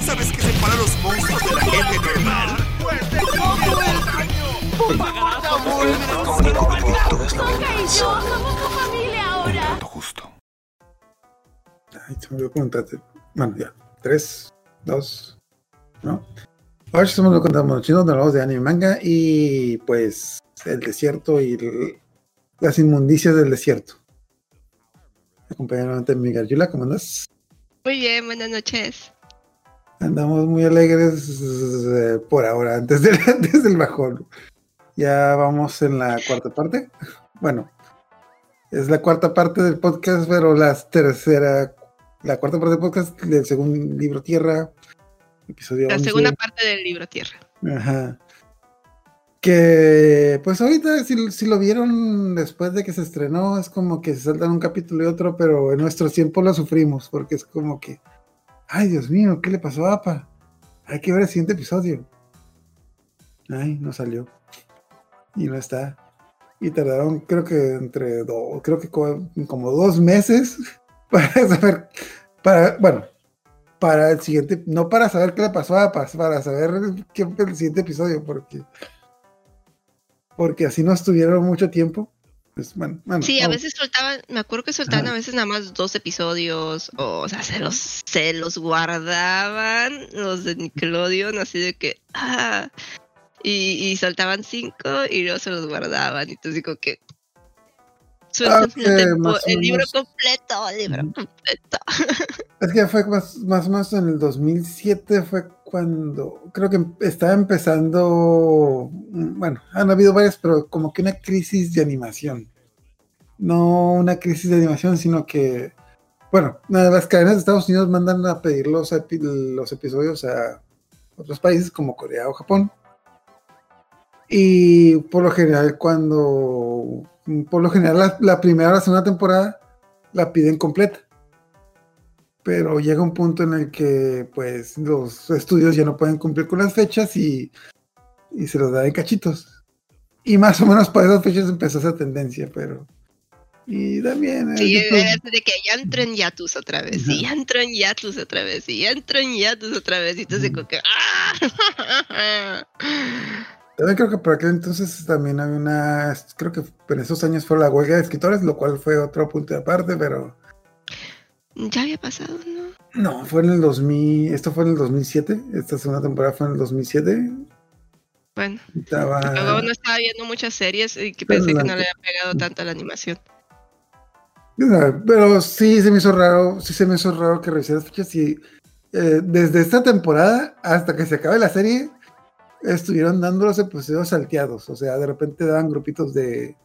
¿Sabes qué separa a los monstruos de la gente normal? Soca y yo somos familia ahora. justo. Ay, se me olvidó preguntarte. Bueno, ya. Tres, dos, ¿no? Ahora sí somos lo contamos chinos, nos hablamos de anime y manga y pues el desierto y el- las inmundicias del desierto. Acompañadamente de Miguel Yula, ¿cómo andas? Muy bien, buenas noches. Andamos muy alegres eh, por ahora, antes, del- antes del bajón. Ya vamos en la cuarta parte. Bueno, es la cuarta parte del podcast, pero la tercera, la cuarta parte del podcast del segundo libro Tierra, episodio La 11. segunda parte del libro Tierra. Ajá. Que pues ahorita si, si lo vieron después de que se estrenó, es como que se saltan un capítulo y otro, pero en nuestro tiempo lo sufrimos, porque es como que, ay Dios mío, ¿qué le pasó a APA? Hay que ver el siguiente episodio. Ay, no salió. Y no está. Y tardaron, creo que entre dos, creo que co- como dos meses para saber, para, bueno, para el siguiente, no para saber qué le pasó a APA, para saber qué fue el siguiente episodio, porque porque así no estuvieron mucho tiempo. Pues bueno, bueno, Sí, a vamos. veces soltaban, me acuerdo que soltaban Ajá. a veces nada más dos episodios, o, o sea, se los, se los guardaban los de Nickelodeon, así de que, ah, y, y soltaban cinco y luego se los guardaban, entonces digo que o el libro completo, el libro completo. Es que fue más, más o menos en el 2007 fue cuando creo que estaba empezando, mm, bueno, han habido varias, pero como que una crisis de animación. No una crisis de animación, sino que, bueno, las cadenas de Estados Unidos mandan a pedir los, epi- los episodios a otros países como Corea o Japón. Y por lo general, cuando, por lo general, la, la primera o la segunda temporada la piden completa pero llega un punto en el que pues los estudios ya no pueden cumplir con las fechas y, y se los da en cachitos. Y más o menos para esas fechas empezó esa tendencia, pero... Y también... eh, Sí, es de que ya entro en Yatus otra vez, y ya entro en Yatus otra vez, y ya entro en Yatus otra vez, y entonces como que, ¡ah! También creo que por aquel entonces también había una... Creo que en esos años fue la huelga de escritores, lo cual fue otro punto de aparte, pero... Ya había pasado, ¿no? No, fue en el 2000... Esto fue en el 2007, esta segunda temporada fue en el 2007. Bueno, Estaba... luego no estaba viendo muchas series y que Pero pensé que no le había pegado tanto a la animación. Pero sí se me hizo raro, sí se me hizo raro que revisé las fechas y eh, desde esta temporada hasta que se acabe la serie estuvieron dando los episodios salteados, o sea, de repente daban grupitos de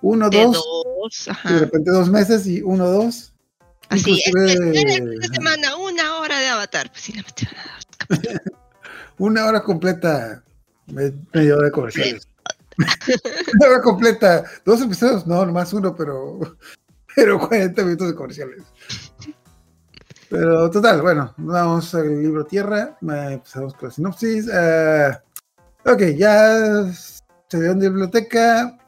uno, De dos, dos, y de repente dos meses y uno, dos. Así, inclusive- de semana, una hora de Avatar. Pues sí, le metieron a Una hora completa, me- media hora de comerciales. una hora completa, dos episodios, no, nomás uno, pero, pero 40 minutos de comerciales. Pero total, bueno, vamos al libro Tierra, empezamos con la sinopsis. eh, ok, ya se dieron de biblioteca,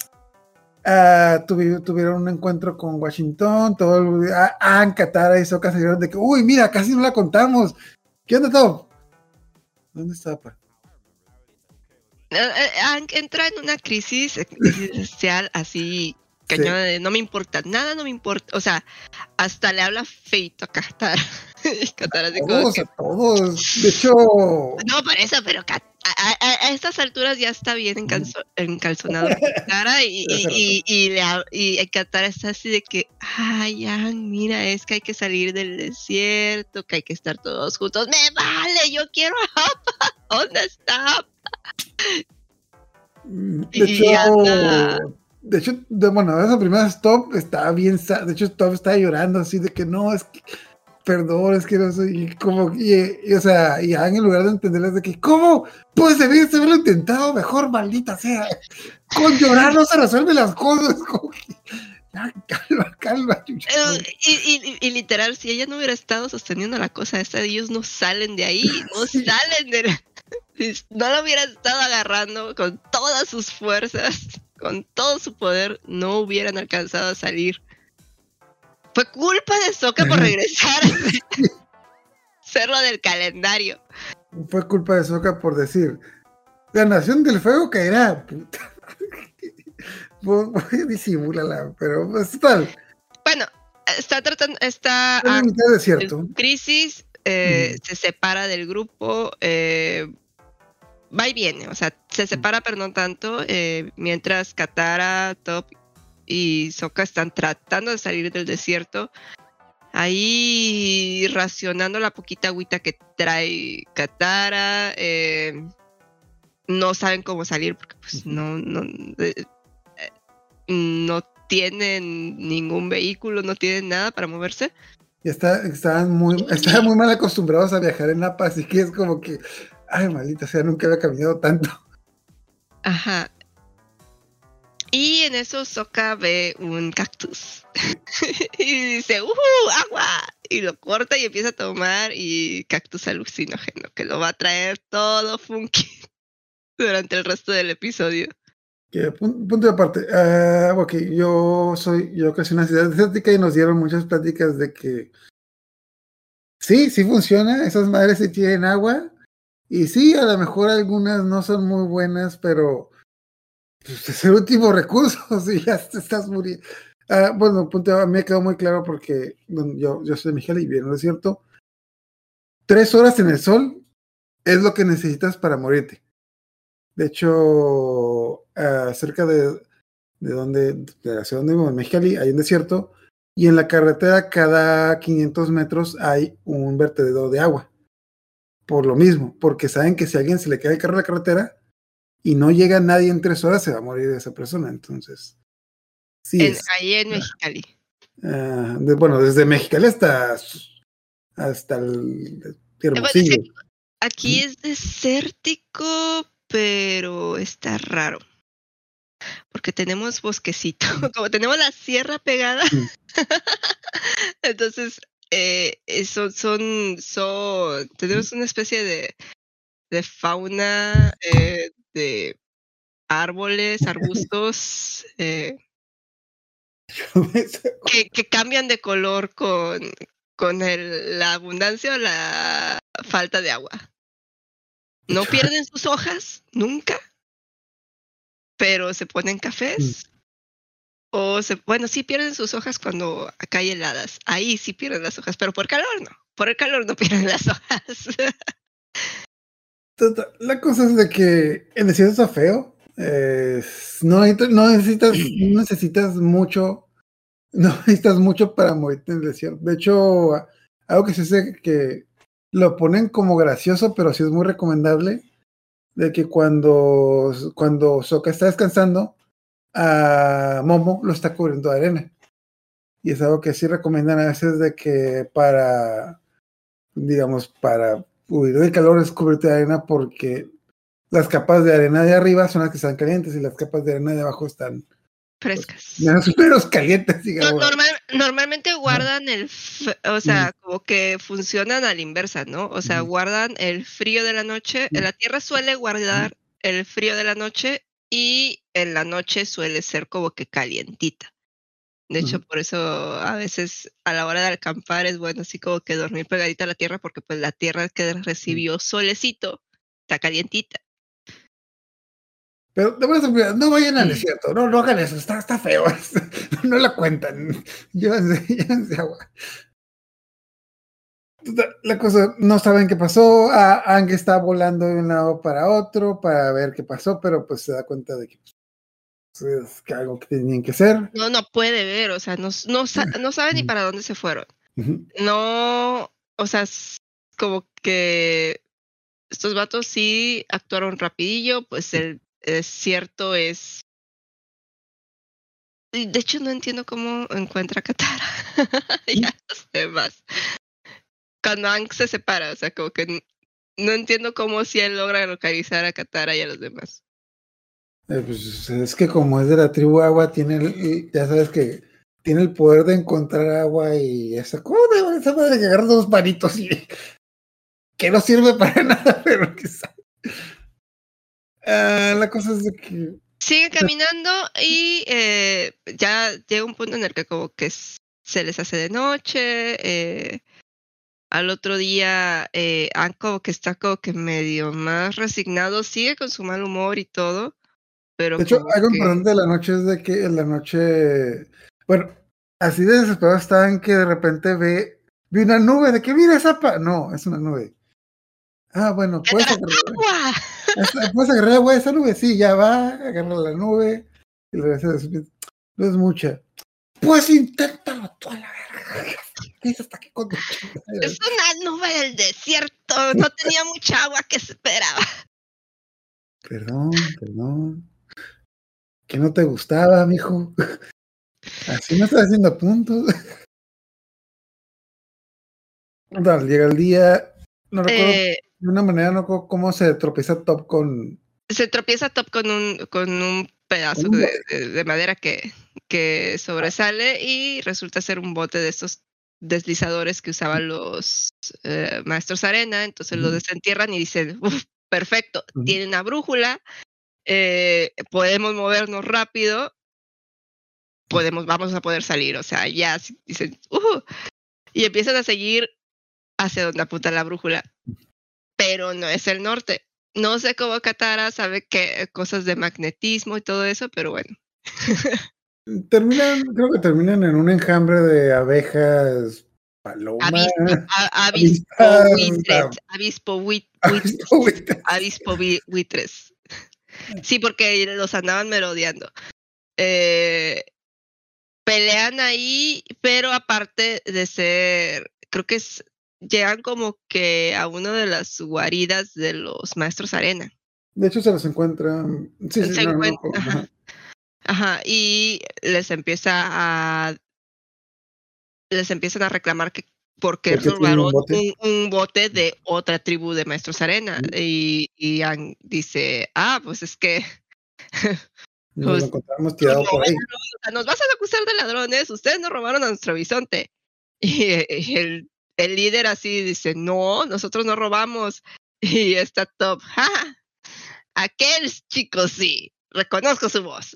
tuvi- tuvieron un encuentro con Washington, todo el, ah, Katara y Sokka salieron de que, uy, mira, casi no la contamos. ¿Qué onda, todo? ¿Dónde está, pa? Eh, eh, entra en una crisis existencial así cañona de no me importa, nada no me importa. O sea, hasta le habla feito a Qatar. y Qatar así como Todos, que, a todos. De hecho, No, por eso, pero Kat- a, a- a estas alturas ya está bien encalzo- encalzonado Katara y, y, y, y, Katara está así de que, ay, Yang, mira, es que hay que salir del desierto, que hay que estar todos juntos. Me vale, yo quiero a Appa. ¿Dónde está Appa? de hecho, anda. de hecho, de, bueno, esa primera stop estaba bien, de hecho, Stop estaba llorando así de que no, es que, perdón, es que no soy, y como, y, y, o sea, y en lugar de entenderles de que, ¿cómo? Pues debiste haberlo intentado mejor, maldita sea. Con llorar no se resuelven las cosas, como que, ya, calma, calma, Y, y- literal, si ella no hubiera estado sosteniendo la cosa esta, ellos no salen de ahí, no Sí. salen de la- si no lo hubiera estado agarrando con todas sus fuerzas, con todo su poder, no hubieran alcanzado a salir. Fue culpa de Soka por regresar. hacerlo del calendario. Fue culpa de Soca por decir, la nación del fuego caerá. Puta. Disimúlala, pero pues tal. Bueno, está tratando, está En la ah, mitad de cierto. en crisis, eh, se separa del grupo, eh, va y viene, o sea, se separa pero no tanto, eh, mientras Katara, Top y Sokka están tratando de salir del desierto, ahí racionando la poquita agüita que trae Katara, eh, no saben cómo salir porque pues no, no, eh, eh, no tienen ningún vehículo, no tienen nada para moverse. Y está, estaban, muy, estaban muy mal acostumbrados a viajar en la paz, así que es como que, ay, maldita sea, nunca había caminado tanto. Ajá. Y en eso Sokka ve un cactus. y dice, ¡uh! ¡Agua! Y lo corta y empieza a tomar y cactus alucinógeno, que lo va a traer todo funky durante el resto del episodio. Punto de aparte. Ah, ok, yo soy, yo en una ciudad desértica y nos dieron muchas pláticas de que sí, sí funciona, esas madres sí tienen agua. Y sí, a lo mejor algunas no son muy buenas, pero pues, es el último recurso, si ya te estás muriendo. Ah, bueno, punto, me quedó muy claro porque yo, yo soy de Mexicali y bien, ¿no es cierto? Tres horas en el sol es lo que necesitas para morirte. De hecho, ah, cerca de, de donde, de la ciudad donde vivo, en Mexicali, hay un desierto, y en la carretera cada 500 metros hay un vertedero de agua. Por lo mismo, porque saben que si a alguien se le cae el la carretera y no llega nadie en tres horas, se va a morir esa persona. Entonces, sí, En- es, ahí en Mexicali. ah, de- bueno, desde Mexicali hasta, hasta el Hermosillo. Aquí es desértico, pero está raro. Porque tenemos bosquecito, como tenemos la sierra pegada. Entonces, eh, eh, son, son, son, tenemos una especie de, de fauna, eh, de árboles, arbustos, eh, que, que cambian de color con, con el- la abundancia o la falta de agua. No pierden sus hojas, nunca, pero se ponen cafés. O se, bueno, sí pierden sus hojas cuando acá hay heladas. Ahí sí pierden las hojas, pero por calor no. Por el calor no pierden las hojas. La cosa es de que el desierto está feo. eh, no, necesitas- no necesitas, no necesitas mucho. No necesitas mucho para morirte en el desierto. De hecho, algo que se hace que lo ponen como gracioso, pero sí es muy recomendable. De que cuando, cuando Sokka está descansando, a Momo lo está cubriendo de arena. Y es algo que sí recomiendan a veces de que para, digamos, para huir del calor es cubrirte de arena porque las capas de arena de arriba son las que están calientes y las capas de arena de abajo están Frescas. menos, menos calientes, digamos. normal- normalmente guardan el, o sea, como que funcionan a la inversa, ¿no? O sea, guardan el frío de la noche. La Tierra suele guardar el frío de la noche y en la noche suele ser como que calientita. De hecho, por eso a veces a la hora de acampar es bueno así como que dormir pegadita a la tierra porque pues la tierra que recibió solecito está calientita. Pero no vayan al desierto, no, no hagan eso, está, está feo, no la cuentan, llévense, llévense agua. La cosa, no saben qué pasó, Ang está volando de un lado para otro para ver qué pasó, pero pues se da cuenta de que pues, es que algo que tenían que hacer. No, no puede ver, o sea, no, no, no sabe ni para dónde se fueron. No, o sea, como que estos vatos sí actuaron rapidillo, pues el desierto es... De hecho, no entiendo cómo encuentra a Katara. ya no sé más. Cuando Aang se separa, o sea, como que no entiendo cómo si él logra localizar a Katara y a los demás. Eh, pues es que como es de la tribu agua, tiene el- ya sabes que tiene el poder de encontrar agua y esa ¿Cómo de esa madre que agarra dos palitos y que no sirve para nada, pero que. Ah, la cosa es de que Siguen caminando y eh, ya llega un punto en el que como que se les hace de noche. eh, Al otro día, eh, Anko, que está como que medio más resignado, sigue con su mal humor y todo, pero De hecho, algo que- importante de la noche es de que en la noche, bueno, así de desesperado estaban que de repente ve, vi una nube, de que mira esa pa-". No, es una nube. Ah, bueno, ¿Qué puedes agarrar, ¡Agua! esa- puedes agarrar agua de esa nube, sí, ya va, agarra la nube, y le no es mucha. Pues inténtalo tú a la verga. Dice hasta que con Es una nube del desierto, no tenía mucha agua que esperaba. Perdón, perdón. Que no te gustaba, mijo. Así no estás haciendo puntos. Llega el día. No recuerdo Eh, de una manera, no recuerdo cómo se tropieza Top con. se tropieza Top con un, con un pedazo un de, de- de madera que, que sobresale y resulta ser un bote de estos deslizadores que usaban los eh, maestros arena. Entonces lo desentierran y dicen, "Uf, perfecto, Ujú. tiene una brújula, eh, podemos movernos rápido, podemos, vamos a poder salir. O sea, ya dicen, "Ujú", y empiezan a seguir hacia donde apunta la brújula. Pero no es el norte. No sé cómo Katara sabe que cosas de magnetismo y todo eso, pero bueno. Terminan, creo que terminan en un enjambre de abejas, palomas. Avispo, a- avispo avispas, buitres, avispo buit- avispo, buitres, güey. avispo bi- buitres. Sí, porque los andaban merodeando. Eh, pelean ahí, pero aparte de ser, creo que es, llegan como que a una de las guaridas de los maestros arena. De hecho, se los encuentran. Sí, sí, Se no, no, encuentra- ajá. ajá. Ajá, y les empieza a les empiezan a reclamar que porque ¿Por qué tienen robaron un bote? un, un bote de otra tribu de maestros arena y, y dice ah pues es que Nos Pues, lo encontramos tirado nos por ahí. robaron, o sea, nos vas a acusar de ladrones ustedes nos robaron a nuestro bisonte y, y el, el líder así dice no nosotros no robamos y está top "Ja, aquel chico sí reconozco su voz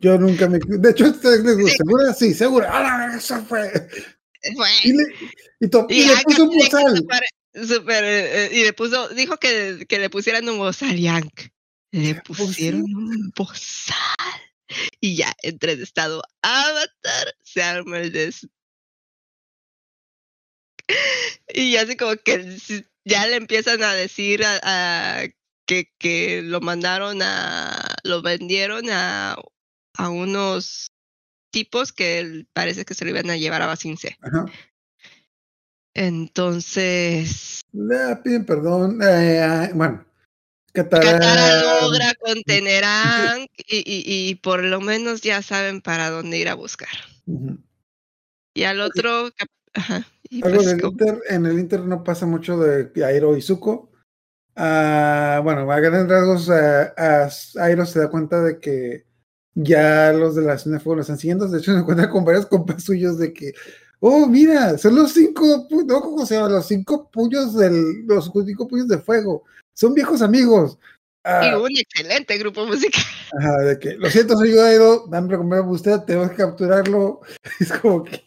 Yo nunca me. De hecho. ¿Segura? Sí, segura. ¡Ah, eso fue! Y le, y to- y Y le Aang puso un bozal. super- eh, y le puso, dijo que, que le pusieran un bozal y Aang, Le pusieron un bozal. Y ya, entre el estado Avatar, se arma el des. Y así como que ya le empiezan a decir a, a- que, que lo mandaron a. lo vendieron a, a unos tipos que parece que se lo iban a llevar a Basince. Ajá. Entonces, Le piden perdón. eh, bueno, Katara. Katara logra contener a y, y- y por lo menos ya saben para dónde ir a buscar. Y al otro, ajá, y Algo pues Inter, en el Inter no pasa mucho de Airo y Zuko. Ah, bueno, a grandes rasgos, ah, Airo se da cuenta de que ya los de la Nación de Fuego lo están siguiendo. De hecho, se encuentra con varios compas suyos de que, oh, mira, son los cinco, no, ¿cómo se llama? Los cinco puños del, los cinco puños de fuego. Son viejos amigos. Ah, y un excelente grupo musical. Ajá, de que, lo siento, soy yo, Airo, dame a usted, tenemos que capturarlo. Es como que,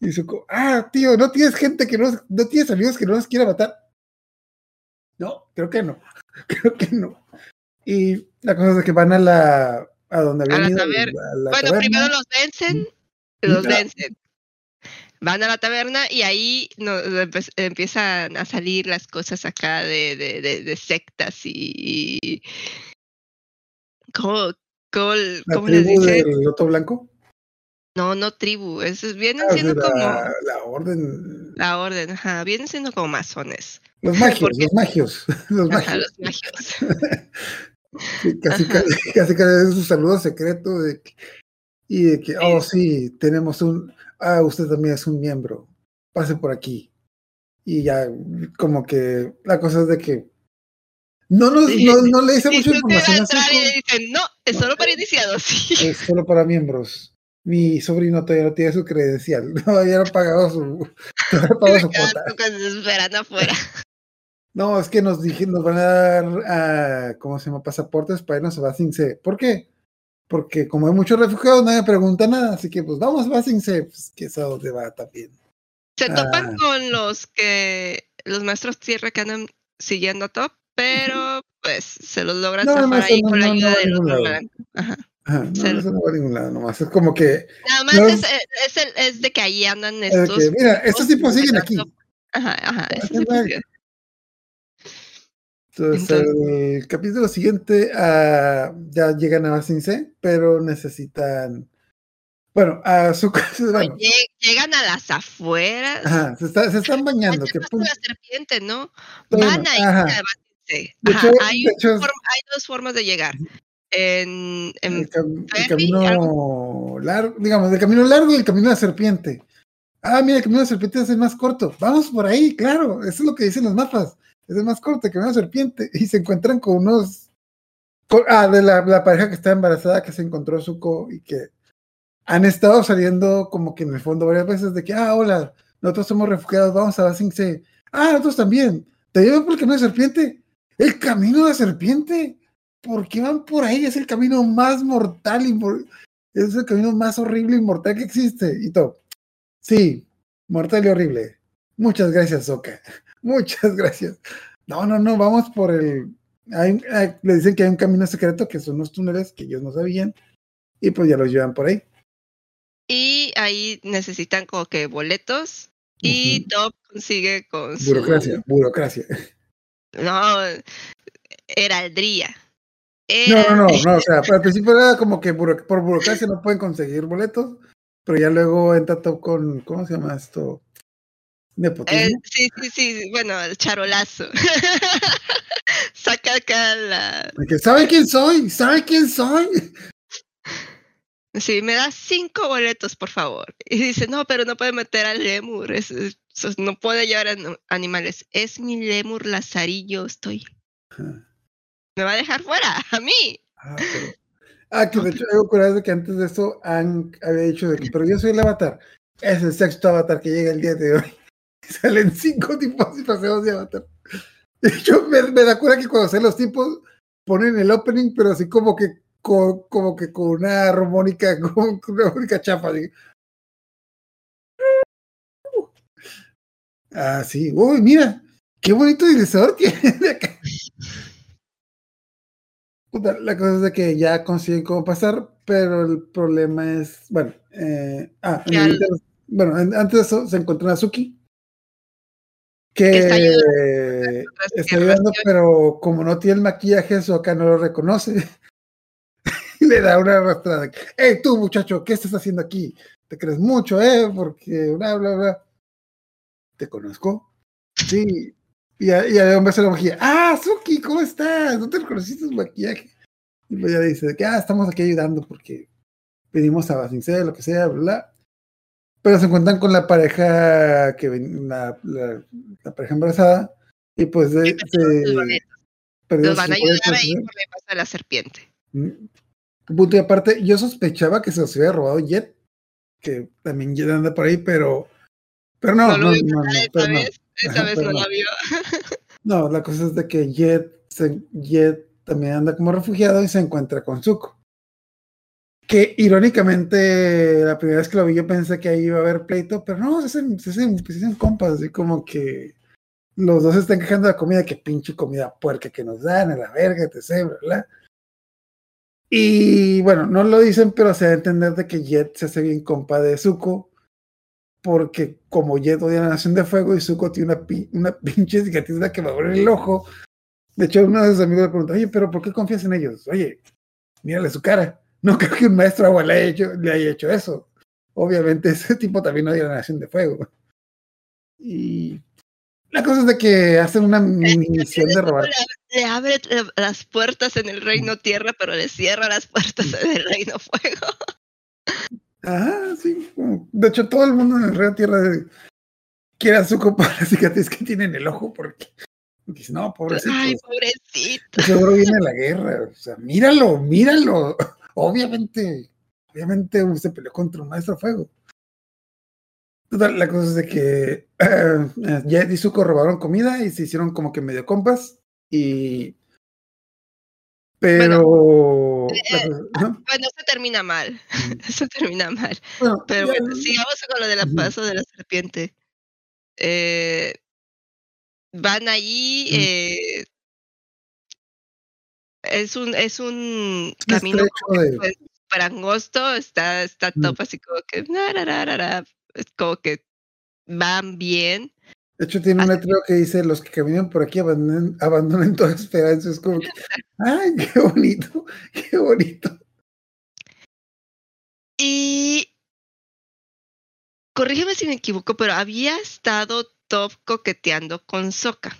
y ah, tío, no tienes gente que no, no tienes amigos que no nos quiera matar. No, creo que no, creo que no. Y la cosa es que van a la, a donde A habían la ido, a la Bueno, taberna. primero los vencen, los vencen. Van a la taberna y ahí empe- empiezan a salir las cosas acá de, de, de, de sectas y... ¿Cómo, cómo, la cómo les tribu dicen? del Loto Blanco. No, no tribu, es, vienen Ah, siendo de como la, la orden. la orden, ajá, vienen siendo como masones. Los magios, los magios, los Ajá, magios. los magios. Sí, casi, casi, casi, casi es un saludo secreto de que- y de que, oh sí, tenemos un, ah, usted también es un miembro, pase por aquí. Y ya, como que la cosa es de que no, nos, Sí. no, no le dice Y mucha información y dicen, no, es solo para iniciados. Sí. es solo para miembros. Mi sobrino todavía no tiene su credencial, todavía no ha pagado su, no pagado su cuota. tuco se esperan afuera. No, es que nos dije, nos van a dar, ah, ¿cómo se llama? Pasaportes para irnos a Basingse. ¿Por qué? Porque como hay muchos refugiados, nadie pregunta nada, así que pues vamos a Basingse, pues que es a donde va también. Se topan Ah. con los que los maestros tierra que andan siguiendo a Top, pero pues se los logran No, zafar eso ahí no- con la ayuda a de los. Ajá. Ajá, no, Se- eso no va a ningún lado nomás. Es como que, Nada más es, es, el- es de que ahí andan estos. que, mira, estos tipos siguen aquí. Ajá, ajá. siguen. Entonces, Entonces- el capítulo siguiente ah, ya llegan a C, pero necesitan. Bueno, a su bueno, Lle- Llegan a las afueras. ajá, se, está- se están bañando. Que, pasa la serpiente, ¿no? bueno, Van a ir ajá. a De Ajá, hecho- hay, hecho forma- hay dos formas de llegar. En, en- el, cam- el ferry, camino largo, digamos, el camino largo y el camino de la serpiente. Ah, mira, el camino de la serpiente es el más corto. Vamos por ahí, claro. Eso es lo que dicen los mapas. Es más camino de la serpiente. Y se encuentran con unos. ah, de la, la pareja que está embarazada que se encontró Zuko y que han estado saliendo como que en el fondo varias veces de que, ah, hola, nosotros somos refugiados, vamos a Basing C. Ah, nosotros también. ¿Te llevan por el camino de la serpiente? ¿El camino de la serpiente? ¿Por qué van por ahí? Es el camino más mortal y es el camino más horrible y mortal que existe. Y todo. Sí, mortal y horrible. Muchas gracias, Soka. Muchas gracias. No, no, no, vamos por el. hay- hay- le dicen que hay un camino secreto que son los túneles que ellos no sabían. Y pues ya los llevan por ahí. y ahí necesitan como que boletos. Y Ujú. Top consigue con su. Burocracia, burocracia. No, heraldría. No, Era- no, no, no, o sea, al principio era como que buro- por burocracia no pueden conseguir boletos, pero ya luego entra todo con, ¿cómo se llama esto? Eh, sí, sí, sí, bueno, el charolazo. Saca acá la. De que, ¿Sabe quién soy? ¿Sabe quién soy? Sí, me das cinco boletos, por favor. Y dice, no, pero no puede meter al lemur. es- no puede llevar an- animales. Es mi lemur lazarillo, estoy. Ajá. Me va a dejar fuera, a mí. Ah, pero- ah, que de hecho algo curioso de que antes de eso han, había dicho de que, pero yo soy el avatar. Es el sexto avatar que llega el día de hoy. Y salen cinco tipos disfrazados de avatar. De hecho, me, me da cura que cuando salen los tipos ponen el opening, pero así como que con, como que con una armónica, con, con una armónica chafa. así. Ah, sí. Uy, mira, qué bonito divisor tiene acá. La cosa es de que ya consiguen cómo pasar, pero el problema es, bueno, eh, ah, en el bueno, en- antes de eso se encontró a Suki, que, Que está ayudando está pero como no tiene el maquillaje, eso acá no lo reconoce. le da una arrastrada. Hey, tú, muchacho, ¿qué estás haciendo aquí? Te crees mucho, ¿eh? Porque bla, bla, bla. ¿Te conozco? Sí. Y a, y a un beso en la mejilla. Ah, Suki, ¿cómo estás? ¿No te reconociste el maquillaje? Y pues ya dice que, ah, estamos aquí ayudando porque venimos a Basincea, lo que sea, bla, bla. Pero se encuentran con la pareja que ven, la, la, la pareja embarazada y pues de, boletos. perdió Los van a ayudar ahí por el paso de la serpiente. Mm. Punto y aparte, yo sospechaba que se los había robado Jet, que también Jet anda por ahí, pero, pero no, No no, lo no, vio no, pero vez, vez no. la vio. No, la cosa es de que Jet, se- Jet también anda como refugiado y se encuentra con Zuko. Que irónicamente, la primera vez que lo vi, yo pensé que ahí iba a haber pleito, pero no, se hacen, se hacen, compas, así como que los dos están quejando de la comida, que pinche comida puerca que nos dan, a la verga, etc. bla, bla. Y bueno, no lo dicen, pero se da a entender de que Jet se hace bien compa de Zuko, porque como Jet odia la Nación de Fuego y Zuko tiene una, una pinche cicatriz que me abre el ojo. De hecho, uno de sus amigos le pregunta, oye, pero ¿por qué confías en ellos? Oye, mírale su cara. No creo que un maestro agua le haya hecho, le haya hecho eso. Obviamente ese tipo también odia la Nación de Fuego. Y la cosa es de que hacen una misión de robar. Le abre la- las puertas en el reino tierra, pero le cierra las puertas en el reino fuego. Ajá, sí. De hecho, todo el mundo en el Río Tierra quiere a Zuko por la cicatriz que tiene en el ojo, porque dice, no, pobrecito. Ay, pobrecito. Seguro viene la guerra. O sea, míralo, míralo. Obviamente, obviamente se peleó contra un maestro fuego. Total, la cosa es de que Jet y Zuko robaron comida y se hicieron como que medio compas. Y. Pero. la eh, Bueno, eso termina mal. Eso termina mal. bueno, Pero ya- bueno, sigamos con lo del Ujú. paso de la serpiente. eh, van allí, eh, es un, es un camino súper angosto, está, está Mm. top así como que, es como que van bien. De hecho, tiene un letrero que dice: Los que caminan por aquí abandonen, abandonen toda esperanza. Es como que, ¡ay, qué bonito! ¡Qué bonito! Y corrígeme si me equivoco, pero había estado top coqueteando con Soka.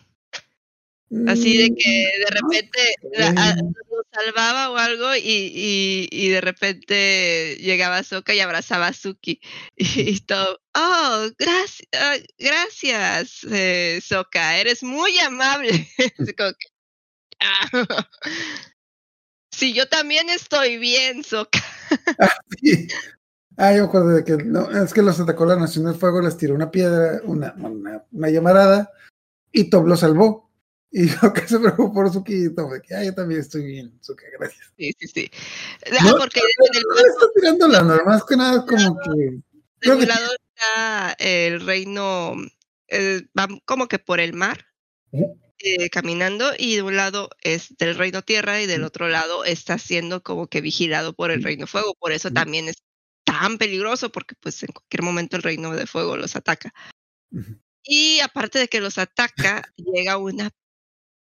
Así de que de repente la- a- Mm, lo salvaba o algo y, y, y de repente llegaba Soka y abrazaba a Suki y, y todo. Oh, gracias, gracias, eh, Soka, eres muy amable. Como que, "Ah". Sí, yo también estoy bien, Soka. sí. Ah, yo acuerdo de que no, es que los atacó la Nación del Fuego, les tiró una piedra, una, una, una llamarada, y Top lo salvó. Y yo que se preocupó por Suki de que, ah, yo también estoy bien, Suki, gracias. Sí, sí, sí. Ah, No, porque el No está tirando la norma, más que nada como que. de creo un que- lado está el reino, eh, va como que por el mar, eh, caminando, y de un lado es del reino tierra y del otro lado está siendo como que vigilado por el reino fuego. Por eso también es tan peligroso, porque pues en cualquier momento el reino de fuego los ataca. Y aparte de que los ataca, llega una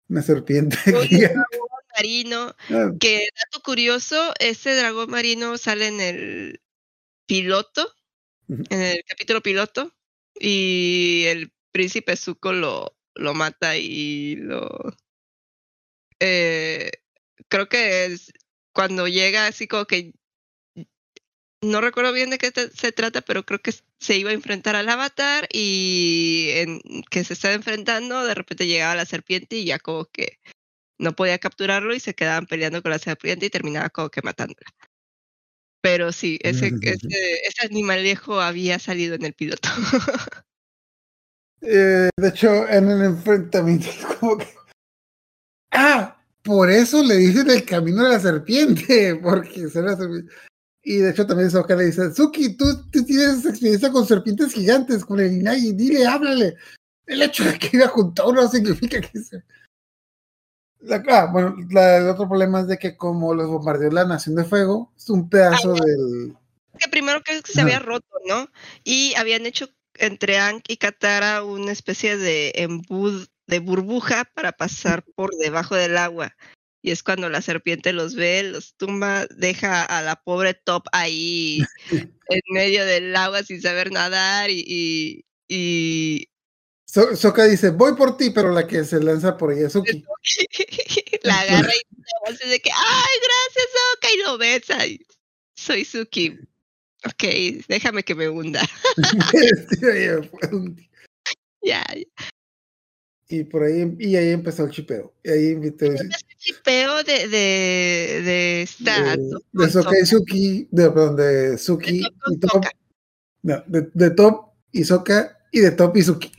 Una serpiente. un dragón marino Ah, que dato curioso, ese dragón marino sale en el piloto, en el capítulo piloto, y el príncipe Zuko lo, lo mata y lo... eh, creo que es cuando llega así como que... No recuerdo bien de qué se trata, pero creo que se iba a enfrentar al avatar y en que se estaba enfrentando, de repente llegaba la serpiente y ya como que no podía capturarlo y se quedaban peleando con la serpiente y terminaba como que matándola. Pero sí, ese, ese, ese animal viejo había salido en el piloto. eh, de hecho, en el enfrentamiento, es como que. ¡Ah! Por eso le dicen el camino de la serpiente, porque será la serpiente. Y de hecho también Sokka le dice, Suki, tú, tú tienes experiencia con serpientes gigantes, con el Inagi, dile, háblale. El hecho de que iba junto a uno no significa que se... La- ah, bueno, la- el otro problema es de que como los bombardeó la Nación de Fuego, es un pedazo del... que primero que se había roto, ¿no? Y habían hecho entre Aang y Katara una especie de embud de burbuja para pasar por debajo del agua. Y es cuando la serpiente los ve, los tumba, deja a la pobre Top ahí en medio del agua sin saber nadar y, y, y So- dice, voy por ti, pero la que se lanza por ella es Suki. la agarra y así de que, ay, gracias, Oka, y lo besa. Y, Soy Suki. Ok, déjame que me hunda. Un- ya, ya. Y por ahí, y ahí empezó el chipeo. Y ahí invitó Ese chipeo de, de, de esta. de, de. Suki, de, perdón, de De Suki Top y Top, no, de, de Top y Sokka y de Top y Suki.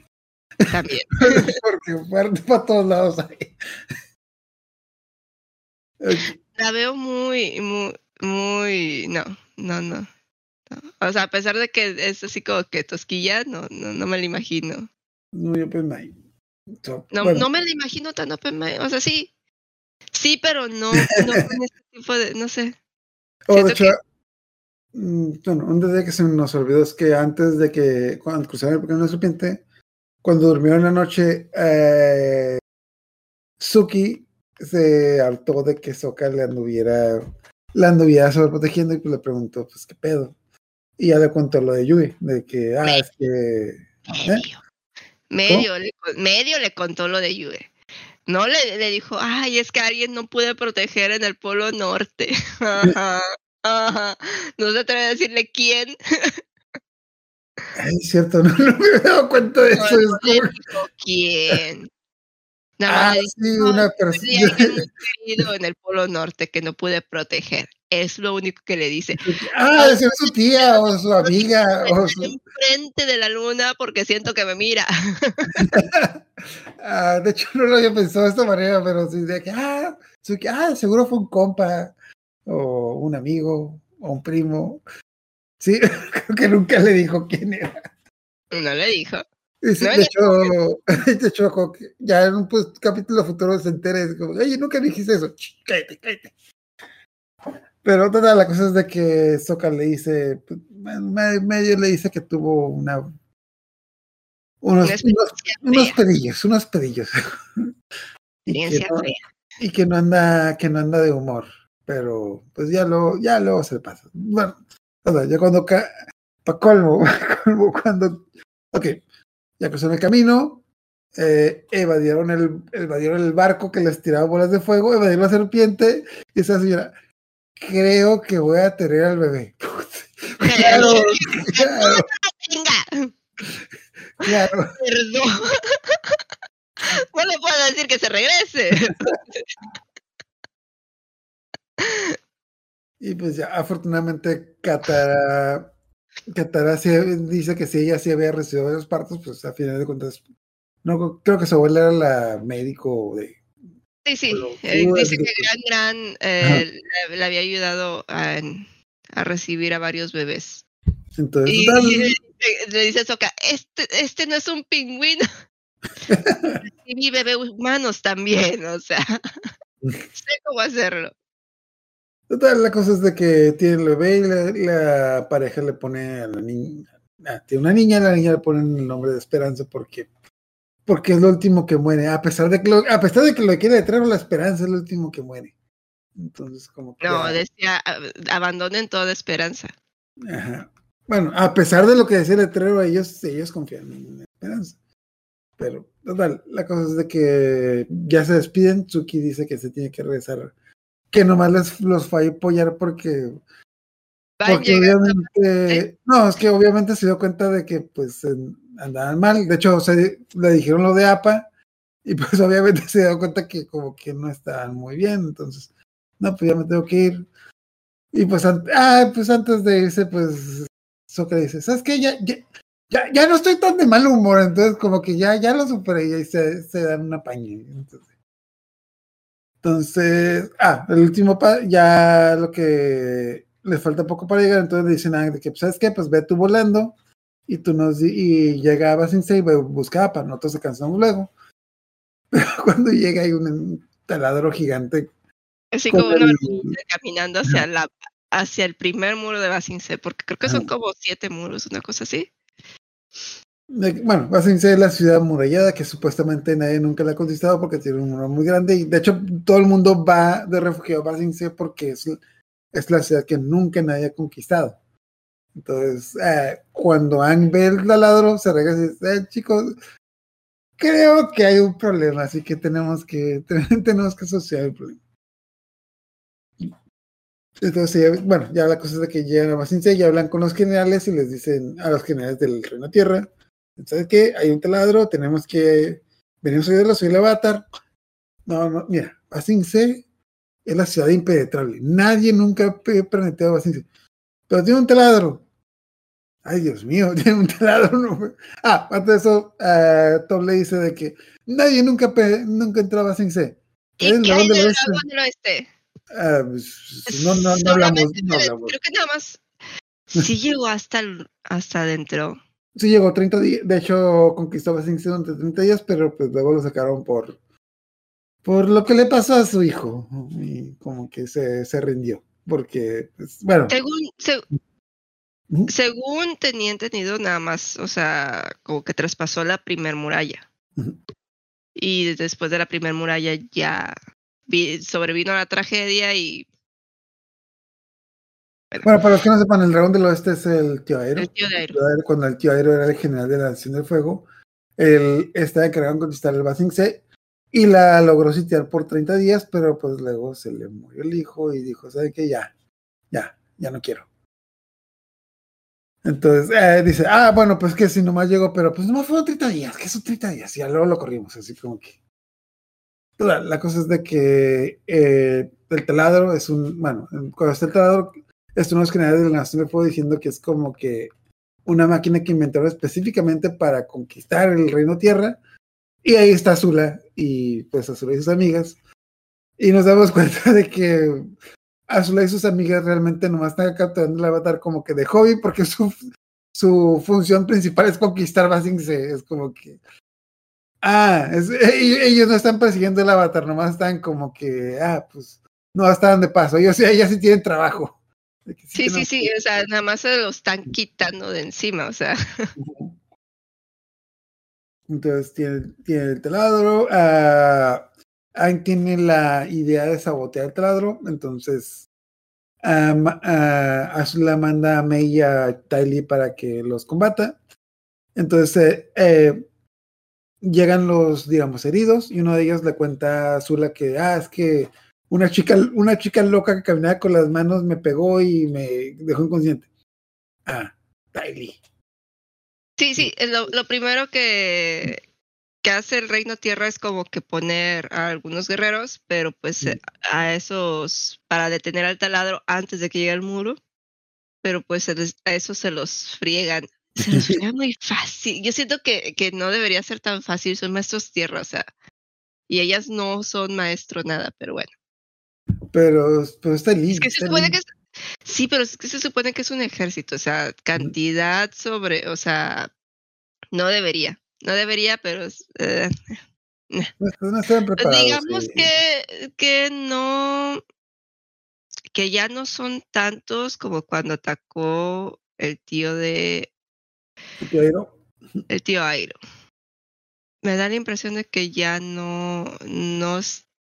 también. Porque fueron para todos lados ahí. La veo muy, muy, muy. No, no, no. no. O sea, a pesar de que es así como que tosquilla, no, no, no me la imagino. No, yo pues no. So, No, bueno, no me la imagino tan open mind. O sea, sí. Sí, pero no, no con este tipo de. No sé. oh, de hecho, mm, bueno, un detalle que se nos olvidó es que antes de que cuando cruzaron el pequeño serpiente, cuando durmieron la noche, eh, Suki se hartó de que Sokka le anduviera, la anduviera sobreprotegiendo y pues le preguntó, pues qué pedo. Y ya le contó lo de Yui, de que, ah, es que, Medio. Le, medio le contó lo de Yue. No le, le dijo, ay, es que alguien no pude proteger en el Polo Norte. Ajá, ajá. No se atreve a decirle quién. ay, es cierto, no, no me había dado cuenta de No, eso. es no le dijo quién. Nada más ah, dijo, sí, "No, una persona. en el Polo Norte que no pude proteger. Es lo único que le dice. Ah, ser su tía o su amiga o su, Enfrente de la luna porque siento que me mira. Ah, de hecho, no lo había pensado de esta manera, pero sí, de que, ah, Suki, ah, seguro fue un compa, o un amigo, o un primo. Sí, creo que nunca le dijo quién era. No le dijo. Y sí, No, de, hecho, de hecho, ya en un pues, capítulo futuro se entera y es como, oye, nunca dijiste eso. Cállate, cállate. Pero total, la cosa es de que Soka le dice, pues, me- medio le dice que tuvo una unos, unos, unos pedillos, unos pedillos. y, que no, y que no anda, que no anda de humor. Pero pues ya lo, ya luego se pasa. Bueno, o sea, ya cuando ca pa colmo, pa colmo, cuando ok, ya cruzaron el camino, eh, evadieron el, evadieron el barco que les tiraba bolas de fuego, evadieron la serpiente, y esa señora, creo que voy a tener al bebé. claro, claro, Venga, claro. perdón. No le puedo decir que se regrese. Y pues ya, afortunadamente, Katara sí dice que si ella sí había recibido varios partos, pues a final de cuentas, no creo que su abuela era la médico de. Sí, sí. Eh, dice que Gran Gran eh, le, le había ayudado a, a recibir a varios bebés. Entonces, Y le, dice a Soka, este, este no es un pingüino. Recibí bebés humanos también, o sea, sé cómo hacerlo. total, la cosa es de que tiene el bebé y la, la pareja le pone a la niña. ah, tiene una niña, a la niña le ponen el nombre de Esperanza porque. Porque es lo último que muere, a pesar de que lo, a pesar de que lo quiere detrás, la esperanza es lo último que muere. Entonces, como que. No, decía, "Ah, abandonen toda esperanza. Ajá. Bueno, a pesar de lo que decía el letrero, ellos, ellos confían en la esperanza. Pero, total, la cosa es de que ya se despiden. Tsuki dice que se tiene que regresar, que nomás les, los fue a apoyar porque, Van porque llegando- obviamente, no, es que obviamente se dio cuenta de que pues en- andaban mal. De hecho, le dijeron lo de APA y pues obviamente se dio cuenta que como que no estaban muy bien. Entonces, no, pues ya me tengo que ir. Y pues, ah, pues antes de irse, pues Soka dice, ¿sabes qué? Ya, ya, ya, ya no estoy tan de mal humor, entonces como que ya, ya lo superé y se, se dan una paña. Entonces, entonces, ah, el último, ya lo que les falta poco para llegar, entonces le dicen a Aang de que, ¿sabes qué? Pues ve tú volando y tú nos, y llega a Basingse y ve- busca a para nosotros se cansamos luego. Pero cuando llega hay un taladro gigante Así como una hormiguita caminando hacia la hacia el primer muro de Basingse, porque creo que son como siete muros, una cosa así. bueno, Basingse es la ciudad amurallada que supuestamente nadie nunca la ha conquistado porque tiene un muro muy grande y de hecho todo el mundo va de refugio a Basingse porque es, es la ciudad que nunca nadie ha conquistado. Entonces, eh, cuando Ang ve el taladro, se regresa y dice, "Eh, chicos, creo que hay un problema, así que tenemos que, tenemos que asociar el problema. Entonces, bueno, ya la cosa es que llegan a Basingse y hablan con los generales y les dicen a los generales del Reino Tierra, ¿sabes qué? Hay un taladro, tenemos que, venimos a ayudarlo, soy el avatar. No, no, mira, Basingse es la ciudad impenetrable. Nadie nunca ha penetrado Basingse. Pero tiene un taladro. Ay, Dios mío, tiene un taladro. no. Ah, antes de eso, eh, Tom le dice de que nadie nunca, nunca a. ¿Y Es el qué hay del dragón del oeste? Pues, no, no, no hablamos, no hablamos. Creo que nada más sí llegó hasta hasta adentro. Sí llegó 30 días, de hecho conquistó Basingse durante 30 días, pero pues luego lo sacaron por por lo que le pasó a su hijo y como que se, se rindió, porque pues, bueno, Según se-. Según tenía entendido nada más, o sea, como que traspasó la primer muralla. Y después de la primer muralla ya vi- sobrevino a la tragedia y bueno, para los que no sepan, el dragón del oeste es el tío Aero. el tío de Aero. Cuando el tío Aero era el general de la Nación del Fuego, él estaba encargado en conquistar el Basingse y la logró sitiar por 30 días, pero pues luego se le murió el hijo y dijo, ¿sabe qué? Ya, ya, ya no quiero. Entonces eh, dice, ah, bueno, pues que si nomás llegó, pero pues nomás fueron 30 días, que son 30 días, y ya luego lo corrimos, así como que. La, la cosa es de que eh, el taladro es un, bueno, cuando está el taladro, es unos generales de la Nación del Fuego diciendo que es como que una máquina que inventaron específicamente para conquistar el Reino Tierra, y ahí está Azula, y pues Azula y sus amigas, y nos damos cuenta de que Azula y sus amigas realmente nomás están capturando el avatar como que de hobby porque su, su función principal es conquistar Basingse. Es como que. Ah, es, ellos no están persiguiendo el avatar, nomás están como que. Ah, pues. No, están de paso. Ellos, ellos sí tienen trabajo. Sí, sí, sí, o sea, nada más se lo están quitando de encima, o sea. Entonces tiene, tiene el taladro. Uh, tiene la idea de sabotear el taladro. Entonces um, uh, Azula manda a Mei y a Tylee para que los combata. Entonces eh, eh, llegan los, digamos, heridos y uno de ellos le cuenta a Azula que, ah, es que una chica, una chica loca que caminaba con las manos me pegó y me dejó inconsciente. Ah, Tylee. Sí, sí, lo, lo primero que, que hace el Reino Tierra es como que poner a algunos guerreros, pero pues eh, a esos, para detener al taladro antes de que llegue el muro, pero pues a esos se los friegan. Se los friegan muy fácil. Yo siento que, que no debería ser tan fácil, son maestros tierra, o sea, y ellas no son maestro nada, pero bueno. Pero, pero está listo. Es que se supone que es, Sí, pero es que se supone que es un ejército, o sea, cantidad sobre, o sea, no debería, no debería, pero eh, no, están preparados, digamos que, que no, que ya no son tantos como cuando atacó el tío de... ¿El tío Airo? El tío Airo. Me da la impresión de que ya no, no,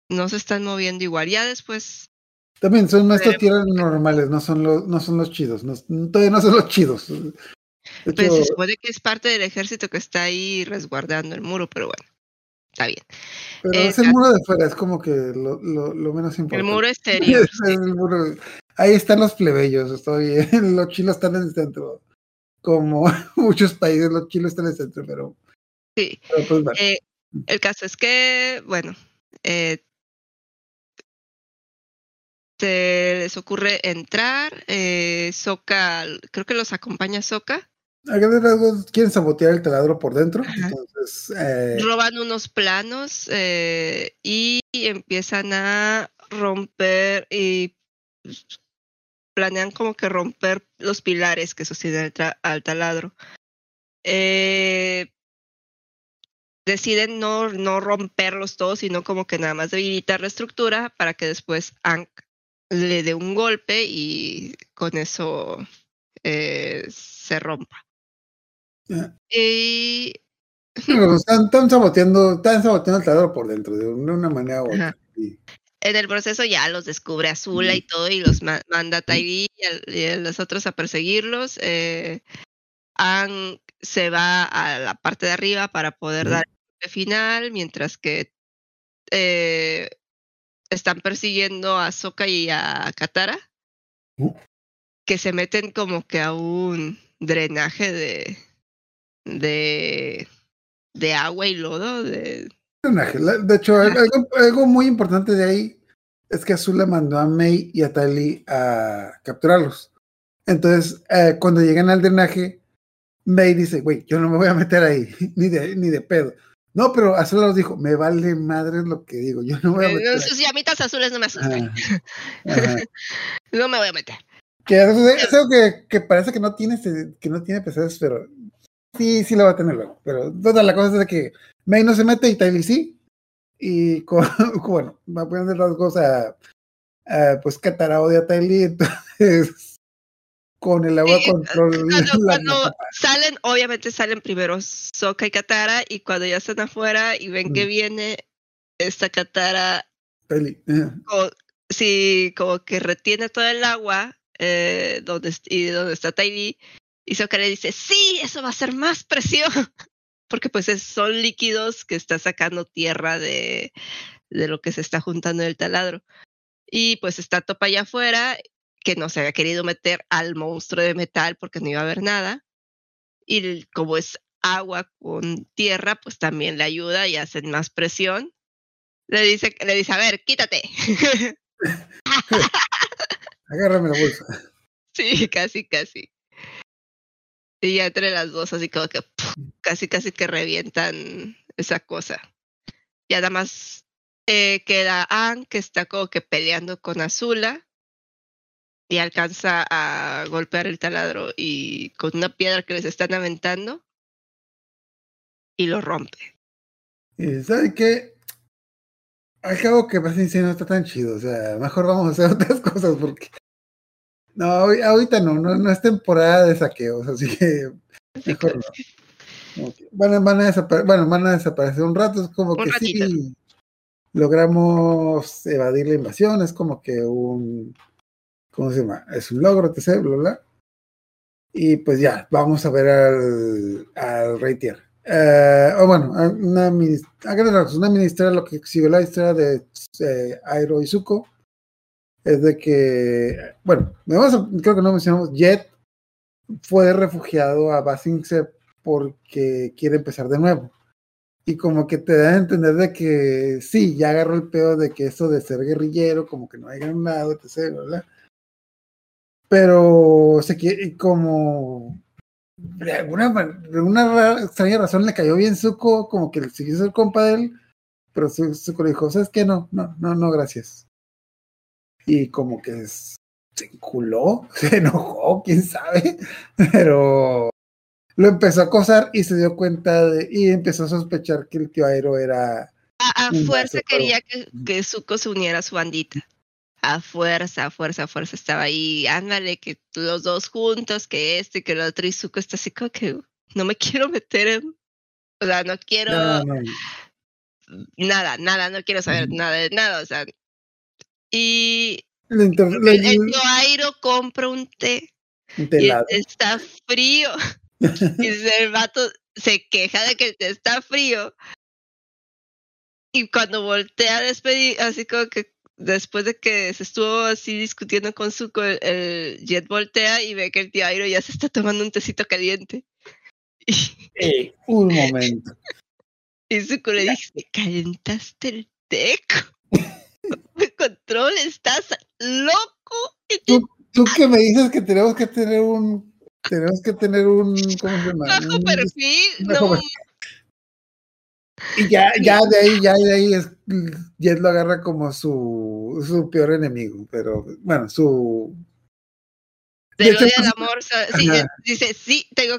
no se están moviendo igual. Ya después también son maestros tierras normales, no son los, no son los chidos, no, todavía no son los chidos. Pero se supone que es parte del ejército que está ahí resguardando el muro, pero bueno, está bien. Pero es el muro de fuera, es como que lo, lo, lo menos importante. El muro exterior. el muro, ahí están los plebeyos, estoy, los chilos están en el centro. Como muchos países, los chilos están en el centro, pero. Sí. pues, eh, el caso es que, bueno, eh, se les ocurre entrar, eh, Soca, creo que los acompaña Quieren sabotear el taladro por dentro, entonces... Eh... Roban unos planos eh, y empiezan a romper y planean como que romper los pilares que sostienen al taladro. Eh, deciden no, no romperlos todos, sino como que nada más debilitar la estructura para que después le dé un golpe y con eso eh, se rompa. Y... están, saboteando, están saboteando el por dentro, de una manera u otra. En el proceso ya los descubre Azula y todo, y los manda a Tairi y a, los otros a perseguirlos. Eh, se va a la parte de arriba para poder dar el final, mientras que eh, están persiguiendo a Soka y a Katara, uh. que se meten como que a un drenaje de, de, de agua y lodo. De, de hecho, algo, muy importante de ahí es que Azula mandó a Mei y a Tali a capturarlos. Entonces, eh, cuando llegan al drenaje, Mei dice, güey, yo no me voy a meter ahí, ni de, ni de pedo. No, pero Azul nos dijo, me vale madre lo que digo, yo no voy a meter. Sus llamitas azules no me asustan. no me voy a meter. Que es algo que, que, parece que no tiene que no tiene pesadas, pero sí, sí lo va a tener luego. Pero toda la cosa es de que May no se mete y Tylee sí. Y con, bueno, va a poner las cosas a, pues Catara odia a Tylee, entonces con el agua control. Cuando, salen, obviamente salen primero Soka y Katara, y cuando ya están afuera y ven que mm. viene esta Katara, sí, como que retiene todo el agua eh, donde, y donde está Tiny, y le dice, sí, eso va a ser más presión, porque pues son líquidos que está sacando tierra de, de lo que se está juntando en el taladro. Y pues está Topa allá afuera que no se había querido meter al monstruo de metal porque no iba a haber nada. Y como es agua con tierra, pues también le ayuda y hacen más presión. Le dice, le dice, a ver, quítate. Agárrame la bolsa. Sí, casi, casi. Y ya entre las dos, así como que casi, casi que revientan esa cosa. Y además eh, queda Anne, que está como que peleando con Azula y alcanza a golpear el taladro y con una piedra que les están aventando y lo rompe. Y ¿sabe qué? Al cabo que Paciencia no está tan chido, o sea, mejor vamos a hacer otras cosas porque... No, ahori- ahorita no, no, no es temporada de saqueos, así que mejor no. Van, a- van a bueno, van a desaparecer un rato, es como Un que ratito. sí logramos evadir la invasión, es como que un, ¿cómo se llama? Es un logro, etc, bla, bla. Y pues ya, vamos a ver al, al Rey Tierra. Eh, o bueno, a una, a grandes rasgos, una ministra, lo que siguió la historia de eh, Airo y Zuko, es de que, bueno, creo que no mencionamos, Jet fue refugiado a Basingse porque quiere empezar de nuevo. Y como que te da a entender de que sí, ya agarró el pedo de que eso de ser guerrillero, como que no hay ganado, etc. ¿verdad? Pero se quiere, como de alguna, de alguna ra- extraña razón le cayó bien Zuko, como que le siguió ser compa de él, pero Zu- Zuko le dijo, ¿sabes qué? No, no, no, no, gracias. Y como que se enculó, se enojó, quién sabe, pero lo empezó a acosar y se dio cuenta de, y empezó a sospechar que el tío Aero era, A, fuerza quería que, que Zuko se uniera a su bandita. A fuerza, a fuerza, a fuerza estaba ahí. Ándale, que los dos juntos, que este, que el otro. Y Zuko está así como que no me quiero meter en. O sea, no quiero no, no, nada, nada, no quiero saber nada de nada. O sea. Y el, tío Airo compra un té un y telado. está frío. y el vato se queja de que el té está frío. Y cuando voltea a despedir, así como que después de que se estuvo así discutiendo con Zuko, el, el Jet voltea y ve que el tío Airo ya se está tomando un tecito caliente. Y, Eh, un momento. y Zuko le dice, "¿Me calentaste el té? Control, estás loco. Tú, tú que me dices que tenemos que tener un, tenemos que tener un, ¿cómo se llama? Bajo Un- perfil, bajo no, perfil. Y ya, ya de ahí, ya de ahí es, Jet lo agarra como su, su peor enemigo, pero bueno, su te de lo hecho, odia el pues, amor. Sí, dice, sí, tengo.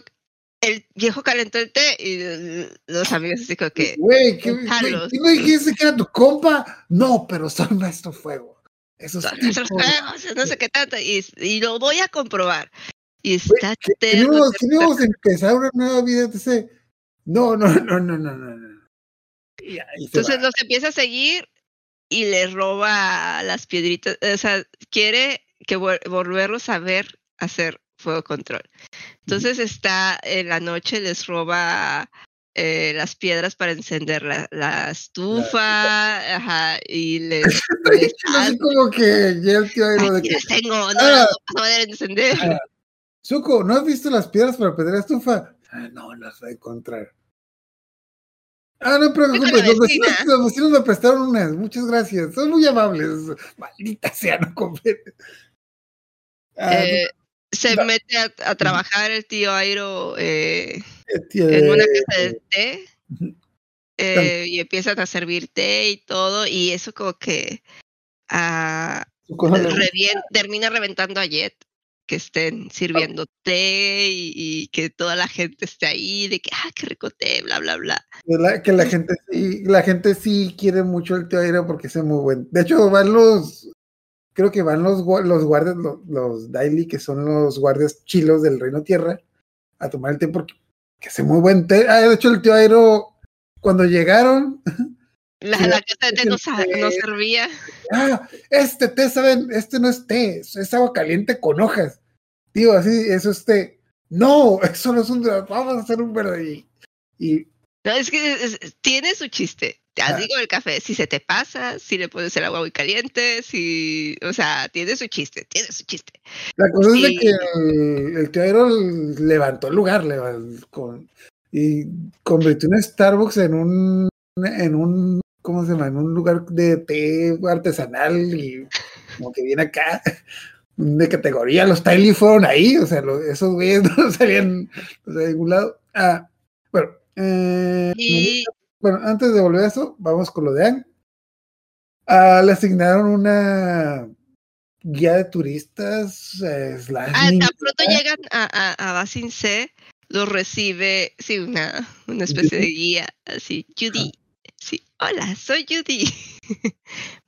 El viejo calentó el té y los amigos así como que. güey, ¿qué, güey, Déjalos. ¿qué me dijiste que era tu compa? No, pero soy maestro fuego. Esos "Son nuestros juegos, no sé qué tanto. Y, y lo voy a comprobar. Y está íbamos a empezar una nueva vida, etc. No, no, no, no, no, no, no. Y Entonces los empieza a seguir y le roba las piedritas. O sea, quiere que vol- volverlos a ver hacer fuego control. Entonces está en la noche, les roba eh, las piedras para encender la, la estufa, ajá, y les, les Así como que ya el tío Airo de que, las tengo, no Ah. vas a poder encender. Ah. Zuko, ¿no has visto las piedras para prender la estufa? "Ah, no, las voy a encontrar. Ah, no, con los vecinos, los vecinos me prestaron unas, muchas gracias, son muy amables. Maldita sea, no compete. Ah, Eh, se no. mete a, a trabajar el tío Airo eh, tío, en una eh, casa de té eh, y empiezan a servir té y todo y eso como que ah, revien- termina reventando a Jet que estén sirviendo té y, y que toda la gente esté ahí de que ah qué rico té bla bla bla Que la, que la gente sí, la gente sí quiere mucho el tío Airo porque es muy buen. De hecho, van los, creo que van los, los guardias, los, los Daily, que son los guardias chilos del Reino Tierra, a tomar el té porque que hace muy buen té. Ah, de hecho, el tío Airo, cuando llegaron, la, la casa de té no, no servía ah, este té, ¿saben? Este no es té, es, agua caliente con hojas. Tío, así, eso es té. No, eso no es un, vamos a hacer un verde. Y, y no es que es- tiene su chiste. Así como el café si se te pasa si le pones el agua muy caliente si o sea tiene su chiste tiene su chiste La cosa es de que el, el tío Aero levantó el lugar levan- con, y convirtió un Starbucks en un, en un, ¿cómo se llama? En un lugar de té artesanal y como que viene acá de categoría. Los Tiley fueron ahí, o sea, esos güeyes no salían o sea, de ningún lado. Ah, bueno, eh, y bueno, antes de volver a eso, vamos con lo de Anne. Ah, le asignaron una guía de turistas. Eh, slash Ah, tan pronto llegan a, a, a Basin C, los recibe, sí, una, una especie de guía, así, Judy. Sí, hola, soy Judy.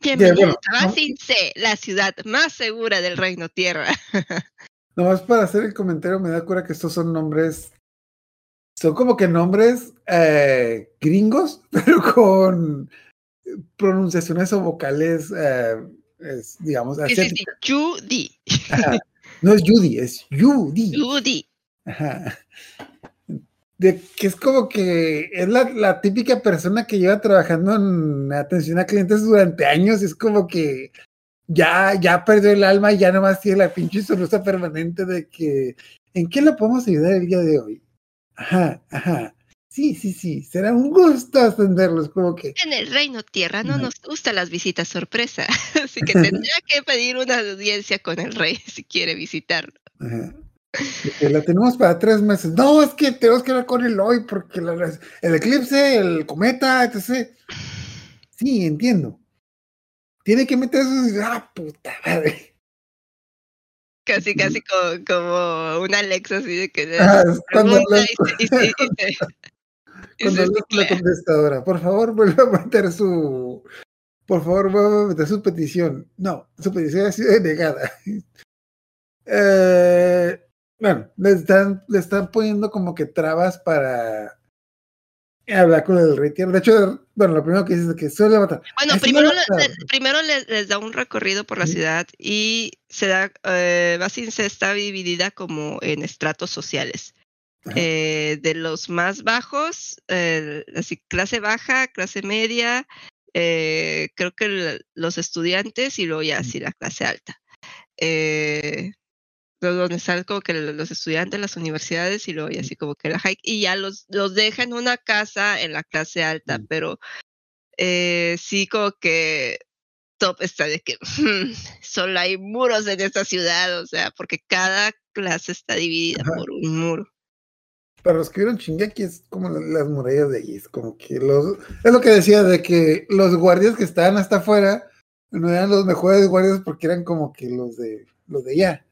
Bienvenidos bueno, a Basin C, la ciudad más segura del Reino Tierra. Nomás para hacer el comentario, me da cura que estos son nombres. Son como que nombres eh, gringos, pero con pronunciaciones o vocales, eh, es, digamos, Sí, sí, sí, asiáticas. Judy. No es Judy, es Judy. Judy. Ajá. De que es como que es la, la típica persona que lleva trabajando en atención a clientes durante años, es como que ya, ya perdió el alma y ya nomás tiene la pinche solución permanente de que ¿en qué le podemos ayudar el día de hoy? Ajá, ajá. Sí, sí, sí, será un gusto atenderlos, como que En el Reino Tierra no nos gustan las visitas sorpresa, así que tendría que pedir una audiencia con el rey si quiere visitarlo. Ajá. La tenemos para tres meses. No, es que tenemos que hablar con él hoy porque la- el eclipse, el cometa, etc. Sí, entiendo. Tiene que meter esos. Ah, puta madre. Casi, casi como, como una Alexa así de que Ah, cuando hablas- y y y Cuando la contestadora, por favor, vuelva a meter su. Por favor, vuelva a meter su petición. No, su petición ha sido denegada. Eh, bueno, le están, le están poniendo como que trabas para hablar con el rey tierra. De hecho, bueno, lo primero que dice es que suele matar. Bueno, primero, no le- lo- le- primero le- les da un recorrido por la ciudad y se da, eh, Basince está dividida como en estratos sociales. Eh, de los más bajos, eh, así clase baja, clase media, eh, creo que el- los estudiantes y luego ya así la clase alta. Eh, donde están como que los estudiantes, las universidades y luego ya así como que la high, y ya los, los deja en una casa en la clase alta, Mm. pero eh, sí como que top está de que solo hay muros en esta ciudad, o sea, porque cada clase está dividida Ajá. por un muro. Para los que vieron Shingeki es como la- las murallas de allí, es como que los, es lo que decía de que los guardias que estaban hasta afuera no eran los mejores guardias porque eran como que los de los de allá.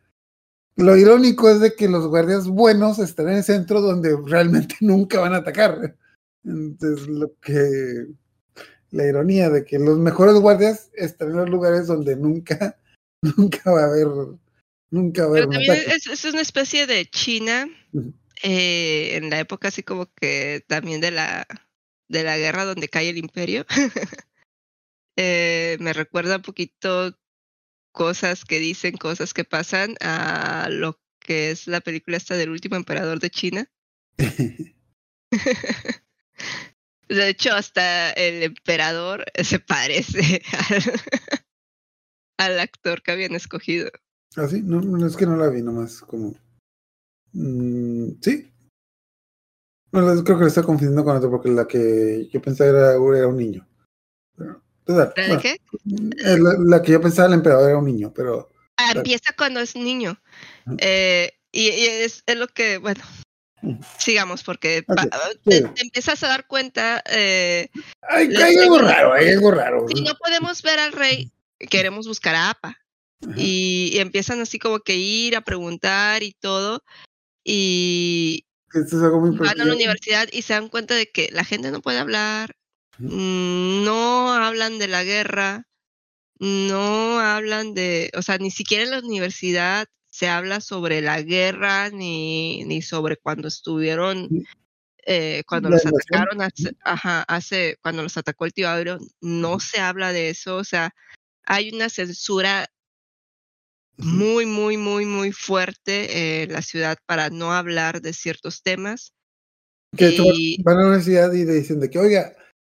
Lo irónico es de que los guardias buenos están en el centro donde realmente nunca van a atacar. Entonces, lo que la ironía de que los mejores guardias están en los lugares donde nunca, nunca va a haber, nunca va a haber Pero un también ataque. es, es una especie de China eh, en la época así como que también de la de la guerra donde cae el imperio. Eh, me recuerda un poquito cosas que dicen, cosas que pasan a lo que es la película esta del último emperador de China. De hecho, hasta el emperador se parece al, al actor que habían escogido. ¿Ah, sí? No, no, es que no la vi nomás, como... Mm, ¿Sí? No, creo que la estoy confundiendo con otro, porque la que yo pensaba era, era un niño. Pero, total, ¿La de bueno, qué? eh, la, la que yo pensaba el emperador era un niño, pero... Ah, empieza cuando es niño. Eh, y, y es, es lo que, bueno, sigamos porque pa- te, te empiezas a dar cuenta. eh, Hay, algo raro, hay algo raro. si no podemos ver al rey, queremos buscar a APA. Y, y empiezan así como que ir a preguntar y todo. Y Esto es algo muy van a la universidad y se dan cuenta de que la gente no puede hablar, no hablan de la guerra, no hablan de, o sea, ni siquiera en la universidad se habla sobre la guerra ni, ni sobre cuando estuvieron, eh, cuando La los atacaron hace, ajá, hace, cuando los atacó el tío Auro, no se habla de eso, o sea, hay una censura muy, muy, muy, muy fuerte en la ciudad para no hablar de ciertos temas. Que y- van a la universidad y le dicen de que, oiga,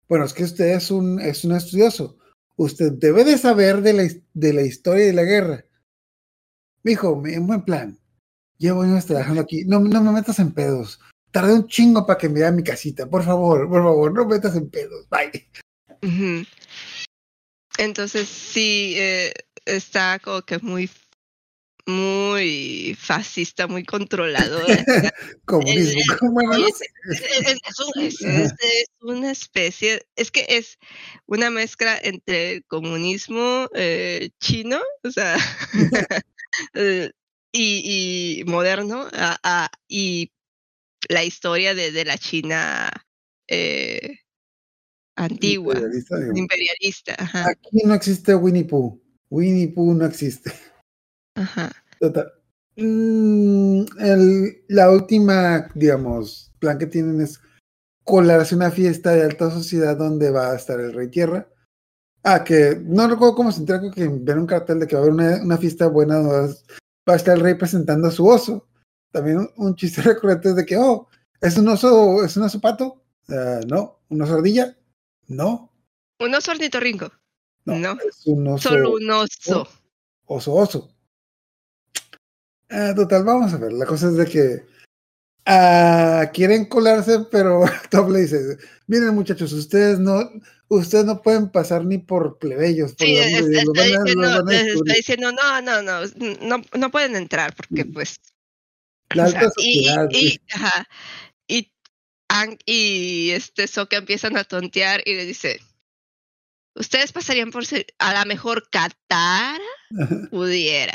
bueno, es que usted es un, es un estudioso. Usted debe de saber de la, de la historia de la guerra. Dijo, en buen plan. Llevo años trabajando aquí. No, no me metas en pedos. Tardé un chingo para que me vea mi casita. Por favor, por favor, no me metas en pedos. Bye. Entonces sí, eh, está como que muy, muy fascista, muy controlador. Es- es- una especie, es que es una mezcla entre el comunismo eh, chino, o sea, eh, y, y moderno, a- a- y la historia de, de la China eh, antigua, Imperialista, digamos. imperialista. Ajá, Aquí no existe Winnie Pooh. Winnie Pooh no existe. Ajá. Total. Mm, el- la última, digamos, plan que tienen es colarse una fiesta de alta sociedad donde va a estar el Rey Tierra. Ah, que no recuerdo cómo se entera, creo que ven un cartel de que va a haber una, una fiesta buena donde va a- estar el rey presentando a su oso. También un, un chiste recurrente es de que, oh, ¿es un oso, es un oso pato? Ah, no. ¿Un oso ardilla? No. Un oso ornitorrinco. No, No. es un oso Solo un oso. oso oso. Ah, total, vamos a ver. La cosa es de que ah, quieren colarse, pero Top le dice, miren muchachos, ustedes no, ustedes no pueden pasar ni por plebeyos. Por Sí, está, diciendo, van a les está descubrir". diciendo, no, no, no, no, no pueden entrar porque pues... La o sea, alta y, y, sí. ajá, y, Ang y este Sokka empiezan a tontear y le dice, ustedes pasarían por ser, a la mejor Katara pudiera.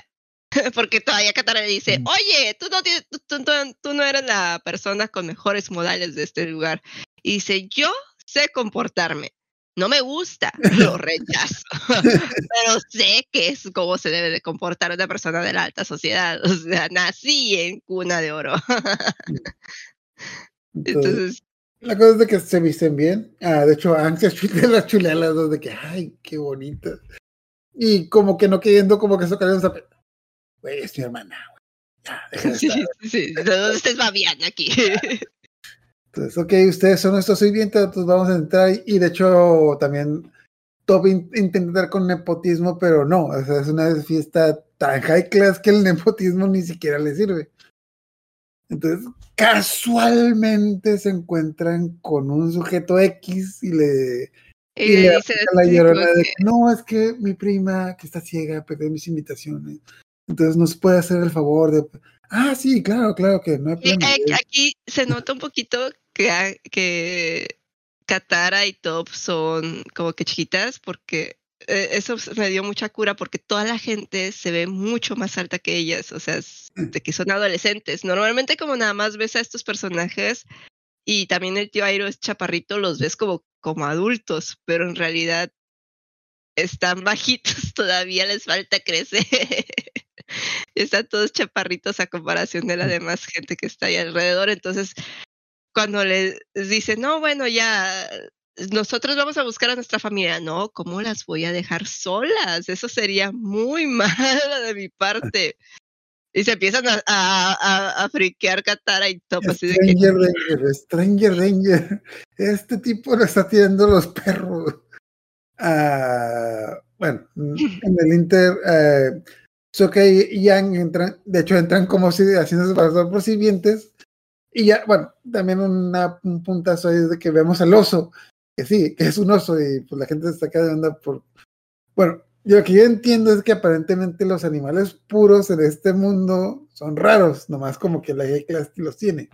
Porque todavía Katara le dice, Mm. oye, tú no, tienes- tú, tú- tú- tú no eres la persona con mejores modales de este lugar. Y dice, yo sé comportarme. No me gusta, lo rechazo. Pero sé que es como se debe de comportar una persona de la alta sociedad. O sea, nací en cuna de oro. Entonces, Entonces, la cosa es de que se visten bien. Ah, de hecho, se chulea las chulea a las dos de que, ay, qué bonita. Y como que no queriendo, como que eso cayó en Güey, es mi hermana, güey. Ya, deja de sí, estar". sí, sí, no estés babiando aquí. Entonces, ok, ustedes son nuestros sirvientes, entonces vamos a entrar. Y de hecho, también Top in- intenta entrar con nepotismo, pero no. O sea, es una fiesta tan high class que el nepotismo ni siquiera le sirve. Entonces, casualmente se encuentran con un sujeto X y le, Y y le dice la llorona de que, no, es que mi prima que está ciega perdió mis invitaciones. Entonces nos puede hacer el favor de. Ah, sí, claro, claro que no hay problema. aquí se nota un poquito que, a- que Katara y Top son como que chiquitas porque eh, eso me dio mucha cura porque toda la gente se ve mucho más alta que ellas, o sea, es de que son adolescentes. Normalmente como nada más ves a estos personajes y también el tío Airo es chaparrito, los ves como, como adultos, pero en realidad están bajitos, todavía les falta crecer. Están todos chaparritos a comparación de la demás gente que está ahí alrededor. Entonces, cuando les dicen, no, bueno, ya nosotros vamos a buscar a nuestra familia, no, ¿cómo las voy a dejar solas? Eso sería muy malo de mi parte. Y se empiezan a, a, a, a friquear Katara y Top, así de que, Stranger Danger, Stranger Danger. Este tipo lo está tirando los perros. Ah, bueno, en el Inter, eh, Sokka y Yang entran, de hecho entran como si haciéndose pasar por sirvientes. Y ya, bueno, también una, un puntazo es de que vemos al oso, que sí, que es un oso y pues la gente se está quedando por... Bueno, yo lo que yo entiendo es que aparentemente los animales puros en este mundo son raros, nomás como que la G-Class los tiene.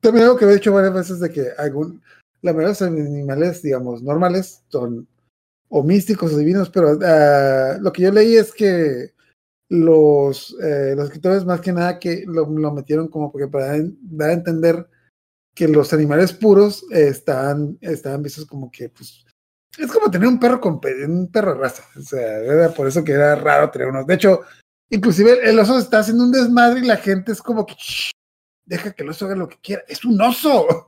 También algo que he dicho varias veces de que algún, la mayoría de los animales, digamos, normales son o místicos o divinos, pero uh, lo que yo leí es que los, eh, escritores más que nada que lo, metieron como porque para dar a entender que los animales puros eh, estaban, vistos como que pues es como tener un perro con un perro de raza. O sea, era por eso que era raro tener unos. De hecho, inclusive el oso está haciendo un desmadre y la gente es como que deja que el oso haga lo que quiera. Es un oso.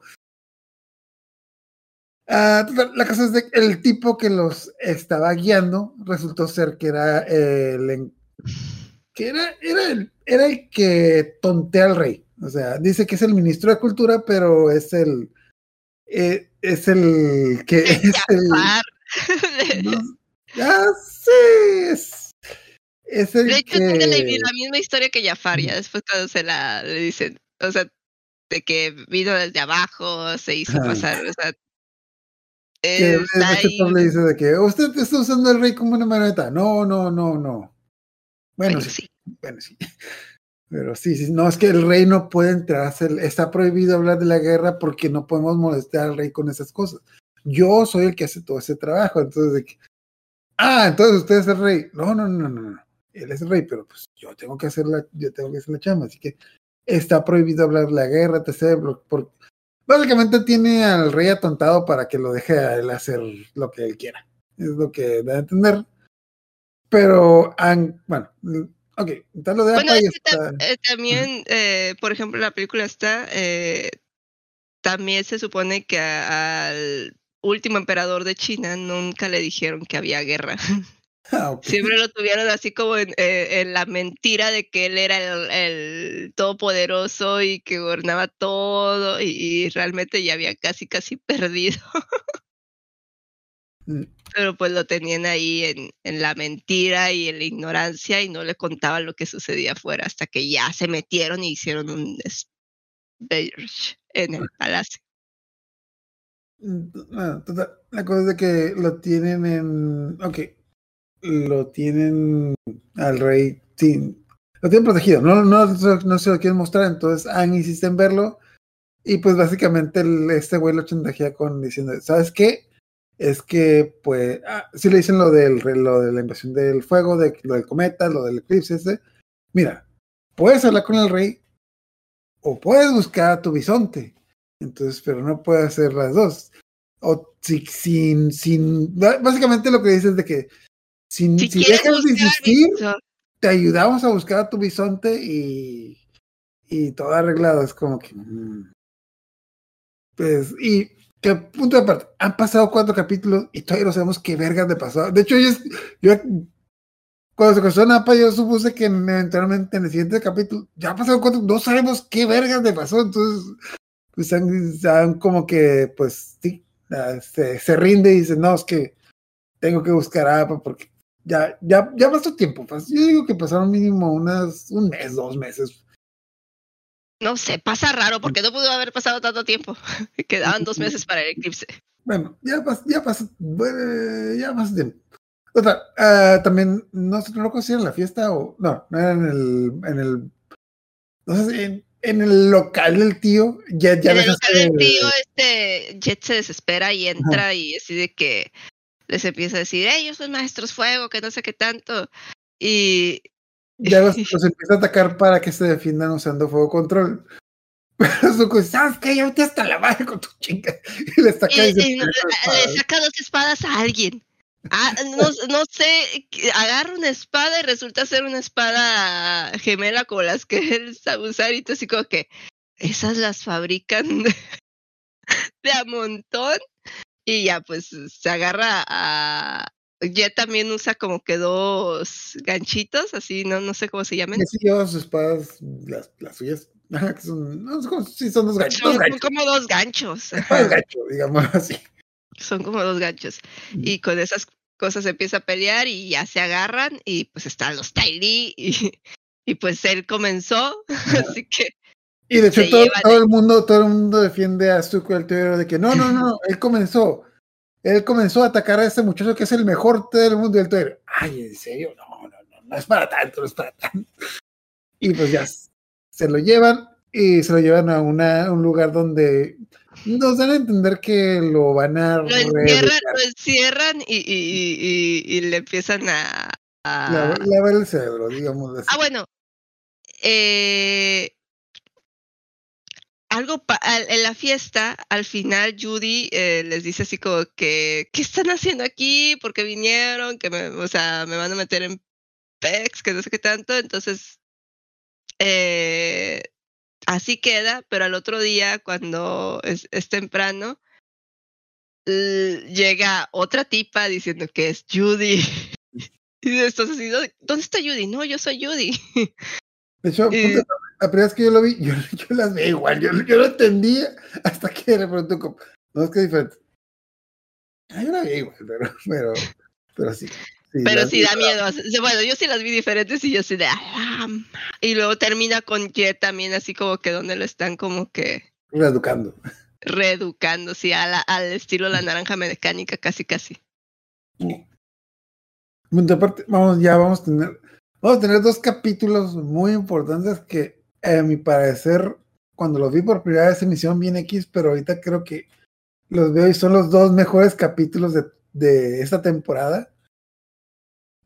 Uh, la cosa es de el tipo que los estaba guiando resultó ser que era el que era, era, el, era el que tontea al rey. O sea, dice que es el ministro de cultura, pero es el eh, es el que es el, no, ah, sí, es, es el de hecho, que... tiene la, la, misma historia que Jafar, ya después cuando se la le dicen, o sea, de que vino desde abajo, se hizo Ah. pasar, o sea, que. Tom le dice de que usted está usando al rey como una marioneta. No, no, no, no. Bueno, Bueno, sí. sí. bueno, sí. Pero sí, sí, no, es que el rey no puede entrar, está prohibido hablar de la guerra porque no podemos molestar al rey con esas cosas. Yo soy el que hace todo ese trabajo, entonces de que, ah, entonces usted es el rey. No, no, no, no, no, él es el rey, pero pues yo tengo que hacer la, yo tengo que hacer la chamba, así que está prohibido hablar de la guerra, etc. Por, básicamente tiene al rey atontado para que lo deje a él hacer lo que él quiera. Es lo que da a entender. Pero, bueno, ok, entonces lo de bueno, eh, también, eh, por ejemplo, la película está, eh, también se supone que al último emperador de China nunca le dijeron que había guerra. Ah, Siempre lo tuvieron así como en, la mentira de que él era el, todopoderoso y que gobernaba todo y, realmente ya había casi, casi perdido. Mm. Pero pues lo tenían ahí en, en, la mentira y en la ignorancia y no le contaban lo que sucedía afuera hasta que ya se metieron y hicieron un en el palacio. Mm, la cosa es de que lo tienen en... Ok, lo tienen al rey, sí, lo tienen protegido, no, no, no se lo quieren mostrar, entonces Anne insiste en verlo y pues básicamente este güey lo chantajea con diciendo, ¿sabes qué? Es que, pues, ah, si le dicen lo del lo de la invasión del fuego, de, lo del cometa, lo del eclipse ese. Mira, puedes hablar con el rey o puedes buscar a tu bisonte. Entonces, pero no puedes hacer las dos. O si, sin, sin, básicamente lo que dices es de que si, si, dejas de insistir, te ayudamos a buscar a tu bisonte y, y todo arreglado. Es como que. Mm. Pues, y que punto de aparte, han pasado cuatro capítulos y todavía no sabemos qué vergas de pasó. De hecho, yo, yo cuando se casó Napa, yo supuse que eventualmente en el siguiente capítulo ya han pasado cuatro, no sabemos qué vergas de pasó. Entonces, pues han, como que, pues sí, se, se, rinde y dice, no, es que tengo que buscar a Apa porque ya, ya, ya pasó tiempo. Pues, yo digo que pasaron mínimo unas, un mes, dos meses. No sé, pasa raro porque no pudo haber pasado tanto tiempo. Quedaban dos meses para el eclipse. Bueno, ya pasó, ya pasó, ya pasó tiempo. Otra, uh, también, no sé, no lo consideran la fiesta o, no, no era en el, en el, no sé si en, en el local del tío, ya, ya En el local del tío, este, Jet se desespera y entra y decide que les empieza a decir, ellos son maestros fuego, que no sé qué tanto. Y. Ya los, empieza a atacar para que se defiendan usando fuego control. Pero su ¿sabes qué? Ya hasta la madre con tu chinga. Y le saca, le saca dos espadas a alguien. Ah, no, no, sé, agarra una espada y resulta ser una espada gemela como las que él sabe usar y tú así como que esas las fabrican de, de a montón y ya, pues se agarra a. Ya también usa como que dos ganchitos, así, no, no sé cómo se llaman. Espadas, las, las suyas. son, no, son, sí, son dos ganchos. Son como dos ganchos. gancho, digamos así. Son como dos ganchos. Y con esas cosas se empieza a pelear y ya se agarran y pues están los Tyree y, y pues él comenzó, así que y de hecho todo, todo el mundo, todo el mundo defiende a Zuko el teórico de que no, no, no, él comenzó. Él comenzó a atacar a este muchacho que es el mejor del mundo del teórico. Ay, en serio, no, no, no, no es para tanto, no es para tanto. Y pues ya se lo llevan y se lo llevan a una, un lugar donde nos dan a entender que lo van a lo encierran, lo encierran y, y, y, y, le empiezan a, a... lavar el cerebro, digamos así. Ah, bueno. Eh, algo en la fiesta, al final Judy eh, les dice así como que, ¿qué están haciendo aquí? ¿Por qué vinieron? Que me, o sea, me van a meter en PEX, que no sé qué tanto. Entonces, eh, así queda, pero al otro día, cuando es, temprano, llega otra tipa diciendo que es Judy. y entonces, ¿dónde está Judy? No, yo soy Judy. De hecho, la primera vez que yo lo vi, yo, yo las veo igual, yo, yo, lo entendía hasta que de pronto, como, no es que diferente. Ah, yo la vi igual, pero, pero, pero sí. pero sí da miedo. Bueno, yo sí las vi diferentes y yo sí de. Ah, y luego termina con Jet también, así como que donde lo están como que. Reeducando. Reeducando, sí, al estilo la naranja mecánica, casi, casi. Bueno, aparte, vamos, ya vamos a tener Vamos a tener dos capítulos muy importantes que, a mi parecer, cuando los vi por primera vez se me hicieron bien X, pero ahorita creo que los veo y son los dos mejores capítulos de, de esta temporada.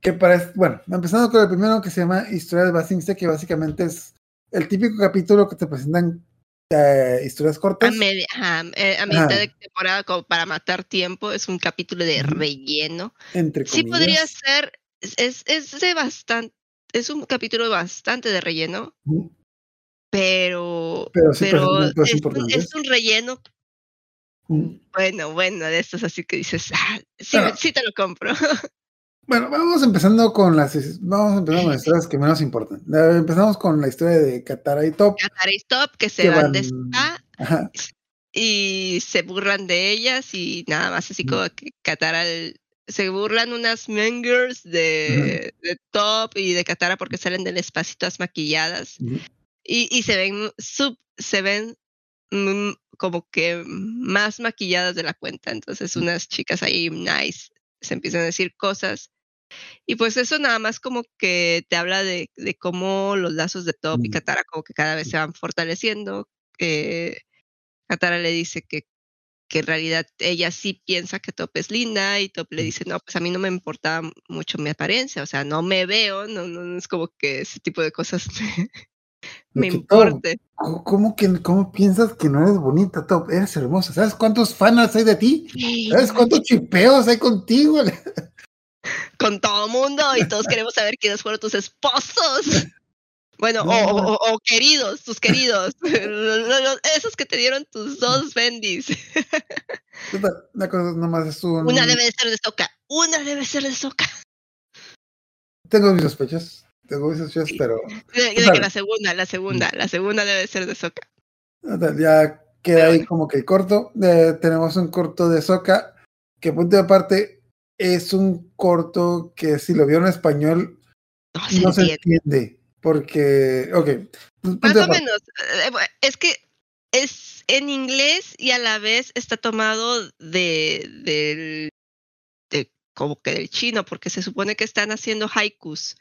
Que parece, bueno, empezando con el primero que se llama Historia de Basingse, que básicamente es el típico capítulo que te presentan eh, historias cortas. A, media, ajá, eh, a mitad de temporada, como para matar tiempo, es un capítulo de relleno. Entre sí podría ser, es, es de bastante, es un capítulo bastante de relleno, pero, pero, sí pero es, un, es, un, relleno. Bueno, bueno, de estos así que dices, ah, sí, sí te lo compro. Bueno, vamos empezando con las vamos empezando con las historias que menos importan. Empezamos con la historia de Katara y Top. Katara y Stop, que se que van van- de spa Ajá, y se burlan de ellas y nada más así como que Katara se burlan unas mangers de, de Top y de Katara porque salen del espacio todas maquilladas. Y, y se ven sub, se ven mm, como que más maquilladas de la cuenta. Entonces unas chicas ahí nice se empiezan a decir cosas. Y pues eso nada más como que te habla de, de cómo los lazos de Top y. Katara como que cada vez se van fortaleciendo eh, Katara le dice que, que en realidad ella sí piensa que Top es linda y Top le dice, no, pues a mí no me importa mucho mi apariencia, o sea, no me veo, no, no, no es como que ese tipo de cosas me, me Top, importe. ¿cómo- ¿Cómo, que, ¿Cómo piensas que no eres bonita, Top? Eres hermosa. ¿Sabes cuántos fans hay de ti? ¿Sabes cuántos chipeos hay contigo? Con todo mundo y todos queremos saber quiénes fueron tus esposos. Bueno, No. o, o- o queridos, tus queridos. Esos que te dieron tus dos bendis. La cosa nomás es un... Una debe de ser de Soca. Una debe ser de Soca. Tengo mis sospechas. Tengo mis sospechas, pero De, de Claro. que la segunda, la segunda, la segunda debe ser de Soca. Ya queda ahí como que el corto. Eh, tenemos un corto de Soca, que punto de aparte es un corto que si lo vieron en español No se no se entiende. entiende. Porque, ok. Más o menos. eh, Es que es en inglés y a la vez está tomado de, de como que del chino, porque se supone que están haciendo haikus,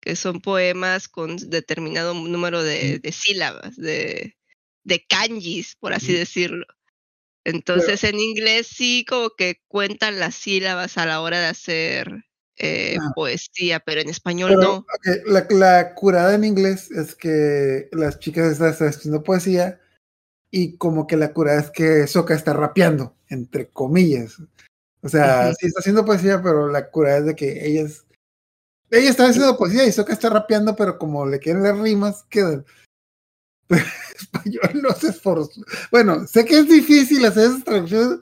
que son poemas con determinado número de, de sílabas, de, de kanjis, por así decirlo. Entonces en inglés sí como que cuentan las sílabas a la hora de hacer eh, Ah. poesía, pero en español Pero, no. la, la curada en inglés es que las chicas están, están haciendo poesía y como que la curada es que Soka está rapeando, entre comillas. O sea, sí está haciendo poesía, pero la curada es de que ellas... Ella está haciendo poesía y Soka está rapeando, pero como le quieren las rimas, quedan. español no se esforzó. Bueno, sé que es difícil hacer esas traducciones,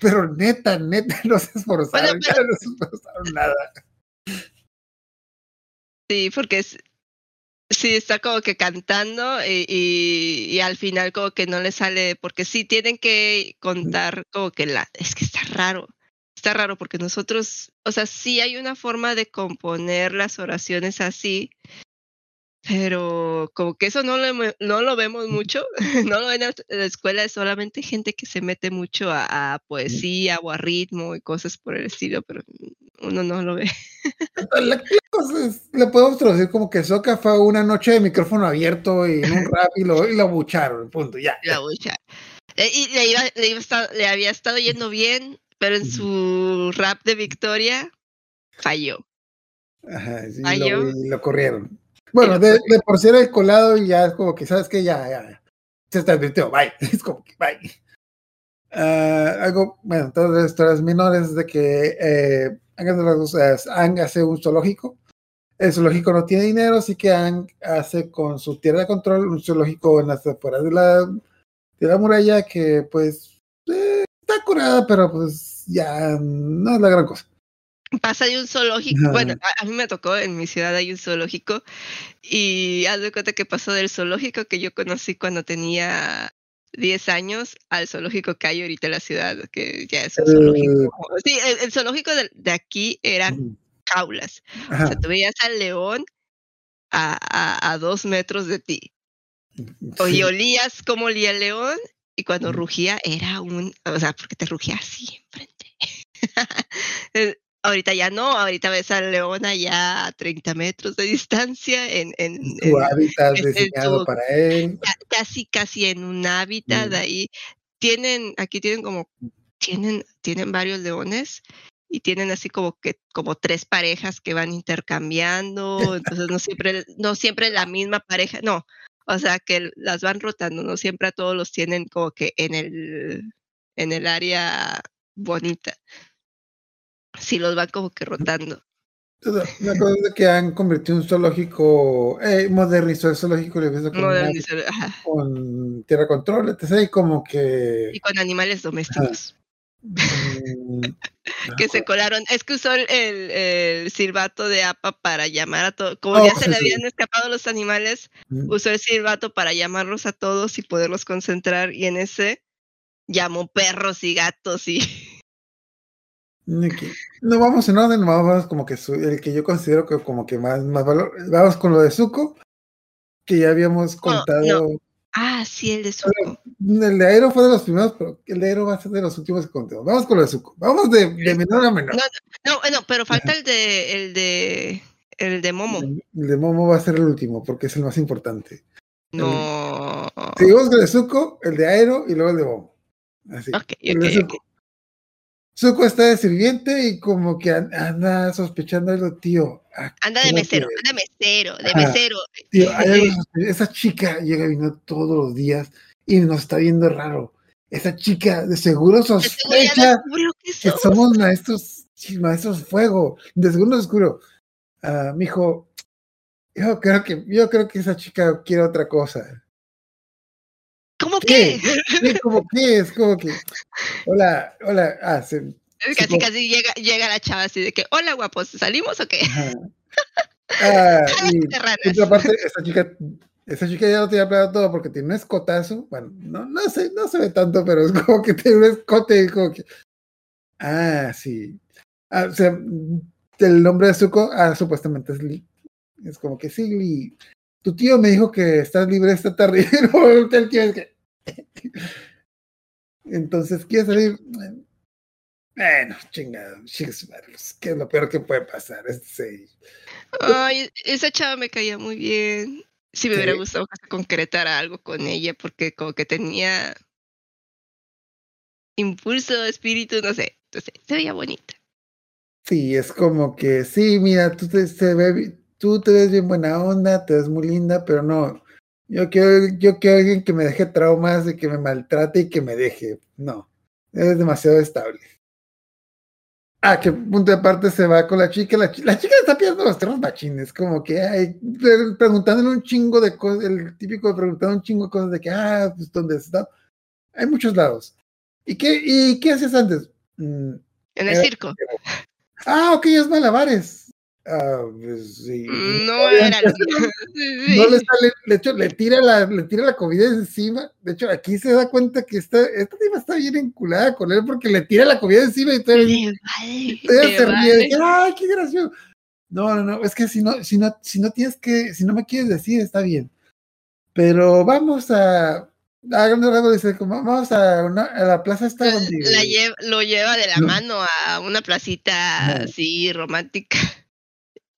pero neta, neta, no se esforzaron, pero- no se esforzaron nada. Sí, porque es, sí está como que cantando y, y, y al final como que no le sale, porque sí tienen que contar como que la, es que está raro, está raro porque nosotros, o sea, sí hay una forma de componer las oraciones así, pero como que eso no lo, no lo vemos mucho, no lo ven en la escuela, es solamente gente que se mete mucho a, a poesía o a ritmo y cosas por el estilo, pero uno no lo ve. La, la podemos traducir como que Soca fue una noche de micrófono abierto y en un rap y lo, y lo bucharon, punto, ya. la. Eh, Y le, iba, le, iba esta- le había estado yendo bien, pero en su rap de victoria falló. Ajá, sí, Ay, lo, lo corrieron. Bueno, de, de por ser el colado y ya es como que, ¿sabes qué? Ya, ya, ya. Se está advirtió, bye. Es como que, bye. Ah, algo, bueno, todas las historias menores de que eh, Ang hace un zoológico. El zoológico no tiene dinero, así que Ang hace con su tierra de control un zoológico en las afueras de la, de la muralla que, pues, eh, está curada, pero pues ya no es la gran cosa. Pasa de un zoológico, bueno, a, a mí me tocó, en mi ciudad hay un zoológico, y haz de cuenta que pasó del zoológico que yo conocí cuando tenía 10 años al zoológico que hay ahorita en la ciudad, que ya es un El- zoológico. Sí, el, el zoológico de, de aquí eran jaulas. O sea, tú veías al león a, a, a dos metros de ti. O Sí. y olías como olía el león y cuando rugía era un, o sea, porque te rugía así enfrente. Ahorita ya no, ahorita ves a Leona ya a 30 metros de distancia en, en, Su en- hábitat en- en diseñado su- para él. ca- casi casi en un hábitat Mm. ahí. Tienen, aquí tienen como, tienen, tienen varios leones y tienen así como que, como tres parejas que van intercambiando, entonces no siempre, no siempre la misma pareja, no, o sea que las van rotando, no siempre a todos los tienen como que en el, en el área bonita. Sí, los van como que rotando. Me acuerdo de que han convertido un zoológico, eh, modernizó el zoológico hizo con, modernizar, ajá, con tierra control, etc. Y como que. Y con animales domésticos. mm, que se colaron. Es que usó el, el- silbato de APA para llamar a todos. Como Oh, ya se sí, le sí. habían escapado los animales, mm, usó el silbato para llamarlos a todos y poderlos concentrar. Y en ese llamó perros y gatos y. ok. No vamos en orden, vamos como que su- el que yo considero que como que más, más valor. Vamos con lo de Zuko, que ya habíamos contado. Ah, sí, el de Zuko. El de Aero fue de los primeros, pero el de Aero va a ser de los últimos que contemos. Vamos con lo de Zuko. Vamos de, de menor a menor. No, no, bueno, pero falta el de el de el de Momo. El de Momo va a ser el último, porque es el más importante. No. Seguimos con el de Zuko, el de Aero y luego el de Momo. Así. Ok, El ok, de. Zuko. Zuko está de sirviente y como que an- anda sospechando algo, tío. Anda de mesero, que- anda de mesero, de Ajá. mesero. Tío, hay algo esa chica llega viniendo todos los días y nos está viendo raro. Esa chica de seguro sospecha que que somos. somos maestros, maestros fuego. De seguro descubrió. Ah, mijo, yo creo que, yo creo que esa chica quiere otra cosa. ¿Cómo ¿Qué? Sí, como que es como que, hola, hola, ah, se- Casi, casi llega, llega la chava así de que, hola guapos, ¿salimos o qué? ajá. Ah, y, otra parte, esa chica, esa chica ya lo tenía planeado todo porque tiene un escotazo. Bueno, no, no sé, no se ve tanto, pero es como que tiene un escote y como que. Ah, sí. Ah, o sea, el nombre de Zuko, ah, supuestamente es Lee. Es como que sí, Lee. Tu tío me dijo que estás libre esta tarde. El tío es que. Entonces, ¿quieres salir? Bueno, chingado, chicos, ¿qué es lo peor que puede pasar? Este, Ay, esa chava me caía muy bien. Sí me hubiera gustado que se concretara algo con ella porque como que tenía impulso, espíritu, no sé, no sé, se veía bonita. Sí, es como que, sí, mira, tú te, se ve tú te ves bien buena onda, te ves muy linda, pero no, yo quiero, yo quiero alguien que me deje traumas, y que me maltrate y que me deje. No, es demasiado estable. Ah, que punto de parte se va con la chica, la, chi- la chica está pidiendo los ternos machines, como que, ay, pre- preguntándole un chingo de cosas, el típico de preguntar un chingo de cosas de que, ah, pues, ¿dónde está? Hay muchos lados. ¿Y qué, y qué haces antes? Mm, En el circo. Ah, ok, es malabares. Ah, pues sí. No era. No le sale, de hecho, le tira la, le tira la comida encima. De hecho, aquí se da cuenta que esta, esta tipa está bien enculada con él porque le tira la comida encima y todavía, vale, todavía se vale. Ay, qué gracioso. No, no, no, es que si no, si no, si no tienes que, si no me quieres decir, está bien. Pero vamos a, algo, dice, vamos a, una- a la plaza esta La donde. lle- lo lleva de la No. mano a una placita No. así romántica,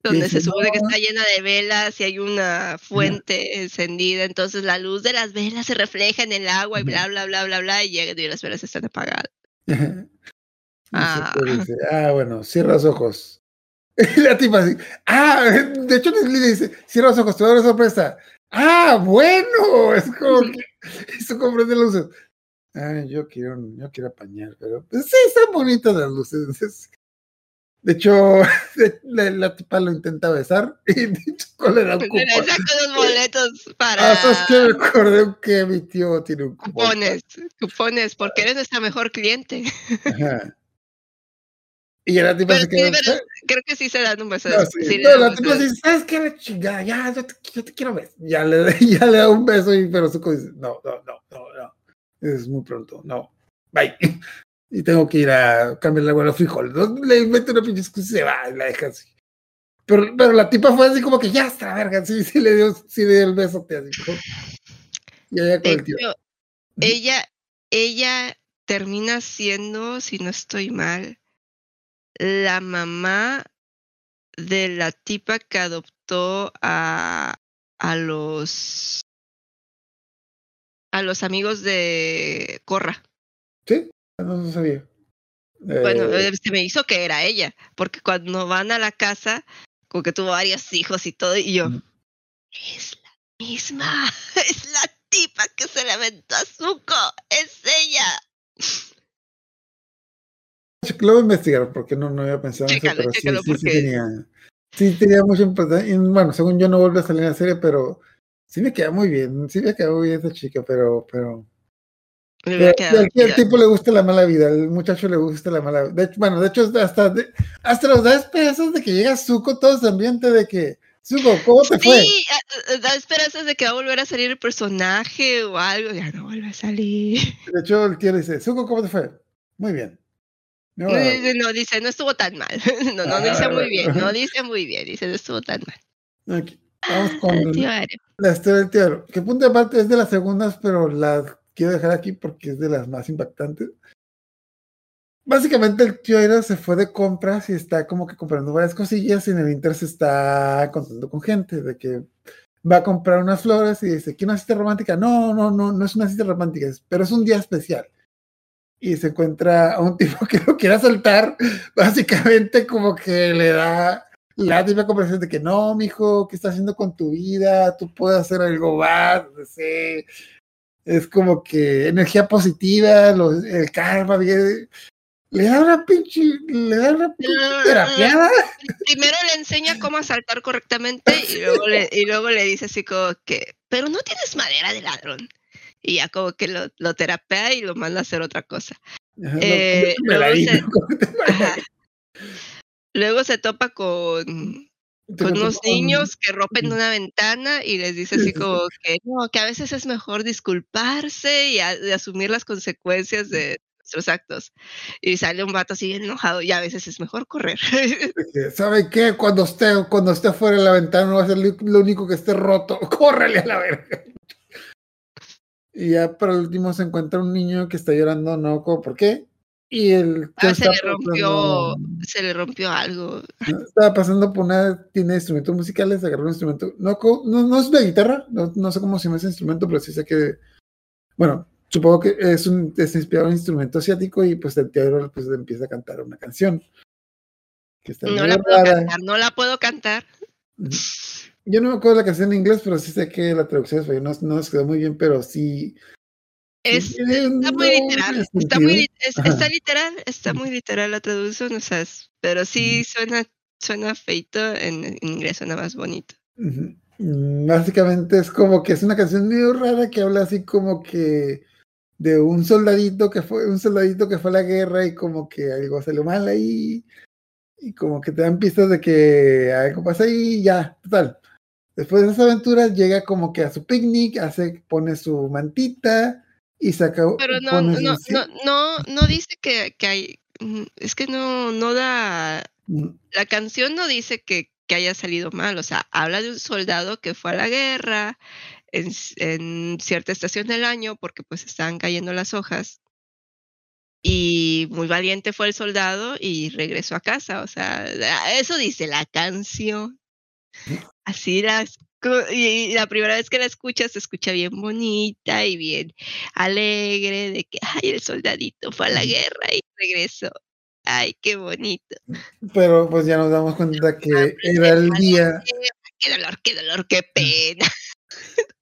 donde se supone que está llena de velas y hay una fuente encendida, entonces la luz de las velas se refleja en el agua y bla, bla, bla, bla, bla, y llegan y las velas están apagadas. Ah. Ah, bueno, cierra los ojos. La tipa así, ah, de hecho le dice, cierra los ojos, te voy a dar una sorpresa. Ah, bueno, es como que eso comprende luces. Ah, yo quiero, yo quiero apañar, pero pues, sí, están bonitas las luces. De hecho, la, la tipa lo intenta besar y un Le cupón. saco los boletos para Ah, ¿sabes qué? Me acordé que mi tío tiene un cupón. cupones, cupones, porque eres nuestra mejor cliente. Ajá. Y la tipa Pero se sí, quedó. pero creo que sí se dan un beso. No, sí, sí no, la tipa dice, ¿sabes qué? La chingada, ya, yo te, yo te quiero ver. Ya le, ya le da un beso, y, pero Zuko dice, no, no, no, no, no. Es muy pronto, no. Bye. Y tengo que ir a cambiar el agua a los frijoles. ¿no? Le mete una pinche excusa y se va y la deja así. Pero, pero la tipa fue así como que ya está, verga, sí, sí le dio, sí le dio el beso, te así. como- Y allá con el tío. ella, ella termina siendo, si no estoy mal, la mamá de la tipa que adoptó a, a los a los amigos de Corra. ¿Sí? No sabía. Bueno, Eh, se me hizo que era ella, porque cuando van a la casa, como que tuvo varios hijos y todo, y yo, Mm. es la misma, es la tipa que se le aventó a Zuko, es ella. Lo voy a investigar porque no, no había pensado en eso, pero sí, sí, sí tenía, sí tenía mucha importancia. Bueno, según yo no vuelve a salir en la serie, pero sí me queda muy bien, sí me queda muy bien esa chica, pero, pero, Quedado al, tipo le gusta la mala vida, al muchacho le gusta la mala vida. De hecho, bueno, de hecho hasta, de- hasta los da esperanzas de que llega Zuko, todo ese ambiente de que, Zuko, ¿cómo te fue? Sí, a- a- da esperanzas de que va a volver a salir el personaje o algo, ya no vuelve a salir. De hecho, el tío le dice, Zuko, ¿cómo te fue? Muy bien. No, No, dice, no estuvo tan mal. No, no, dice muy bien, no dice muy bien, dice, no estuvo tan mal. aquí, vamos con. La historia del tío que punto de parte es de las segundas, pero la quiero dejar aquí porque es de las más impactantes. Básicamente el tío Aero se fue de compras y está como que comprando varias cosillas y en el Inter se está contando con gente de que va a comprar unas flores y dice, ¿quiere una cita romántica? No, no, no, no es una cita romántica, pero es un día especial. Y se encuentra a un tipo que lo quiere asaltar, básicamente como que le da la típica conversación de que no, mijo, ¿qué estás haciendo con tu vida? Tú puedes hacer algo más, no sé. Es como que energía positiva, los- el karma, le da una pinche, le da una pinche terapiada. Primero le enseña cómo asaltar correctamente y luego le, y luego le dice así como que, pero no tienes madera de ladrón. Y ya como que lo, lo terapea y lo manda a hacer otra cosa. Ajá, Eh, luego se- Ajá. Luego se topa con, con unos niños que rompen una ventana y les dice Sí, así sí, sí. como que no, que a veces es mejor disculparse y, a- y asumir las consecuencias de nuestros actos. Y sale un vato así bien enojado y a veces es mejor correr. que, ¿Sabe qué? Cuando esté, cuando esté fuera de la ventana no va a ser lo único que esté roto. ¡Córrele a la verga! Y ya para el último se encuentra un niño que está llorando, no, ¿por qué? Y el Ah, se le rompió, pasando- se le rompió algo. Estaba pasando por una tienda de instrumentos musicales, agarró un instrumento. No, no, no es de guitarra, no, no sé cómo se llama ese instrumento, pero sí sé que. Bueno, supongo que es, un, es inspirado en un instrumento asiático y pues el tío pues, empieza a cantar una canción. Que está No la puedo rara. cantar, no la puedo cantar. Yo no me acuerdo la canción en inglés, pero sí sé que la traducción español no, no nos quedó muy bien, pero sí. Es, está muy literal, está muy, es- está literal, está muy literal la traducción, o sea, es- pero sí suena, suena feito, en, en inglés suena más bonito. Mm, Básicamente es como que es una canción medio rara que habla así como que de un soldadito que fue un soldadito que fue a la guerra y como que algo salió mal ahí y como que te dan pistas de que algo pasa ahí y ya, total. Después de esas aventuras llega como que a su picnic, hace, pone su mantita y saca Pero no, no, no, no, no dice que, que hay, mm, es que no, no da, Mm, la canción no dice que, que haya salido mal, o sea, habla de un soldado que fue a la guerra en, en cierta estación del año porque pues estaban cayendo las hojas y muy valiente fue el soldado y regresó a casa, o sea, eso dice la canción. Así las y la primera vez que la escuchas se escucha bien bonita y bien alegre de que ay el soldadito fue a la guerra y regresó. Ay, qué bonito. Pero pues ya nos damos cuenta que era el día Qué dolor, qué dolor, qué pena.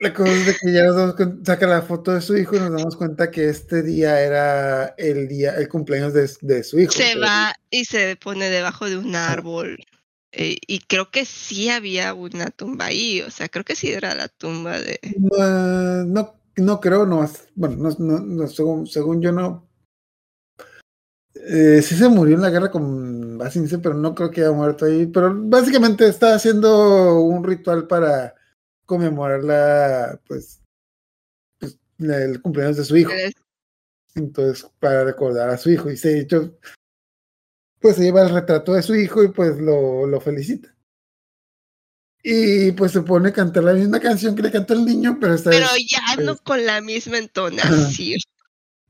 La cosa es de que ya nos damos cuen- saca la foto de su hijo y nos damos cuenta que este día era el día, el cumpleaños de, de su hijo. Se va y se pone debajo de un árbol. Eh, y creo que sí había una tumba ahí, o sea, creo que sí era la tumba de... No, no, no creo, no, bueno, no, no, según, según yo no. Eh, sí se murió en la guerra con Basince, pero no creo que haya muerto ahí. Pero básicamente está haciendo un ritual para conmemorar la, pues, pues, el cumpleaños de su hijo. Entonces, para recordar a su hijo. Y se hecho, pues se lleva el retrato de su hijo y pues lo, lo felicita. Y pues se pone a cantar la misma canción que le cantó el niño, pero esta Pero vez, ya no pues, con la misma entonación.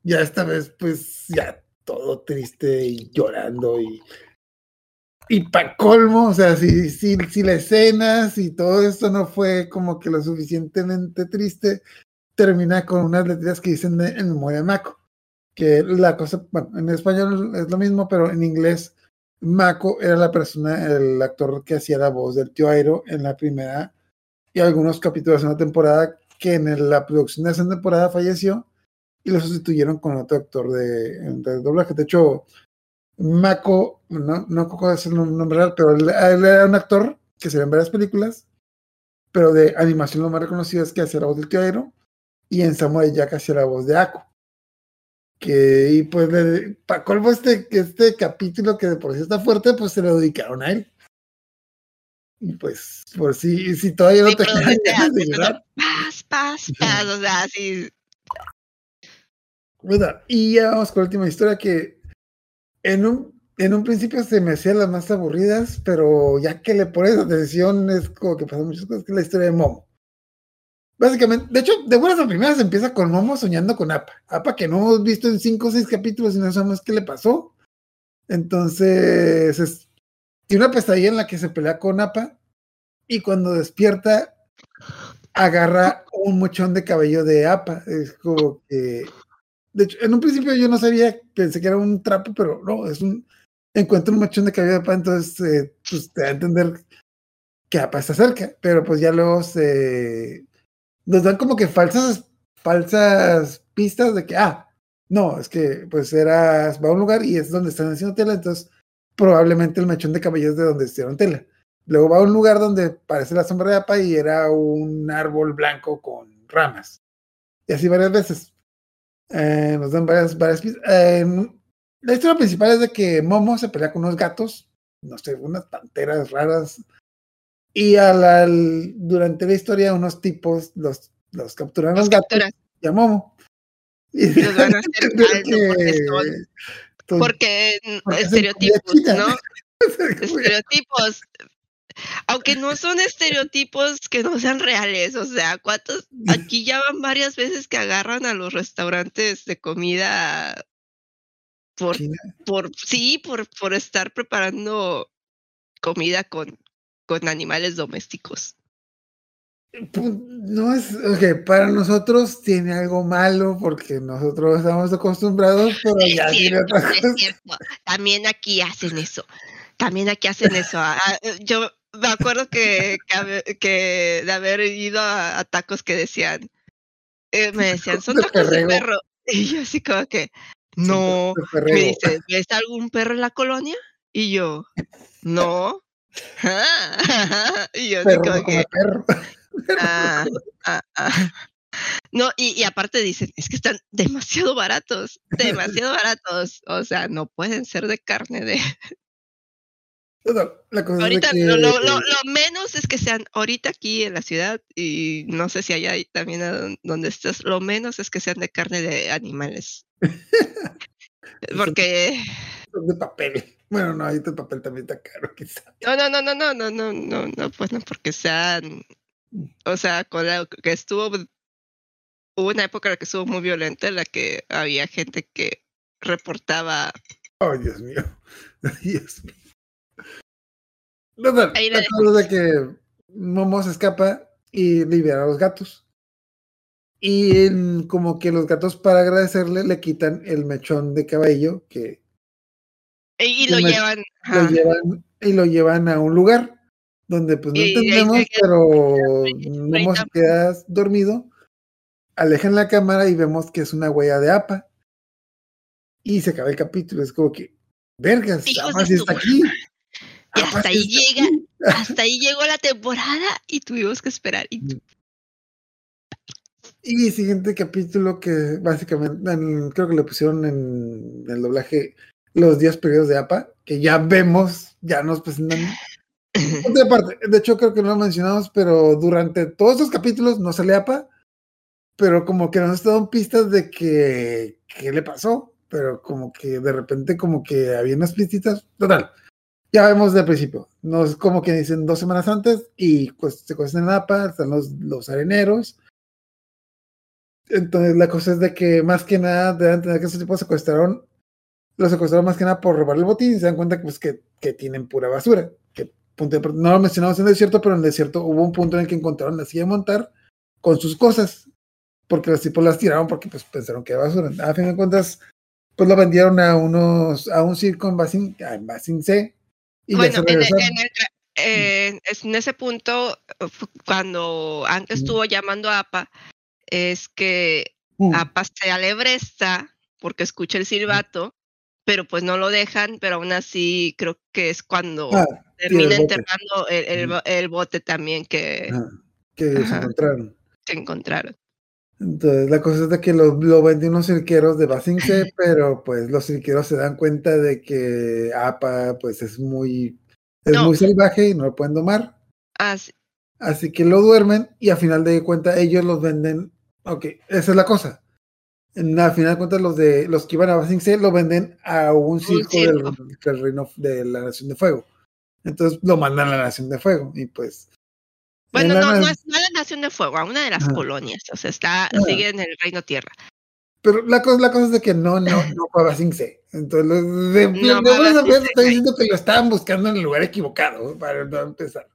ya esta vez, pues ya todo triste y llorando y y para colmo, o sea, si, si, si la escena, si todo esto no fue como que lo suficientemente triste, termina con unas letras que dicen en memoria de Mako. Que la cosa, bueno, en español es lo mismo, pero en inglés, Mako era la persona, el actor que hacía la voz del tío Airo en la primera y algunos capítulos de una temporada que en la producción de esa temporada falleció y lo sustituyeron con otro actor de, de doblaje. De hecho, Mako, no, no puedo decir el nombre real, pero él, era un actor que se ve en varias películas, pero de animación lo más reconocido es que hacía la voz del tío Aero y en Samurai Jack hacía la voz de Ako. Que, y pues, para colmo este, este capítulo que de por sí está fuerte, pues se lo dedicaron a él. Y pues, por si, si todavía no te Paz, paz, paz, o sea, así. Bueno, y ya vamos con la última historia que en un, en un principio se me hacían las más aburridas, pero ya que le pones atención es como que pasan muchas cosas, que es la historia de Momo. Básicamente, de hecho, de buenas a primeras empieza con Momo soñando con Apa. Apa que no hemos visto en cinco o seis capítulos y no sabemos qué le pasó. Entonces, es, tiene una pesadilla en la que se pelea con Apa y cuando despierta agarra un mochón de cabello de Apa. Es como que de hecho, en un principio yo no sabía, pensé que era un trapo, pero no, es un. Encuentro un machón de cabello de pan, entonces eh, pues te da a entender que APA está cerca, pero pues ya luego se. Nos dan como que falsas, falsas pistas de que, ah, no, es que pues era, va a un lugar y es donde están haciendo tela, entonces probablemente el mechón de cabello es de donde hicieron tela. Luego va a un lugar donde parece la sombra de APA y era un árbol blanco con ramas. Y así varias veces. Eh, nos dan varias, varias eh, la historia principal es de que Momo se pelea con unos gatos, no sé, unas panteras raras. Y al, durante la historia, unos tipos los, los capturan los, gatos y a Momo. Y, los van a hacer porque, porque, estereotipos, ¿no? estereotipos aunque no son estereotipos que no sean reales, o sea, ¿cuántos? Aquí ya van varias veces que agarran a los restaurantes de comida por, por sí, por, por estar preparando comida con, con animales domésticos. Pues, no es, ok, para nosotros tiene algo malo porque nosotros estamos acostumbrados, pero ya tiene otra cosa. También aquí hacen eso. También aquí hacen eso. Ah, ah, yo me acuerdo que, que, de haber ido a, tacos que decían, eh, me decían, son tacos de perro. Y yo así como que, no. Me dice, ¿ves algún perro en la colonia? Y yo, no. y yo así como que, perro. Ah, ah, ah. No, y, y, aparte dicen, es que están demasiado baratos, demasiado baratos. O sea, no pueden ser de carne de, ahorita lo, lo, lo, menos es que sean ahorita aquí en la ciudad y no sé si allá también donde estás, lo menos es que sean de carne de animales. Porque de papel. Bueno, no, ahí el papel también está caro, quizá. No, no, no, no, no, no, no, no, no, pues no, porque sean, o sea, con la que estuvo, hubo una época en la que estuvo muy violenta, en la que había gente que reportaba. Oh, Dios mío, Dios mío. No, no, de que Momo se escapa y libera a los gatos. Y como que los gatos, para agradecerle, le quitan el mechón de cabello que. Y, lo, llevan, Y lo llevan a un lugar donde, pues no entendemos, pero Momo se queda dormido. Alejan la cámara y vemos que es una huella de APA. Y se acaba el capítulo. Es como que, vergas, APA está aquí. Y hasta ahí llega, hasta ahí llegó la temporada y tuvimos que esperar. Y, y siguiente capítulo que básicamente creo que le pusieron en el doblaje los 10 periodos de APA, que ya vemos, ya nos presentan. De, parte, de hecho, creo que no lo mencionamos, pero durante todos estos capítulos no sale APA, pero como que nos dado pistas de que qué le pasó, pero como que de repente como que había unas pistitas, total ya vemos de principio. No es como que dicen dos semanas antes y pues, se cuestan en APA, están los, los areneros. Entonces la cosa es de que más que nada deben tener que esos tipos secuestraron Lo secuestraron más que nada por robar el botín y se dan cuenta que, pues, que, que tienen pura basura. Que, punto de- no lo mencionamos en el desierto, pero en el desierto hubo un punto en el que encontraron la silla de montar con sus cosas. Porque los tipos las tiraron porque pues pensaron que era basura. A fin de cuentas, pues lo vendieron a unos, a un circo en Basin, en Basin C. Y Bueno, en, el- regresaron. en el eh, en ese punto, cuando antes estuvo llamando a APA, es que Mm. APA se alebresta porque escucha el silbato, pero pues no lo dejan, pero aún así creo que es cuando Ah, termina el enterrando el, bo- el bote también que que se encontraron. se encontraron. Entonces, la cosa es de que lo, lo venden unos cirqueros de Basing C, pero pues los cirqueros se dan cuenta de que APA pues es muy, es No. muy salvaje y no lo pueden domar. Así, Así que lo duermen y a final de cuentas ellos los venden. Ok, esa es la cosa. En- Al final de cuentas los de los que iban a Basing lo venden a un circo, del- reino de la Nación de Fuego. Entonces lo mandan a la Nación de Fuego y pues en bueno, no, no es no a la Nación de Fuego, a una de las Ajá. colonias, o sea, está, Ah. sigue en el Reino Tierra. Pero la cosa, la cosa es de que no, no, no fue a Basing. Entonces, de, No de está diciendo que lo estaban buscando en el lugar equivocado para no empezar.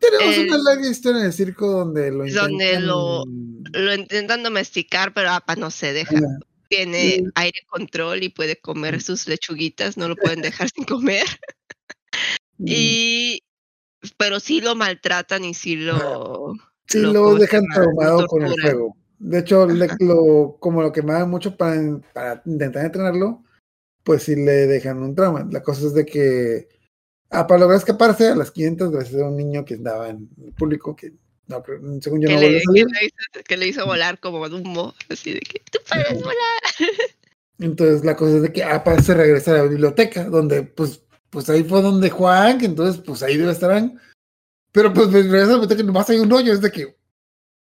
Tenemos El- una larga historia en el circo donde lo Donde lo- intentan- Lo intentan domesticar, pero APA no se deja. Ajá. Tiene aire control y puede comer sus lechuguitas, no lo pueden dejar sin comer. Y pero sí lo maltratan y sí lo Sí, lo- lo ¿cómo se dejan traumado con el fuego. De hecho, le- lo, como lo quemaban mucho para, para intentar entrenarlo, pues sí le dejan un trauma. La cosa es de que ah, para lograr escaparse a las 500 gracias a un niño que andaba en el público, que no, según yo que, no le, a que salir. le hizo, que le hizo volar como humo, así de que tú puedes volar. Entonces la cosa es de que APA se regresa a la biblioteca, donde pues, pues ahí fue donde Juan, que entonces pues ahí debe estarán. Pero pues regresa a la biblioteca y nomás hay un hoyo, es de que,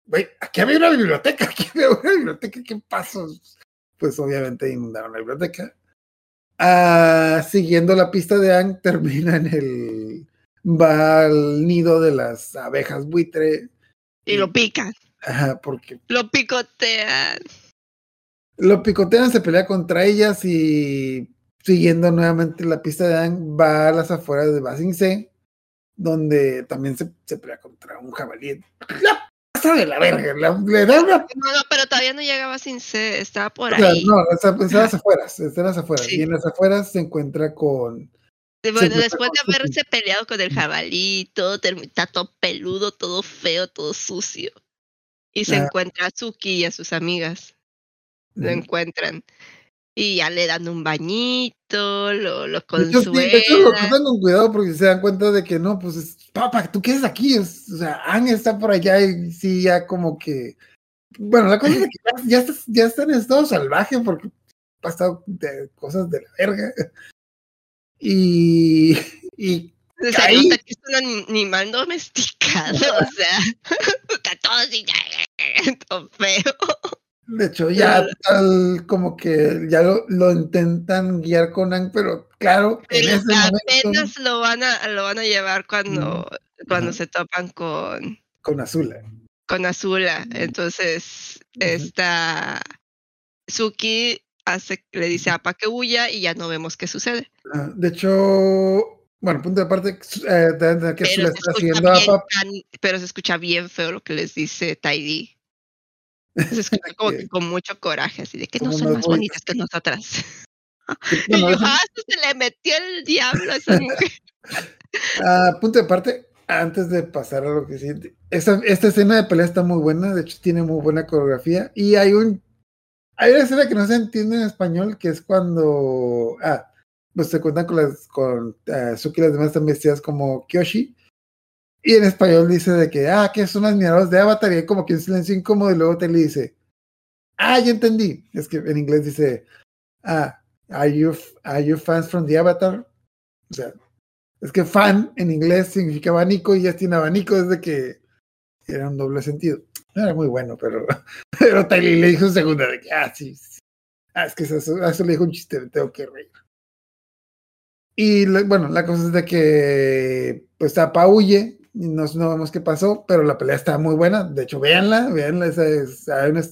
güey, aquí había una biblioteca, aquí había una biblioteca, ¿qué pasó? Pues obviamente inundaron la biblioteca. Ah, siguiendo la pista de Ang, termina en el, va al nido de las abejas buitre. Y lo pican, Ajá, porque lo picotean. Lo picotean, se pelea contra ellas y siguiendo nuevamente la pista de Ang, va a las afueras de Basing C, donde también se, se pelea contra un jabalí. La pasa de la verga, la- le da una... No, no, pero todavía no llegaba sin C, estaba por o sea, ahí. no, está, está en las afueras, está en las afueras. Sí. Y en las afueras se encuentra con... Bueno, encuentra después de con haberse peleado con el jabalí, todo está todo peludo, todo feo, todo sucio. Y se Ah. encuentra a Suki y a sus amigas. Lo encuentran. Y ya le dan un bañito, lo, lo hecho, sí, lo consuelan. tratan con cuidado porque se dan cuenta de que no, pues, es, papá, ¿tú qué haces aquí? Es- o sea, Ang está por allá y sí, ya como que... Bueno, la cosa es que ya, ya, está, ya está en estado salvaje porque ha pasado de cosas de la verga. Y... y O sea, ahí- nota que es un animal domesticado, o sea, está todo así, todo feo. De hecho, ya tal como que ya lo, lo intentan guiar con Ang, pero claro, en Pero momento apenas lo van a, lo van a llevar cuando, cuando se topan con, con Azula. con Azula. Entonces, Ujú. esta Suki hace, le dice a Apa que huya y ya no vemos qué sucede. Ah, De hecho, bueno, punto de aparte, eh, de- de que Pero se, está escucha siguiendo a tan- pero se escucha bien feo lo que les dice Tidy. Escucha como que con mucho coraje, así de que no son más bonitas que nosotras. Y yo, ah, se le metió el diablo a esa mujer. Ah, punto de parte, antes de pasar a lo que sigue, esta, esta escena de pelea está muy buena, de hecho tiene muy buena coreografía y hay un hay una escena que no se entiende en español que es cuando ah, pues se cuentan con las con ah, Suki y las demás están vestidas como Kyoshi y en español dice de que ah que son las miradas de Avatar y hay como que un silencio incómodo y luego te dice ah ya entendí es que en inglés dice ah are you are you fans from the Avatar o sea es que fan en inglés significa abanico y ya tiene abanico desde que era un doble sentido. No era muy bueno, pero, pero Tylee le dijo segunda de que, ah, sí, sí. Ah, es que eso, eso le dijo un chiste, me tengo que reír. Y bueno, la cosa es de que pues Apa huye no, no vemos qué pasó, pero la pelea está muy buena. De hecho, véanla, véanla. Esa es, hay, una,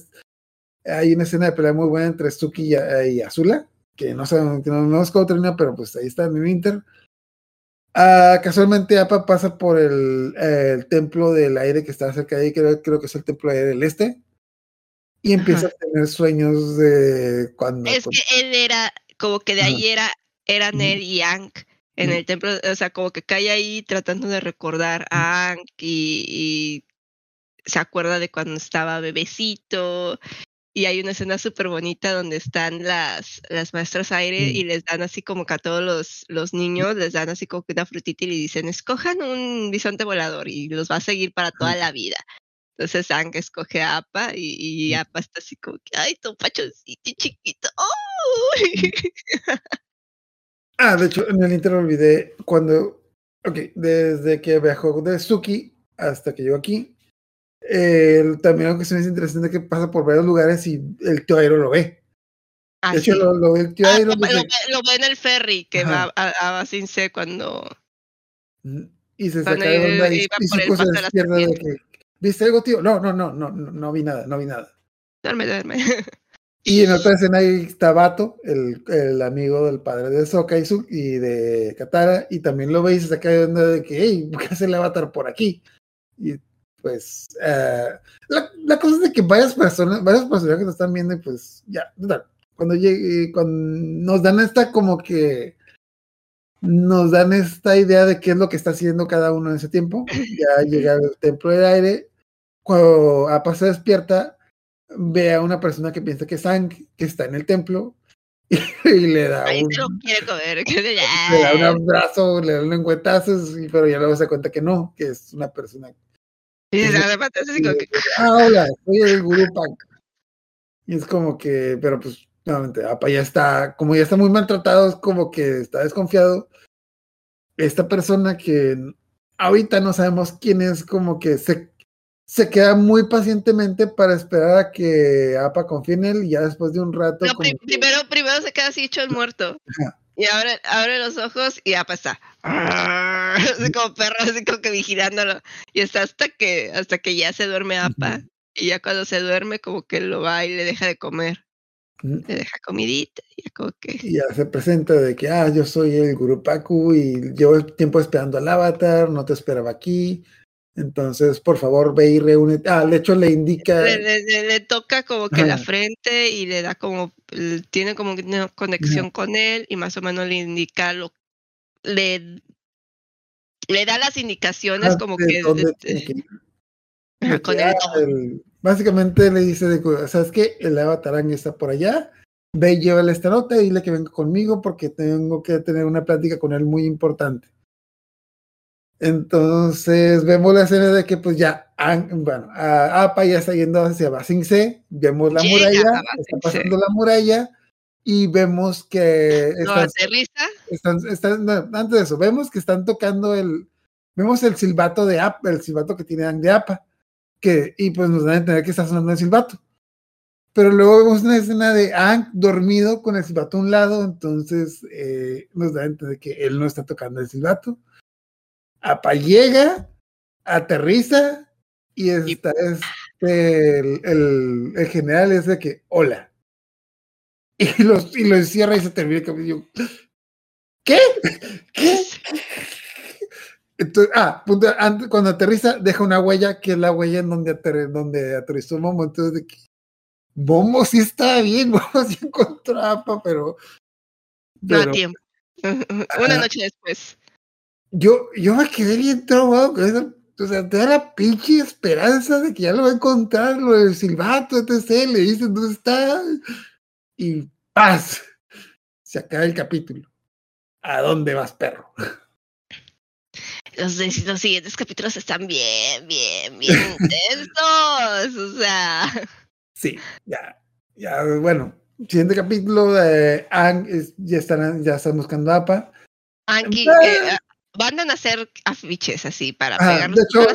hay una escena de pelea muy buena entre Suki y, y Azula. que no sabemos, que no vemos cómo termina, pero pues ahí está en el Inter. Ah, casualmente APA pasa por el, el, templo del aire que está cerca de ahí, creo, creo que es el templo del aire del este, y empieza Ajá. a tener sueños de cuando... Es que él era, como que de ahí era, era Ned y Hank en el templo, o sea, como que cae ahí tratando de recordar a Hank y, y se acuerda de cuando estaba bebecito y hay una escena súper bonita donde están las, las maestras aire Mm. y les dan así como que a todos los, los niños les dan así como que una frutita y le dicen, escojan un bisonte volador y los va a seguir para toda la vida. Entonces Ang escoge a Apa y, y Mm. Apa está así como que, ay, tu pachoncito chiquito. ¡Oh! Ah, de hecho, en el intro olvidé cuando, ok, desde que viajó de Suki hasta que llegó aquí, eh, también algo que se me hace interesante es que pasa por varios lugares y el tío Airo lo ve. Ah, de hecho, sí. lo, lo ve el tío Ah, Airo. lo, dice- lo ve, lo ve en el ferry que Ajá. va a, a Sin C cuando y se saca de onda y, y se paso de la de que, ¿viste algo, tío? No, no, no, no, no, no vi nada, no vi nada. duerme, duerme. Y en otra escena ahí está Bato, el, el amigo del padre de Sokka y, de Katara, y también lo ve y se de onda de que, hey, ¿qué hace el avatar por aquí? Y pues, eh, la, la cosa es de que varias personas, varios personajes lo están viendo pues, ya, cuando llegue, cuando nos dan esta como que, nos dan esta idea de qué es lo que está haciendo cada uno en ese tiempo, ya llega al templo del aire, cuando Appa se despierta, ve a una persona que piensa que es Sang, que está en el templo, y, le da un, se lo quiere comer. que de- le da un abrazo, le da un lengüetazos, y- pero ya luego se da cuenta que no, que es una persona. Y así como que, Ah, hola, soy el gurú Punk. Y es como que, pero pues, nuevamente, Apa ya está, como ya está muy maltratado, es como que está desconfiado. Esta persona que ahorita no sabemos quién es, como que se, se queda muy pacientemente para esperar a que Apa confíe en él y ya después de un rato. No, como primero, primero se queda así hecho el muerto. Y abre, abre los ojos y ya pasa. Así como perro, así como que vigilándolo. Y está hasta que, hasta que ya se duerme Apa. Y ya cuando se duerme, como que lo va y le deja de comer. Le deja comidita. Y ya como que. Y ya se presenta de que, ah, yo soy el Guru Paku y llevo tiempo esperando al avatar, no te esperaba aquí. Entonces, por favor, ve y reúnete. Ah, de hecho le indica. Le, le- le- le toca como que la frente y le da como. Tiene como una conexión con él y más o menos le indica lo. Le. Le da las indicaciones ah, como que. de- De con el el- básicamente le dice, de, ¿sabes qué? El avatarán está por allá. Ve y llévale esta nota y dile que venga conmigo porque tengo que tener una plática con él muy importante. Entonces vemos la escena de que pues ya, bueno, Apa ya está yendo hacia Basingse, vemos la Llega muralla, está pasando la muralla y vemos que No están, aterriza. están, están- no, antes de eso, vemos que están tocando el, vemos el silbato de Apa, el silbato que tiene Ang de Apa, que, y pues nos dan a entender que está sonando el silbato. Pero luego vemos una escena de Ang dormido con el silbato a un lado, entonces eh, nos da a entender que él no está tocando el silbato. Apa llega, aterriza y está este, el, el, el general es de que, hola. Y los, y lo encierra y se termina el capítulo. ¿Qué? ¿Qué? Entonces, ah, punto, antes, cuando aterriza, deja una huella que es la huella en donde, ater, donde aterrizó Momo. Entonces, de que Momo sí estaba bien, Momo sí encontró a Apa, pero. No a tiempo. Una noche después. Yo, yo me quedé bien traumado con eso. O sea, te da la pinche esperanza de que ya lo va a encontrar, lo del silbato, etc. Le dicen dónde está. Y paz. Se acaba el capítulo. ¿A dónde vas, perro? Los, siguientes capítulos están bien, bien, bien intensos. O sea, Sí, ya, ya, bueno. Siguiente capítulo de Ang es- ya están, ya están buscando a Apa. Anki, que, mandan a hacer afiches así para Ah, pegarlos de hecho, no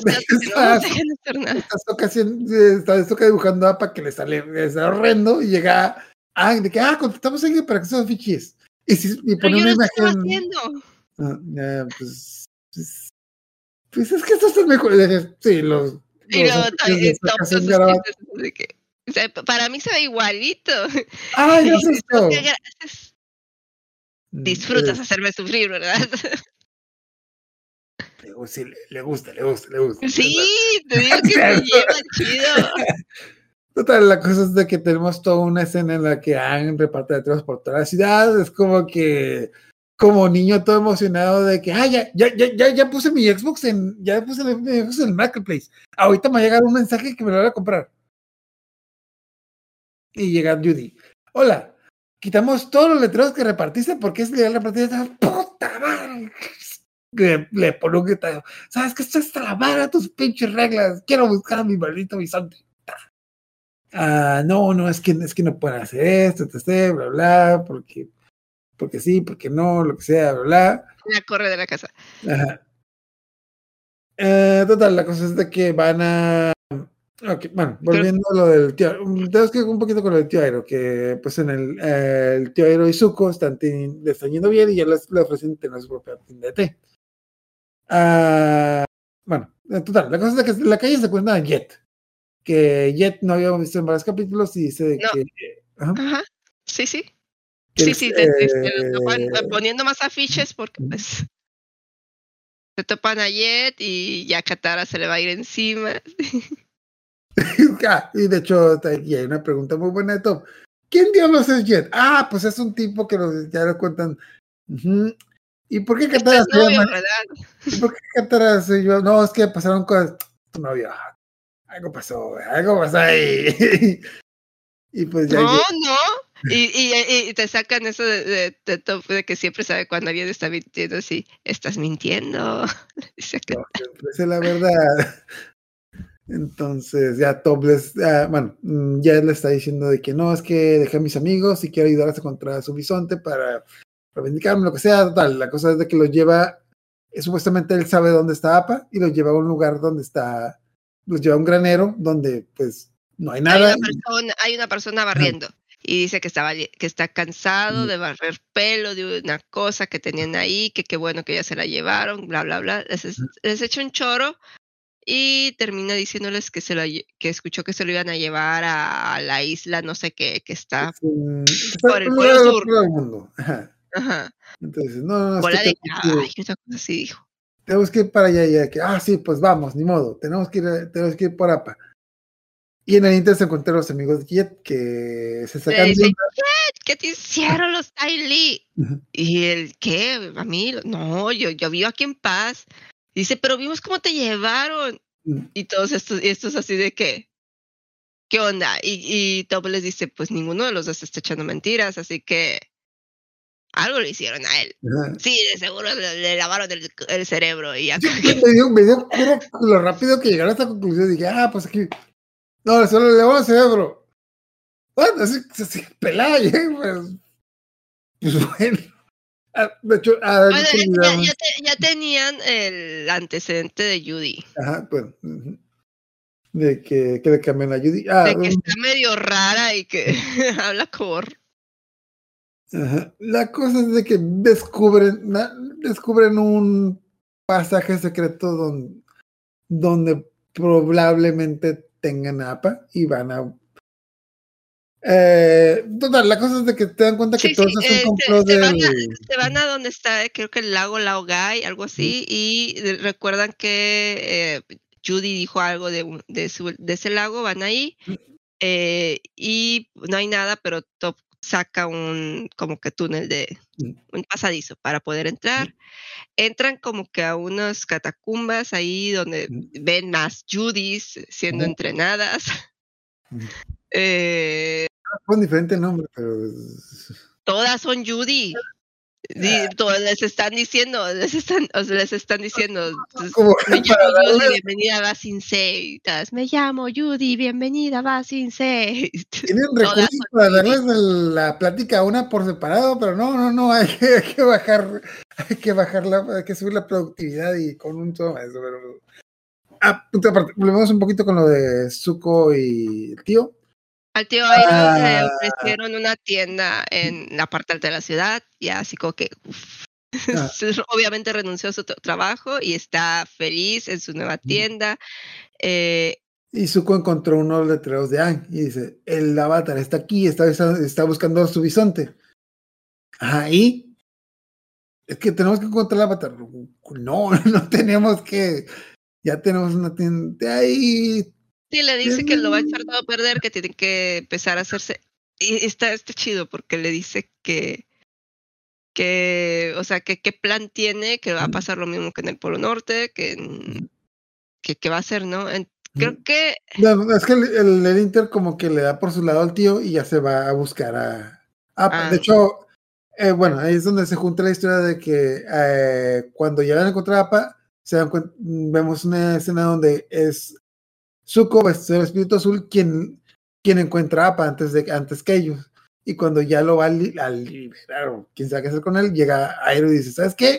está- Sokka dibujando a Apa que le sale, le sale horrendo y llega Ang de que, ah, contratamos a alguien para que se fiches. Y, si, y pone una imagen. haciendo. Ah, ya, pues, pues, pues es que esto está mejor. Sí, los. Y los afiches eh, son que, o sea, para mí se ve igualito. ¡Ay, no Y es si esto! tengo que gra- es- Disfrutas hacerme sufrir, ¿verdad? Le, gusta, le gusta, le gusta, le gusta. Sí, te digo que se lleva chido. Total, la cosa es de que tenemos toda una escena en la que han reparte letreros por toda la ciudad. Es como que, como niño todo emocionado de que, ah, ya, ya, ya, ya, ya puse mi Xbox en, ya puse mi Xbox en el Marketplace. Ahorita me va a llegar un mensaje que me lo voy a comprar. Y llega Judy. Hola, quitamos todos los letreros que repartiste porque es legal repartir. ¡Puta madre! Le, le pone un grito. ¿Sabes que esto es trabar a tus pinches reglas? Quiero buscar a mi maldito bisonte. Ah, no, no, es que, es que no pueden hacer esto, etc, bla, bla, porque, porque sí, porque no, lo que sea, bla, bla. La corre de la casa. Ajá. Eh, total, la cosa es de que van a. Okay, bueno, volviendo a lo del tío. Tenemos que ir un poquito con lo del tío Aero, que pues en el, eh, el tío Aero y Zuko están, le están yendo bien y ya les, le ofrecen tener su propia tienda de té. Ah, bueno, total, la cosa es que en la calle se cuenta en Jet, que Jet no habíamos visto en varios capítulos y dice No. que. Ajá, Ajá. Sí, sí. que Sí, sí, te, te eh, topan poniendo más afiches porque pues se topan a Jet y ya Katara se le va a ir encima. Ah, y de hecho, aquí hay una pregunta muy buena de Tom. ¿Quién diablos es Jet? Ah, pues es un tipo que nos, ya nos cuentan. Ujú. ¿Y por qué Katara Es se por qué Katara se llama? No, es que pasaron cosas. Tu novio. Algo pasó, algo pasó ahí. y pues ya. No, no. Y, y, y te sacan eso de, de, de Top, de que siempre sabe cuando alguien está mintiendo, así, estás mintiendo. No, siempre sé la verdad. Entonces, ya Top les, ah, bueno, mm, ya le está diciendo de que no, es que dejé a mis amigos y quiero ayudarles a encontrar su bisonte para reivindicarme, lo que sea, total. La cosa es de que los lleva, eh, supuestamente él sabe dónde está APA y los lleva a un lugar donde está, los lleva a un granero donde pues no hay hay, nada. una persona, hay una persona barriendo y dice que, estaba, li- que está cansado de barrer pelo de una cosa que tenían ahí, que qué bueno que ya se la llevaron, bla, bla, bla. Les, es- les echa un choro y termina diciéndoles que, se lo, que escuchó que se lo iban a llevar a, la isla, no sé qué, que está. está por el Polo Sur. mundo. Ajá. Ajá. Entonces, no, no, no, es Bola que de cosa dijo. tenemos que ir para allá que, ah, sí, pues vamos, ni modo, tenemos que ir, tenemos que ir por APA. Y en el Inter se encuentran los amigos de Jet que se sacan de onda. ¿qué te hicieron los Tai Lee? Ujú. Y el, ¿qué? A mí, no, yo, yo vivo aquí en paz. Dice, pero vimos cómo te llevaron. Mm. Y todos estos, y estos así de que, ¿qué onda? Y, y Top les dice, pues ninguno de los dos está echando mentiras, así que algo le hicieron a él. Ajá. Sí, de seguro le, le lavaron el, el cerebro y acá. Me dio, me dio cura lo rápido que llegaron a esta conclusión. Dije, ah, pues aquí. No, solo le lavó el cerebro. Bueno, así, así pelada, y, pues, pues bueno. Ah, de hecho, ah, Bueno, no ya, olvidamos. ya te- ya tenían el antecedente de Judy, Ajá, ujú. De que, que le cambian a Judy. Ah, de que um, está medio rara y que habla como Ajá. La cosa es de que descubren, descubren un pasaje secreto donde, donde probablemente tengan APA y van a. Eh, total, la cosa es de que te dan cuenta que Sí, todo sí, es eh, se- van a- del. se van a donde está, creo que el lago Laogai, algo así, y recuerdan que eh, Judy dijo algo de, un- de, su- de ese lago, van ahí, eh, y no hay nada, pero Top saca un como que túnel de Mm. un pasadizo para poder entrar. Entran como que a unas catacumbas ahí donde Mm. ven más Judys siendo Ujú. entrenadas. Mm. Eh, Con diferente nombre, pero. todas son Judy. Ah. les están diciendo, les están, o sea, les están diciendo, pues, me llamo Judy, bienvenida a todas, Me llamo Judy, bienvenida a Basinsei. Tienen recursos para darles la plática una por separado, pero no, no, no, hay que, hay que bajar, hay que bajar la, hay que subir la productividad y con un toma eso, pero. Ah, aparte, volvemos un poquito con lo de Zuko y el tío. Al tío Airo le Ah. ofrecieron una tienda en la parte alta de la ciudad, y así como que uf, Ah. obviamente renunció a su tra- trabajo y está feliz en su nueva tienda. Eh, Y Zuko encontró unos letreros de Aang y dice, el avatar está aquí, está, está, buscando su bisonte. ¿y? es que tenemos que encontrar el avatar. No, no tenemos que, ya tenemos una tienda ahí. Sí, le dice que lo va a echar todo a perder, que tiene que empezar a hacerse. Y está, está chido porque le dice que, que, o sea, que qué plan tiene, que va a pasar lo mismo que en el Polo Norte, que, que, que va a hacer, ¿no? En- creo que No, es que el, el- el Inter como que le da por su lado al tío y ya se va a buscar a... a- Ah. De hecho, eh, bueno, ahí es donde se junta la historia de que eh, cuando llegan a encontrar a Apa, se dan cuen- vemos una escena donde es Zuko, vestido del espíritu azul, quien, quien encuentra a antes, de, antes que ellos. Y cuando ya lo va a, li- a liberar, o quién sabe qué hacer con él, llega Airo y dice, ¿sabes qué?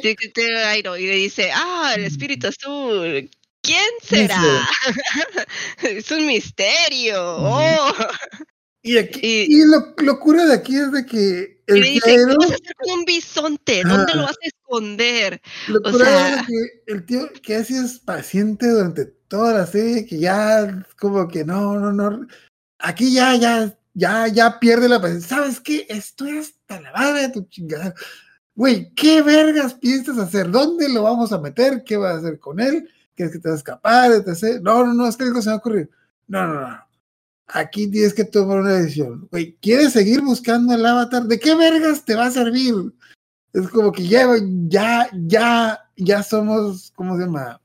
Airo, y le dice, ah, el espíritu azul, ¿quién Mm. ¿Quién será? es un misterio. Oh. Y, aquí, Y- y lo, lo cura de aquí es de que el le tío dice, ¿qué Airo- vas a hacer con un bisonte? ¿Dónde Ah. lo vas a esconder? Lo O curado sea- es que el tío que ha sido paciente durante toda la serie, que ya como que no, no, no. Aquí ya, ya, ya, ya pierde la paciencia. ¿Sabes qué? Estoy hasta la madre de tu chingada. Güey, ¿qué vergas piensas hacer? ¿Dónde lo vamos a meter? ¿Qué vas a hacer con él? ¿Quieres que te vas a escapar? No, no, no, es que algo se me va a ocurrir. No, no, no. Aquí tienes que tomar una decisión. Güey, ¿quieres seguir buscando el avatar? ¿De qué vergas te va a servir? Es como que ya, ya, ya, ya somos, ¿cómo se llama?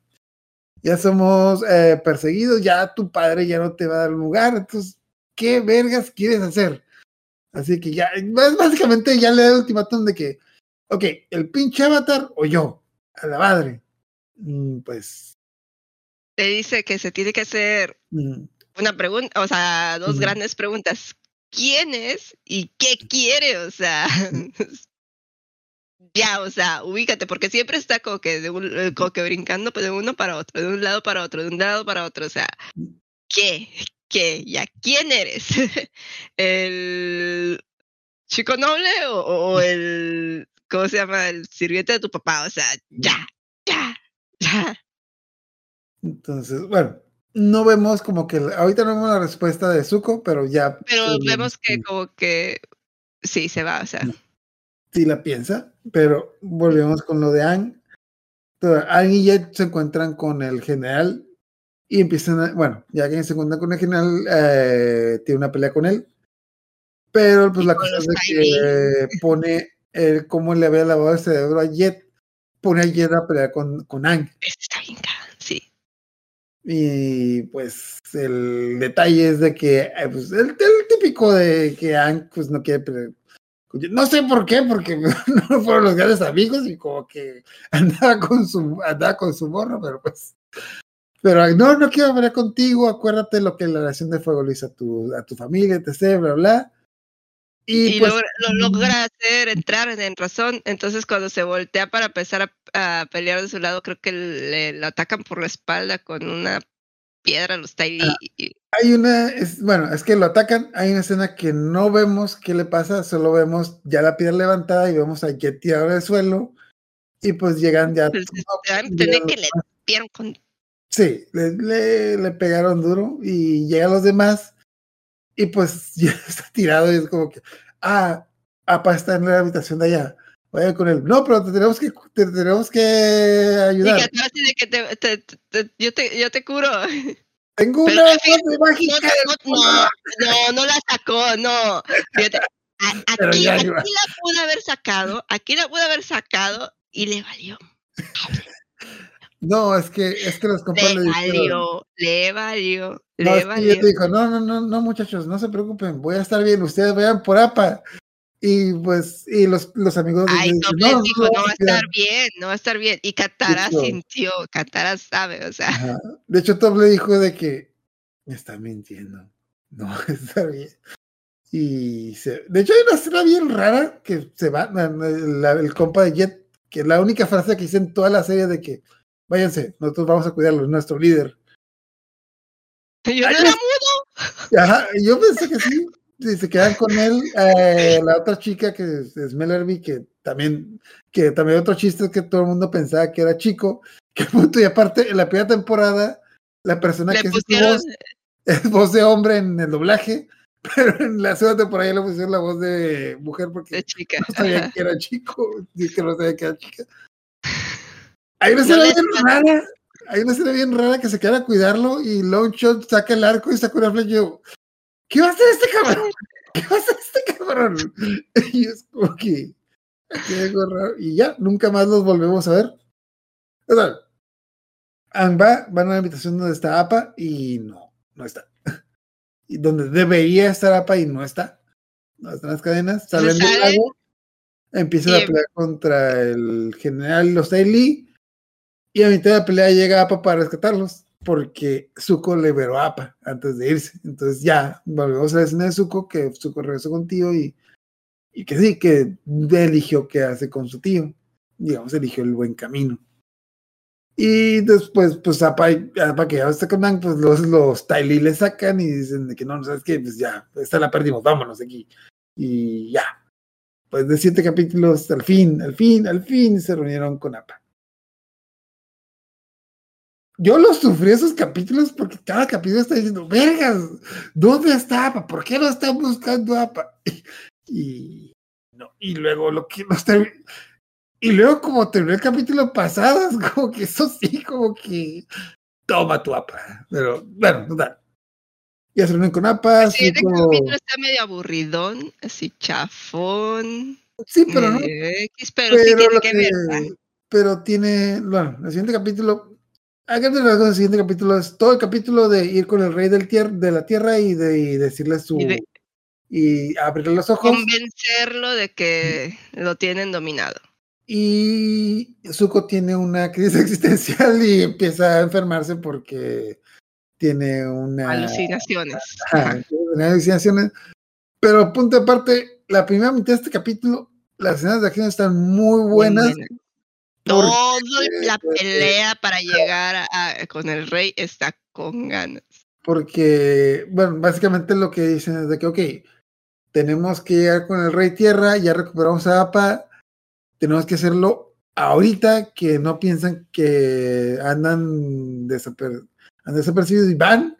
Ya somos eh, perseguidos, ya tu padre ya no te va a dar lugar, entonces, ¿qué vergas quieres hacer? Así que ya, bás- básicamente ya le da el ultimátum de que, ok, el pinche avatar o yo, a la madre. Mm, pues, Le dice que se tiene que hacer mm, una pregunta, o sea, dos Ujú. grandes preguntas. ¿Quién es y qué quiere? O sea, ya, o sea, ubícate, porque siempre está como que, de un, eh, como que brincando pues, de uno para otro, de un lado para otro, de un lado para otro, o sea, ¿qué? ¿Qué? ¿Ya quién eres? ¿El chico noble o, o el, ¿cómo se llama? El sirviente de tu papá, o sea, ya, ya, ya. entonces, bueno, no vemos como que, ahorita no vemos la respuesta de Zuko, pero ya. Pero eh, vemos que como que sí, se va, o sea. Sí la piensa, pero volvemos con lo de Ang. Entonces, Ang y Jet se encuentran con el general y empiezan a, bueno, ya que se encuentran con el general, eh, tiene una pelea con él, pero pues la cosa es de que pone el cómo le había lavado el cerebro a Jet, pone a Jet a pelear con, con Ang. Este está bien sí. Y pues el detalle es de que, eh, pues, el, el típico de que Ang pues no quiere pelear. No sé por qué, porque no fueron los grandes amigos y como que andaba con su, andaba con su morro, pero pues. Pero no, no quiero pelear contigo, acuérdate lo que la relación de fuego le hizo a tu, a tu familia, etc, bla, bla. Y, Y, pues, lo logra hacer, entrar en, razón. Entonces, cuando se voltea para empezar a, a pelear de su lado, creo que le, le atacan por la espalda con una piedra los Tylee. Ah. y- hay una, es, bueno, es que lo atacan, hay una escena que no vemos qué le pasa, solo vemos ya la piedra levantada y vemos a Jet tirado al suelo y pues llegan ya. pues, no, que le dieron con Sí, le, le, le pegaron duro y llegan los demás y pues ya está tirado y es como que, ah, Apa está en la habitación de allá, vaya con él. No, pero te tenemos que, te tenemos que Y ayudar. que atrás de que te, te- te- yo, te, yo te curo. Tengo Pero una No, mágica. no, no, no, no la sacó, no. Fíjate, a- aquí, aquí la pude haber sacado, aquí la pude haber sacado y le valió. No, es que, es que los compas Le le valió, le valió, No, le valió. ella te dijo, no, no, no, no, muchachos, no se preocupen, voy a estar bien, ustedes vayan por APA. Y pues, y los, los amigos de Ay, no, dicen, les dijo, no va a cuidar". estar bien, no va a estar bien. Y Katara sintió, Katara sabe, o sea, Ajá. De hecho, Top le dijo de que me está mintiendo, no va a estar bien. Y se, de hecho, hay una escena bien rara que se va, la- el compa de Jet, que la única frase que dice en toda la serie de que váyanse, nosotros vamos a cuidarlo, es nuestro líder. yo no era no- mudo. Ajá, yo pensé que sí. Y se quedan con él. eh, la otra chica que es, es Mellerby, que también, que también otro chiste es que todo el mundo pensaba que era chico. Que punto, y aparte, en la primera temporada, la persona Le que es voz, es voz de hombre en el doblaje, Pero en la segunda temporada ya le pusieron la voz de mujer porque De chica. no sabía Ajá. que era chico. Dice que no sabía que era chica. Hay una escena bien rara. Hay una escena bien rara que se queda a cuidarlo y Longshot saca el arco y saca una flecha. ¿Qué va a hacer este cabrón? ¿Qué va a hacer este cabrón? Y es como que. Y ya, nunca más los volvemos a ver. O sea, van a la habitación donde está Apa y no, no está. Y donde debería estar Apa y no está. No están las cadenas, salen del lago, empiezan a pelear contra el general los Tai Lee, y a mitad de la pelea llega Apa para rescatarlos, porque Zuko liberó a Apa antes de irse. Entonces ya, volvemos a la escena de Zuko, que Zuko regresó con tío y, y que sí, que eligió qué hace con su tío. Digamos, eligió el buen camino. Y después, pues, Apa, Apa que ya está con Aang, pues los, los Tai Lee le sacan y dicen que no, no sabes qué, pues ya, esta la perdimos, vámonos aquí. Y ya. Pues de siete capítulos, al fin, al fin, al fin se reunieron con Apa. Yo los sufrí esos capítulos porque cada capítulo está diciendo, vergas, ¿dónde está Apa? ¿Por qué no están buscando Apa? Y, no, y luego lo que nos terminó. Y luego, como terminó el capítulo pasado, es como que eso sí, como que toma tu APA. Pero bueno, total. Ya se reúnen con APA. El siguiente Zuko- capítulo está medio aburridón, así chafón. Sí, pero no. medio X, pero, sí pero tiene que que- ver. Pero tiene, bueno, el siguiente capítulo, a grandes rasgos, el siguiente capítulo es todo el capítulo de ir con el rey del tier, de la tierra y de y decirle su. Y de- y abrirle los ojos. Convencerlo de que lo tienen dominado. Y Zuko tiene una crisis existencial y empieza a enfermarse porque tiene una. Alucinaciones. Ajá, alucinaciones. Pero punto aparte, la primera mitad de este capítulo, las escenas de acción están muy buenas. Toda la pelea para llegar a- a- con el rey está con ganas. Porque, bueno, básicamente lo que dicen es de que, ok, tenemos que llegar con el Rey Tierra, ya recuperamos a APA, tenemos que hacerlo ahorita que no piensan que andan, desaper- andan desapercibidos y van.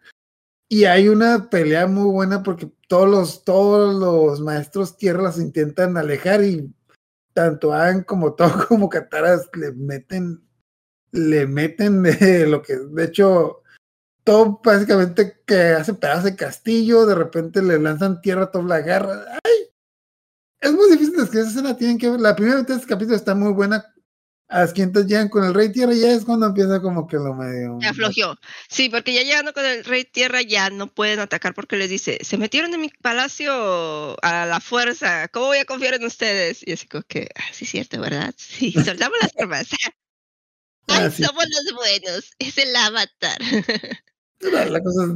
Y hay una pelea muy buena porque todos los, todos los maestros tierra los intentan alejar y tanto Aang como todo como Kataras le meten, le meten de lo que, de hecho, todo básicamente que hace pedazos de castillo, de repente le lanzan tierra, todo la agarra. ¡Ay! Es muy difícil describir esa escena, tienen que ver. La primera mitad de este capítulo está muy buena. A las 500 llegan con el Rey Tierra y ya es cuando empieza como que lo medio. Ya aflojeó. Sí, porque ya llegando con el rey tierra ya no pueden atacar porque les dice, se metieron en mi palacio a la fuerza, ¿cómo voy a confiar en ustedes? Y así como que, ah, sí es cierto, ¿verdad? Sí, soltamos las armas. Ay, Ah, sí. somos los buenos, es el avatar. La, la cosa es-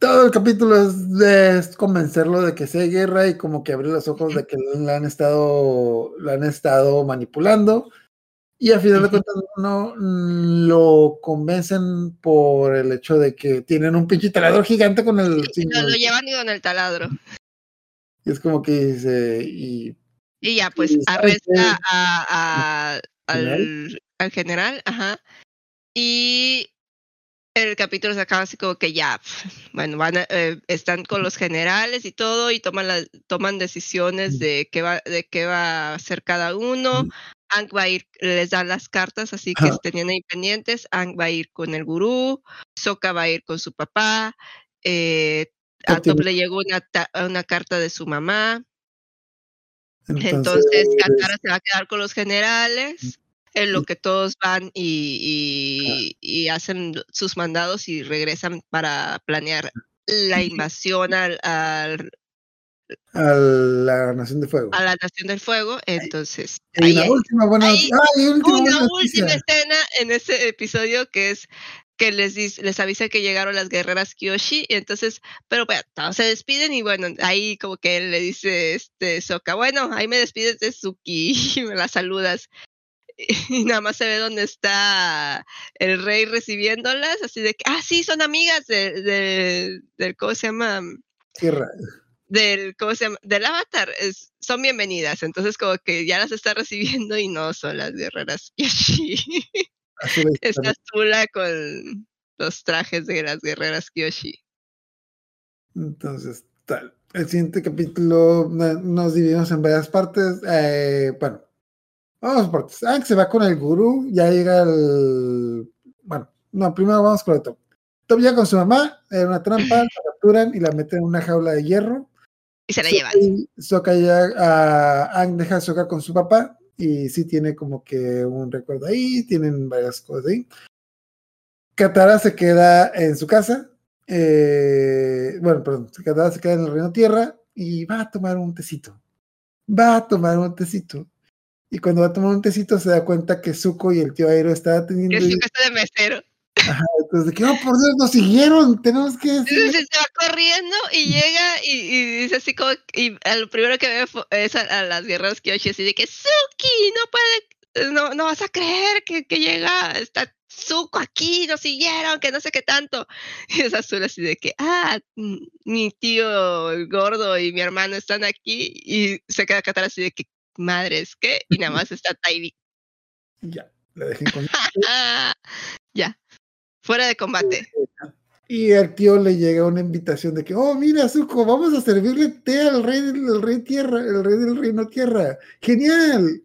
todo el capítulo es, de- es convencerlo de que sea guerra y como que abrir los ojos de que lo han estado, lo han estado manipulando. Y al final de cuentas no lo convencen por el hecho de que tienen un pinche taladro gigante con el Y lo, signo. lo llevan con el taladro. Y es como que dice, y Y ya, pues Sí, ¿sabes arresta a, al, al general, ajá. Y el capítulo se acaba así como que ya, bueno, van a- eh, están con los generales y todo, y toman las, toman decisiones de qué va, de qué va a hacer cada uno. Mm. Ang va a ir, les dan las cartas, así que tenían ahí pendientes. Ang va a ir con el gurú, Sokka va a ir con su papá, eh, a Top le llegó una, una carta de su mamá. entonces, Entonces, Katara se va a quedar con los generales, en lo que todos van y, y- y hacen sus mandados y regresan para planear la invasión al, al- a la Nación de Fuego. a la Nación del Fuego. Entonces, hay última buena ahí noticia. ¡Ay, última una última escena en ese episodio que es que les dice- les avisa que llegaron las guerreras Kyoshi y entonces pero bueno todos se despiden y bueno ahí como que él le dice este Sokka bueno ahí me despides de Suki y me la saludas y nada más se ve donde está el rey recibiéndolas así de que ah sí son amigas de, de- del cómo se llama Tierra. Del cómo se llama del avatar es- son bienvenidas entonces como que ya las está recibiendo y no son las guerreras Kyoshi Así la Está historia. Zula con los trajes de las guerreras Kyoshi. Entonces, tal. el siguiente capítulo nos dividimos en varias partes. Eh, bueno, vamos por partes. Ah, se va con el gurú, ya llega el. Bueno, no, primero vamos con el Top. Top ya con su mamá, en una trampa, la capturan y la meten en una jaula de hierro. Y se la llevan. Soka ya, a Ang deja a Soka con su papá y sí tiene como que un recuerdo ahí, tienen varias cosas ahí. Katara se queda en su casa, eh, bueno, perdón, queda, se queda en el reino tierra y va a tomar un tecito. Va a tomar un tecito. Y cuando va a tomar un tecito se da cuenta que Zuko y el tío Aero están teniendo... Que Zuko está de mesero. Ajá, entonces, que, oh, por Dios, nos siguieron, tenemos que... Entonces se va corriendo y llega y, y, dice así como, y lo primero que ve es a, a las guerreras Kyoshi así de que, Suki, no puede, no, no vas a creer que, que llega, está Zuko aquí, nos siguieron, que no sé qué tanto. Y es azul así de que, ah, mi tío el gordo y mi hermano están aquí. Y se queda Katara así de que, madres, ¿qué? Y nada más está Tiny. Ya, le dejé con... ya, fuera de combate. Y el tío le llega una invitación de que, oh, mira, Zuko, vamos a servirle té al rey del rey tierra, el rey del reino tierra. ¡Genial!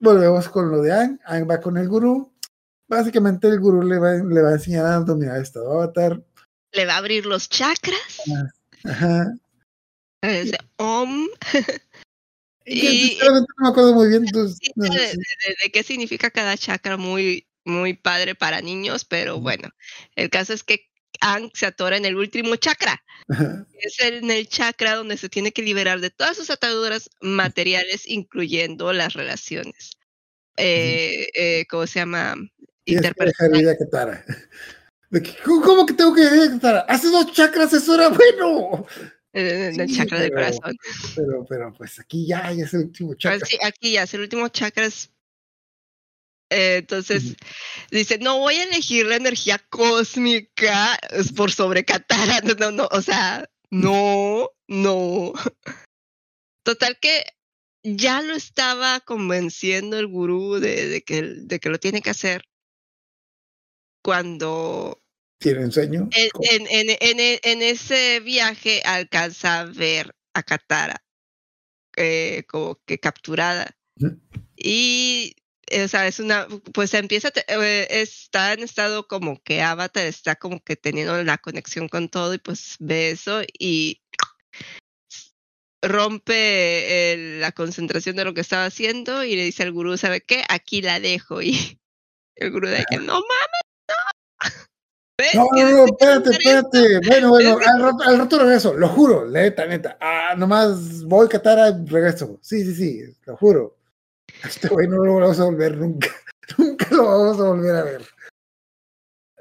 Volvemos con lo de Ang. Ang va con el gurú básicamente el gurú le va, le va a enseñar a dominar esto avatar. Le va a abrir los chakras. Ajá. Ese om. y, no me acuerdo muy bien. Entonces, no, de, de, de, qué significa cada chakra muy, muy padre para niños, pero bueno, el caso es que Ang se atora en el último chakra. Ajá. Es en el chakra donde se tiene que liberar de todas sus ataduras materiales, incluyendo las relaciones. Eh, eh, ¿Cómo se llama? interpretar. Katara. ¿Cómo que tengo que dejar? Hace dos chakras, eso era bueno. En el sí, chakra pero, del corazón. Pero, pero, pues aquí ya, ya es el último chakra. Sí, aquí ya es el último chakra. Es, eh, entonces, uh -huh. dice, no voy a elegir la energía cósmica por sobre Katara. No, no, no, o sea, no, no. Total que ya lo estaba convenciendo el gurú de, de, que, de que lo tiene que hacer cuando tiene sueño. En, en, en, en, en ese viaje alcanza a ver a Katara eh, como que capturada. Y, o sea, es una, pues empieza, eh, está en estado como que Avatar está como que teniendo la conexión con todo y pues ve eso y rompe el, la concentración de lo que estaba haciendo y le dice al gurú, ¿sabe qué? Aquí la dejo. Y el gurú de que, no mames, no. ¿Ves? No, no, no, espérate, espérate. Bueno, bueno, al rato, al rato regreso, lo juro, neta, neta. Ah, nomás voy a Catara, regreso. Sí, sí, sí, lo juro. Este güey no lo vamos a volver nunca. nunca lo vamos a volver a ver.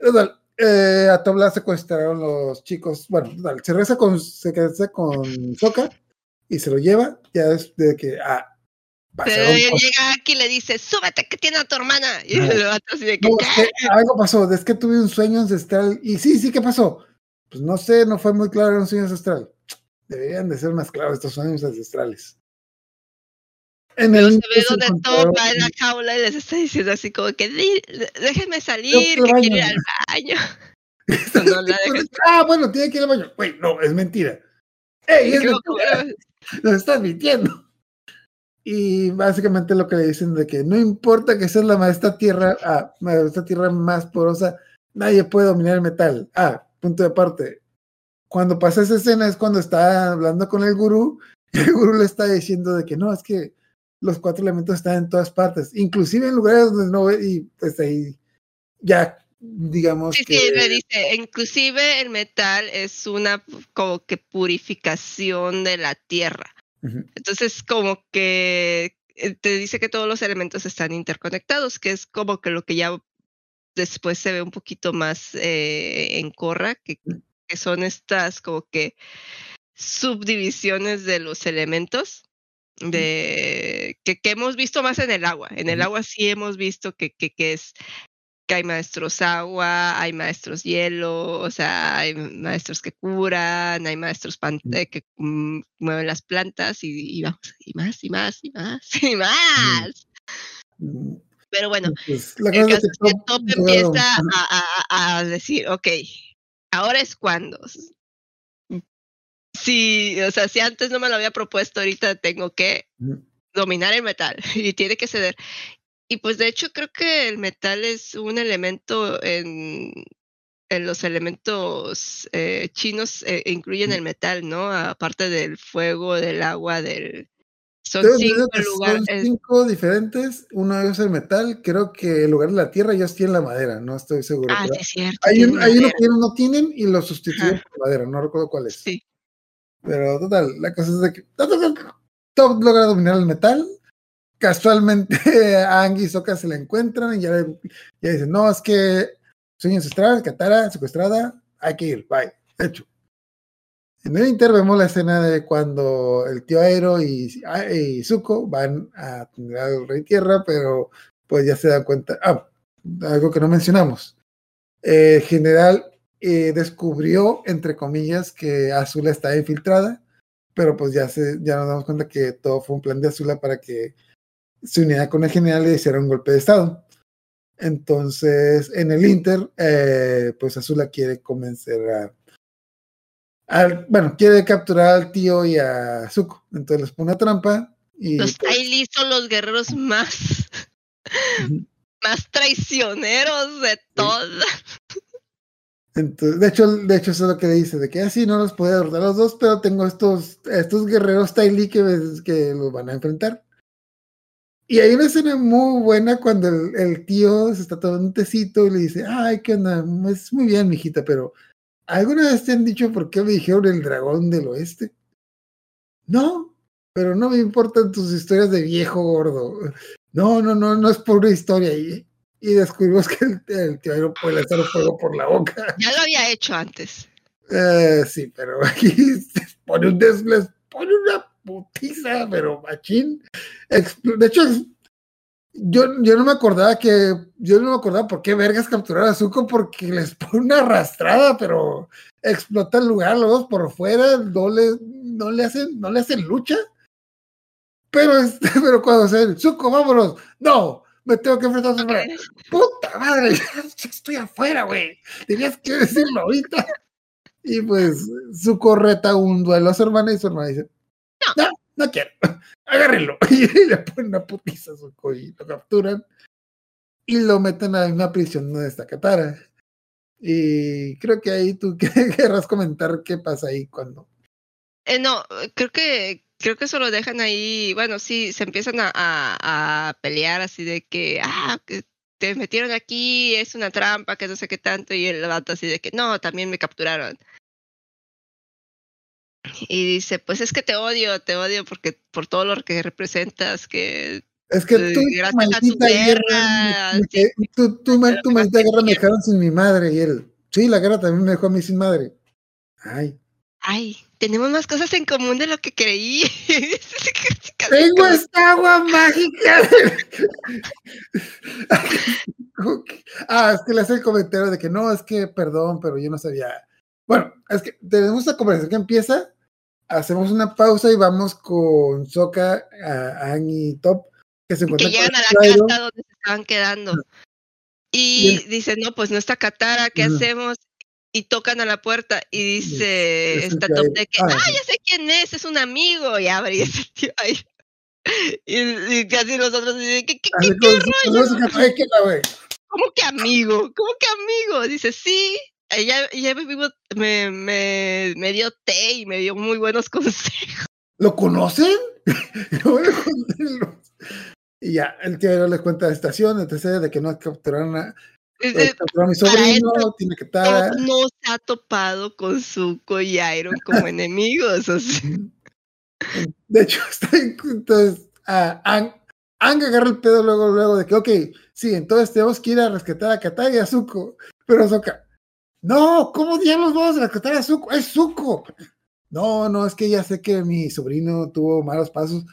Total, eh, a Tobla secuestraron los chicos. Bueno, total, se regresa con, se casa con Soka y se lo lleva. Ya desde que, ah, pero llega aquí y le dice, súbete que tiene a tu hermana. Y no. vato así de que, no, es que algo pasó, es que tuve un sueño ancestral. Y sí, sí, ¿qué pasó? Pues no sé, no fue muy claro, era un sueño ancestral. Deberían de ser más claros estos sueños ancestrales. En el se ve donde todo va en la jaula y les está diciendo así como que déjenme salir, que quiero ir al baño. no la ah, bueno, tiene que ir al baño. Güey, no, es mentira. ¡Ey, es mentira! Lo estás mintiendo. Y básicamente lo que le dicen de que no importa que seas la maestra tierra, ah, maestra tierra más porosa, nadie puede dominar el metal. Ah, punto de aparte. Cuando pasa esa escena es cuando está hablando con el gurú, y el gurú le está diciendo de que no, es que los cuatro elementos están en todas partes, inclusive en lugares donde no ve, y pues ahí ya digamos sí, que... Sí, me dice, inclusive el metal es una como que purificación de la tierra. Entonces, como que eh, te dice que todos los elementos están interconectados, que es como que lo que ya después se ve un poquito más eh, en Corra, que, que, son estas como que subdivisiones de los elementos. De, que, que hemos visto más en el agua. En el agua sí hemos visto que, que, que es que hay maestros agua, hay maestros hielo, o sea, hay maestros que curan, hay maestros eh, que mm, mueven las plantas y, y, vamos, y más, y más, y más, y más. Mm. Pero bueno, pues, el caso es que Top empieza a, a, a, decir, ok, ahora es cuando. Si, o sea, si antes no me lo había propuesto, ahorita tengo que dominar el metal y tiene que ceder. Y pues de hecho creo que el metal es un elemento en, en los elementos eh, chinos eh, incluyen el metal, ¿no? Aparte del fuego, del agua, del... Son cinco lugares. Son cinco diferentes. Uno es el metal. Creo que en lugar de la tierra ellos tienen la madera. No estoy seguro. Ah, sí, es cierto. Hay, un, hay uno que ellos no tienen y lo sustituyen por madera. No recuerdo cuál es. Sí. Pero total, la cosa es de que Top logra dominar el metal. Casualmente a Ang y Sokka se la encuentran y ya, ya dicen, no, es que sueño ancestral, Katara, secuestrada, hay que ir, bye, hecho. En el inter vemos la escena de cuando el tío Aero y, y Zuko van a atender al Rey Tierra, pero pues ya se dan cuenta, ah, algo que no mencionamos. El general eh, descubrió, entre comillas, que Azula está infiltrada, pero pues ya, se, ya nos damos cuenta que todo fue un plan de Azula para que se uniera con el general y hiciera un golpe de estado. Entonces, en el Inter, eh, pues Azula quiere convencer a, al, bueno, quiere capturar al tío y a Zuko. Entonces les pone una trampa. Y, los pues, ahí son los guerreros más, más traicioneros de todos. De hecho, de hecho, eso es lo que dice, de que así ah, no los puedo derrotar los dos, pero tengo estos, estos guerreros Ty que, que los van a enfrentar. Y hay una escena muy buena cuando el, tío se está tomando un tecito y le dice, ay, ¿qué onda? Es muy bien, mijita, pero ¿alguna vez te han dicho por qué me dijeron el dragón del oeste? No, pero no me importan tus historias de viejo gordo. No, no, no, no es por una historia. Y, y descubrimos que el, tío puede lanzar fuego por la boca. Ya lo había hecho antes. Eh, sí, pero aquí pone un des, les pone una putiza, pero machín. De hecho, yo, yo no me acordaba que, yo no me acordaba por qué vergas capturar a Zuko porque les pone una arrastrada, pero explota el lugar, los dos por fuera, no le, no le hacen, no le hacen lucha. Pero, este, pero cuando se Zuko, vámonos, no, me tengo que enfrentar a su Puta madre, estoy afuera, güey. Tenías que decirlo ahorita. Y pues Zuko reta un duelo a su hermana y su hermana dice, no, no, quiero. Agárrenlo. Y le ponen una putiza a su y lo capturan y lo meten a misma prisión donde está Katara. Y creo que ahí tú querrás comentar qué pasa ahí cuando. Eh, no, creo que creo que eso lo dejan ahí. Bueno, sí, se empiezan a, a, a pelear así de que, ah, que te metieron aquí, es una trampa, que no sé qué tanto. Y el vato así de que, no, también me capturaron. Y dice, pues es que te odio, te odio porque por todo lo que representas, que es que tú, gracias a tu guerra, tú, tú, tu maldita guerra me dejaron sin mi madre y él, sí, la guerra también me dejó a mí sin madre. Ay. Ay, tenemos más cosas en común de lo que creí. Tengo esta agua mágica. ah, es que le hace el comentario de que no, es que perdón, pero yo no sabía. Bueno, es que tenemos esta conversación que empieza hacemos una pausa y vamos con Soka, Ang y Top, que se encuentran. Que llegan a la casa donde se estaban quedando. Y, dicen, no, pues no está Katara, ¿qué hacemos? Y tocan a la puerta y dice esta Top de que, ah, ah, ya sé quién es, es un amigo. Y abre y ese tío ahí. Y, casi nosotros dicen, ¿qué, qué, qué, qué rollo? ¿Cómo que amigo? ¿Cómo que amigo? Dice, sí, ella, ella me, me, me, dio té y me dio muy buenos consejos. ¿Lo conocen? y ya, el tío les cuenta la estación, etc., de que no capturaron a, eh, a mi sobrino, tiene que estar. No se ha topado con Zuko y Iron como enemigos. De hecho, está entonces a Ang, agarra el pedo luego, luego de que, ok, sí, entonces tenemos que ir a rescatar a Katara y a Zuko. Pero Zuko, no, ¿cómo diablos vamos a rescatar a Zuko? Es Zuko. No, no, es que ya sé que mi sobrino tuvo malos pasos,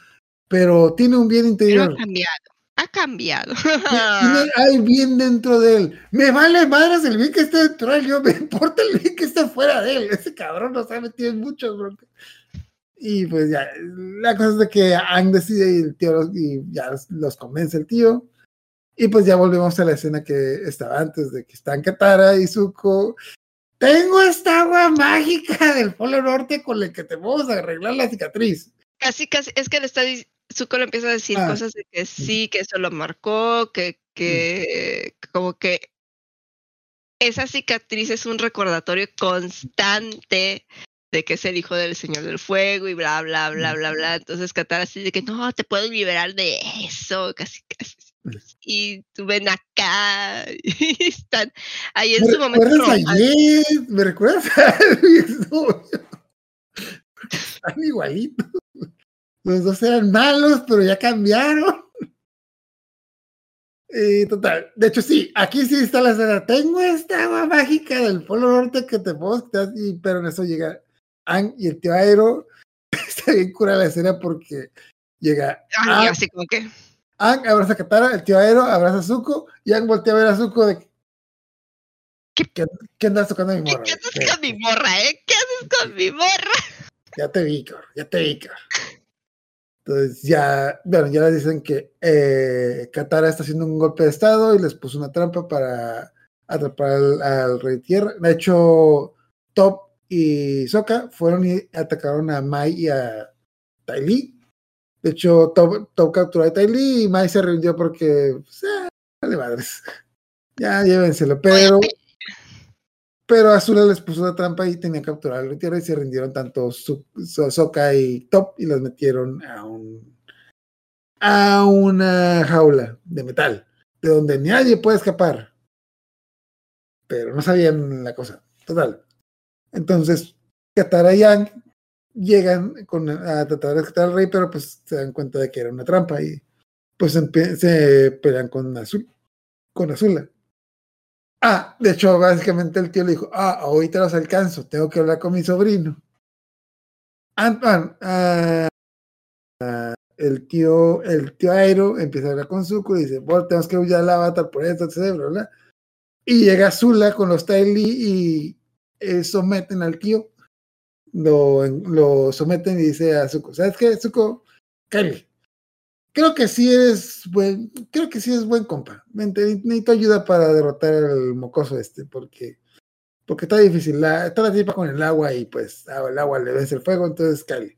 pero tiene un bien interior. Pero ha cambiado, ha cambiado. hay bien dentro de él. Me vale madres el bien que esté dentro de él, yo me importa el bien que esté fuera de él. Ese cabrón no sabe, tiene muchos broncas. Y pues ya, la cosa es de que han decidido y el tío y ya los convence el tío. Y pues ya volvemos a la escena que estaba antes, de que están Katara y Zuko. tengo esta agua mágica del Polo Norte con la que te vamos a arreglar la cicatriz. Casi, casi, es que le está di- Zuko le empieza a decir Ah. cosas de que sí, que eso lo marcó, que, que como que esa cicatriz es un recordatorio constante de que es el hijo del Señor del Fuego y bla, bla, bla, bla, bla. Entonces Katara así de que no, te puedo liberar de eso, casi, casi. Y tú ven acá y están ahí en ¿Me su momento. recuerdas a. Jed? ¿Me recuerdas a? Están igualitos. Los dos eran malos, pero ya cambiaron. Y total, de hecho sí, aquí sí está la escena. Tengo esta agua mágica del Polo Norte que te puedo quitar", y pero en eso llega Ang y el tío Aero. Está bien cura la escena porque llega Ay, Ang, así como que. Ang abraza a Katara, el tío Aero abraza a Zuko y Ang voltea a ver a Zuko de ¿Qué- ¿Qué, qué andas tocando a mi ¿Qué, morra? qué haces con mi morra, eh? ¿Qué haces con mi morra? Ya te vi, cabrón, ya te vi, cabrón. Entonces ya, bueno, ya les dicen que eh, Katara está haciendo un golpe de estado y les puso una trampa para atrapar al, al Rey Tierra. De hecho, Top y Sokka fueron y atacaron a Mai y a Li. De hecho, Top, Top capturó a Li y Mai se rindió porque, pues, ah, vale madres. Ya, llévenselo. Pero, pero Azula les puso una trampa y tenía que capturar al Rey Tierra y se rindieron tanto Su- So- Sokka y Top y los metieron a un a una jaula de metal de donde nadie puede escapar. Pero no sabían la cosa. Total. Entonces, Katara y Yang llegan a tratar de rescatar al rey, pero pues se dan cuenta de que era una trampa y pues se pelean con Azul, con Azula. Ah, de hecho, básicamente el tío le dijo, ah, ahorita los alcanzo, tengo que hablar con mi sobrino. Antoine, ah, ah, el tío, el tío Aero empieza a hablar con Zuko y dice, bueno, tenemos que huyar al avatar por esto, etc. bla. Y llega Zula con los Tylee y eh, someten al tío. Lo, lo someten y dice a Zuko, ¿sabes qué, Zuko? Cállate. Creo que sí eres buen, creo que sí es buen compa. Necesito ayuda para derrotar al mocoso este, porque, porque está difícil. La, está la tipa con el agua y pues ah, el agua le vence el fuego, entonces cali.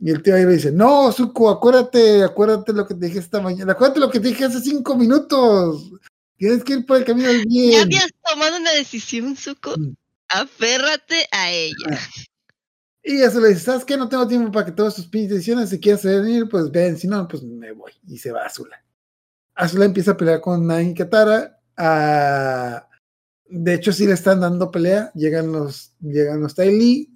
Y el tío ahí le dice, no, Zuko, acuérdate, acuérdate lo que te dije esta mañana, acuérdate lo que te dije hace cinco minutos. Tienes que ir por el camino del Ya bien. habías tomado una decisión, Zuko. Mm. Aférrate a ella. Y eso le dice, ¿sabes qué? No tengo tiempo para que todas tus pinches decisiones, si quieres venir, pues ven, si no, pues me voy. Y se va Azula. Azula empieza a pelear con y Katara. ah, de hecho, sí le están dando pelea. Llegan los, llegan los Li.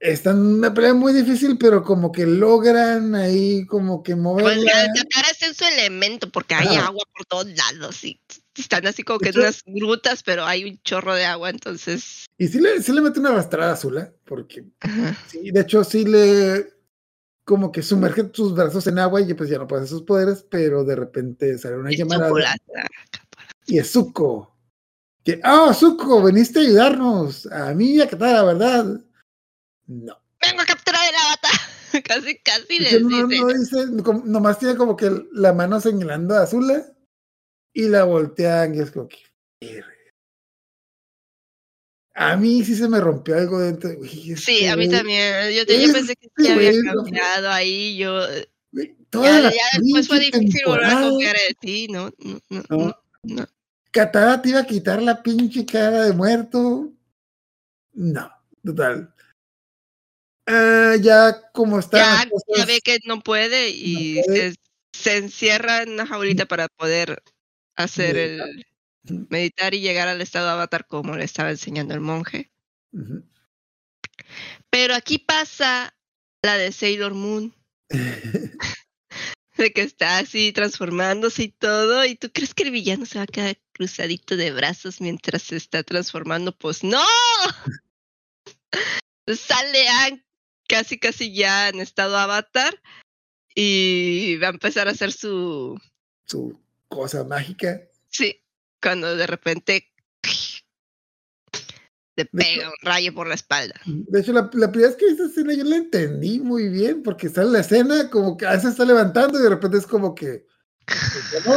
Están en una pelea muy difícil, pero como que logran ahí como que Pues moverla. Katara está en su elemento porque hay agua por todos lados y están así como que en unas grutas, pero hay un chorro de agua, entonces. Y sí le, sí le mete una arrastrada a Azula, porque ajá. Sí, de hecho sí le como que sumerge sus brazos en agua y pues ya no puede hacer sus poderes, pero de repente sale una Es llamada chocolate. y es Zuko. Que, ah, Zuko, veniste a ayudarnos. A mí y a Katara, ¿verdad? No. Vengo a capturar el avatar. casi, casi Es les no, dice. no dice, como- nomás tiene como que la mano señalando a Azula y la voltean y es como que. A mí sí se me rompió algo dentro. Uy, Sí, a mí también. Yo, yo pensé que sí había no, cambiado ahí. Yo. toda Ya, después fue difícil volver a confiar en ti, ¿no? No, no, No. no, no. Katara te iba a quitar la pinche cara de muerto. No, total. Ah, ya como está. Ya, ya ve que no puede y puede. Se, se encierra en una jaulita para poder hacer Meditar. el meditar y llegar al estado avatar como le estaba enseñando el monje. Pero aquí pasa la de Sailor Moon, de que está así transformándose y todo, y tú crees que el villano se va a quedar cruzadito de brazos mientras se está transformando, pues no. Sale casi casi ya en estado avatar y va a empezar a hacer su Su cosa mágica. sí, cuando de repente le pega un rayo por la espalda. De hecho, la, la primera vez que vi esta escena yo la entendí muy bien, porque sale la escena como que a veces está levantando y de repente es como que. pues, no.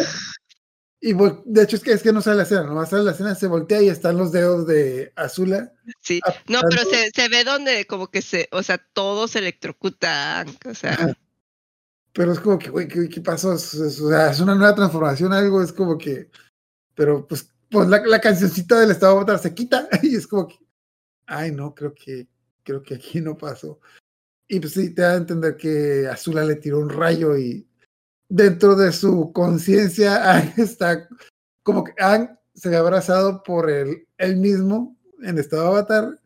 Y de hecho es que, es que no sale la escena, no sale la escena, se voltea y están los dedos de Azula. Sí, no, pero se, se, ve donde como que se, o sea, todo se electrocuta, o sea. Pero es como que, güey, ¿qué, pasó? Es, o sea, es una nueva transformación, algo, es como que, pero pues, pues la, la cancioncita del estado otra se quita y es como que, ay, no, creo que, creo que aquí no pasó. Y pues sí, te da a entender que Azula le tiró un rayo y dentro de su conciencia, está como que Ang se ve abrazado por él, él mismo en estado avatar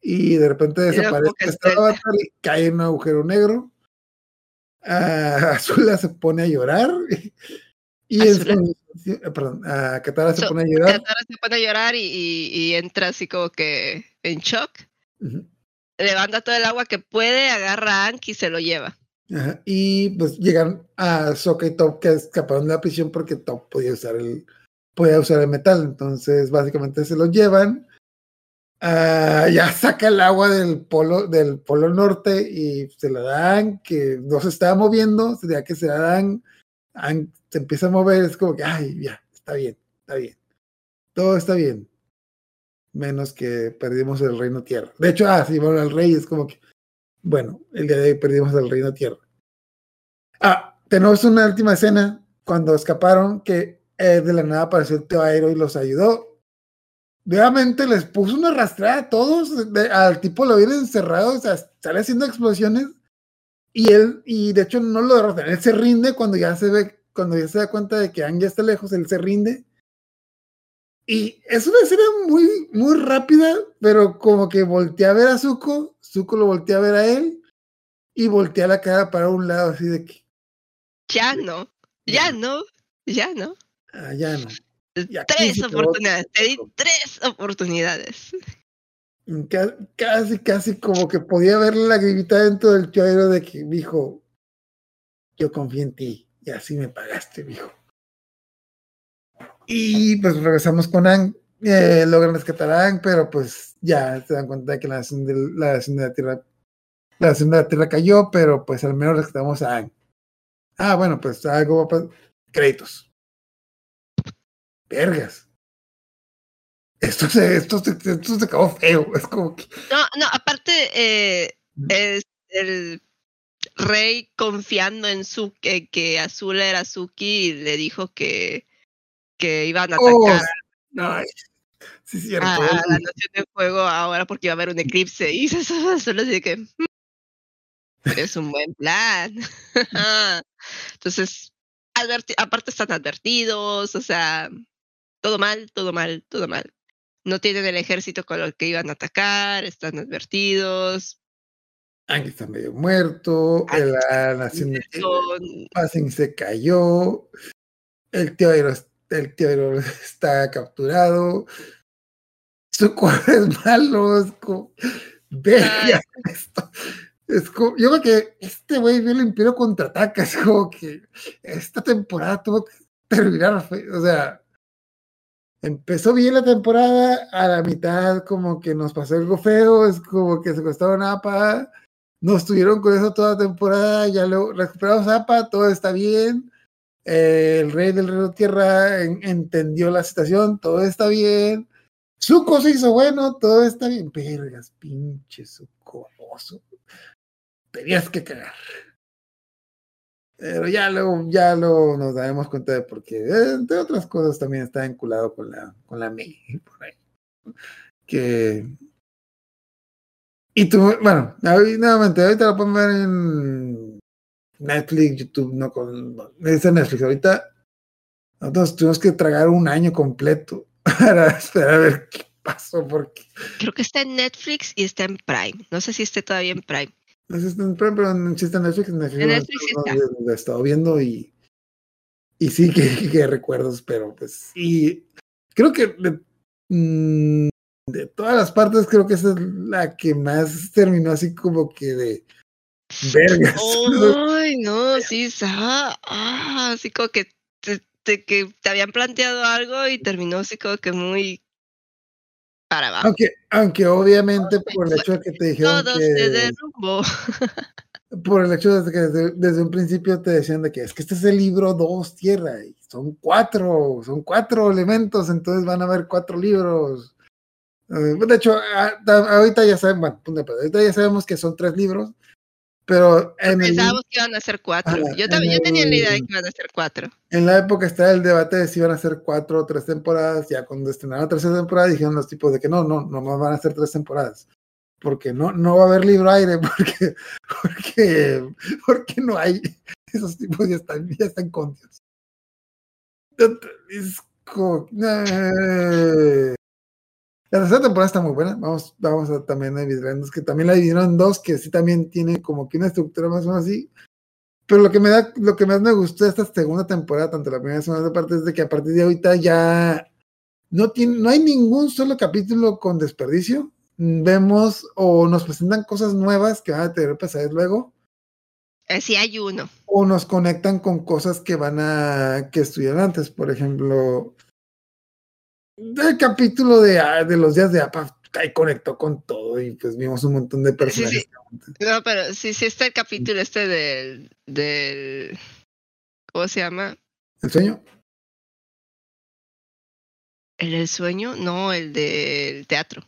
y de repente desaparece en estado avatar y cae en un agujero negro. Uh, Azula se pone a llorar y perdón, a Katara se pone a llorar. Katara se pone a llorar y, y, entra así como que en shock. Levanta todo el agua que puede, agarra a Ang y se lo lleva. Y pues llegan a Sokka y Top que escaparon de la prisión porque Top podía usar el, podía usar el metal. Entonces, básicamente se lo llevan. Uh, ya saca el agua del polo, del polo norte y se la dan, que no se estaba moviendo, ya que se la dan, se empieza a mover, es como que, ay, ya, está bien, está bien. Todo está bien. Menos que perdimos el reino tierra. De hecho, ah, sí, bueno, el rey es como que, bueno, el día de hoy perdimos el reino tierra. Ah, tenemos una última escena cuando escaparon que eh, de la nada apareció el Teoairo y los ayudó. Nuevamente les puso una arrastrada a todos, al tipo lo viene encerrado, o sea, sale haciendo explosiones y él, y de hecho no lo derrotan, él se rinde cuando ya se ve, cuando ya se da cuenta de que Ang está lejos, él se rinde. Y es una escena muy, muy rápida, pero como que voltea a ver a Zuko, Zuko lo voltea a ver a él y voltea la cara para un lado, así de que. Ya no, ya no, ya no. Ah, ya no. tres oportunidades, te di tres oportunidades. Casi, casi como que podía ver la grita dentro del choero de que dijo, yo confío en ti y así me pagaste, dijo. Y pues regresamos con Ang, eh, logran rescatar a Ang, pero pues ya se dan cuenta de que la nación de la, de la Tierra la nación de la Tierra cayó, pero pues al menos rescatamos a Ang. Ah, bueno, pues algo créditos. Vergas. Esto se, esto, se, esto se acabó feo. Es como que. No, no, aparte, eh, es el rey confiando en su que, que Azul era Suki y le dijo que, que iban a oh, atacar. sí, cierto. A, la nación de fuego ahora porque iba a haber un eclipse. Y solo así que. Mm, es un buen plan. Entonces, aparte están advertidos, o sea, todo mal, todo mal, todo mal. No tienen el ejército con el que iban a atacar, están advertidos. Ángel está medio muerto, la nación de Passing se cayó, el tío Aero, el tío está capturado, su cuadro es malo, es como, esto. Es como, yo creo que este güey vio el Imperio contraataca, es como que esta temporada tuvo que terminar, o sea, empezó bien la temporada, a la mitad como que nos pasó algo feo, es como que se costaron APA, no estuvieron con eso toda la temporada, ya lo recuperamos APA, todo está bien, eh, el rey del reino tierra entendió la situación, todo está bien, Zuko se hizo bueno, todo está bien, vergas, pinche Zuko, tenías que cagar. Pero ya luego, ya lo nos daremos cuenta de por qué. Entre otras cosas también está vinculado con la, con la May, por ahí. Que. Y tú, bueno, nuevamente, ahorita lo pueden ver en Netflix, YouTube, no con. No, dice Netflix, ahorita nosotros tuvimos que tragar un año completo para esperar a ver qué pasó, porque. Creo que está en Netflix y está en Prime. No sé si esté todavía en Prime. No sé, pero en Netflix. En Netflix, Netflix lo, he estado viendo y, y sí que, que, recuerdos, pero pues. Y creo que de, mm, de, todas las partes, creo que esa es la que más terminó así como que de vergas. Ay, no, sí, ah, así como que te, que te habían planteado algo y terminó así como que muy aunque, aunque obviamente por el hecho de que te dijeron Todo que... se derrumbó. por el hecho de que desde, desde, un principio te decían de que es que este es el libro 2 Tierra y son cuatro, son cuatro elementos, entonces van a haber cuatro libros. Eh, de hecho, ahorita ya saben, bueno, ahorita ya sabemos que son tres libros, pero en pensábamos que iban a ser cuatro. yo también yo tenía la idea de que iban a ser cuatro. En la época estaba el debate de si iban a ser cuatro o tres temporadas. Ya cuando estrenaron la tercera temporada dijeron los tipos de que no, no, no van a ser tres temporadas porque no, no va a haber libro aire, porque, porque, porque no hay, esos tipos ya están, ya están contios. Es como, eh. La tercera temporada está muy buena, vamos, vamos a también a dividirnos, que también la dividieron en dos, que sí también tiene como que una estructura más o menos así, pero lo que me da, lo que más me gustó de esta segunda temporada, tanto la primera y la segunda parte, es de que a partir de ahorita ya no tiene, no hay ningún solo capítulo con desperdicio, vemos o nos presentan cosas nuevas que van a tener pesadez luego. Eh, sí, hay uno. O nos conectan con cosas que van a que estudian antes. Por ejemplo, el capítulo de, ah, de los días de APA ahí conectó con todo y pues vimos un montón de personajes. No, pero sí, sí está el capítulo este del, del ¿cómo se llama? ¿El sueño? ¿El del sueño? No, el del teatro.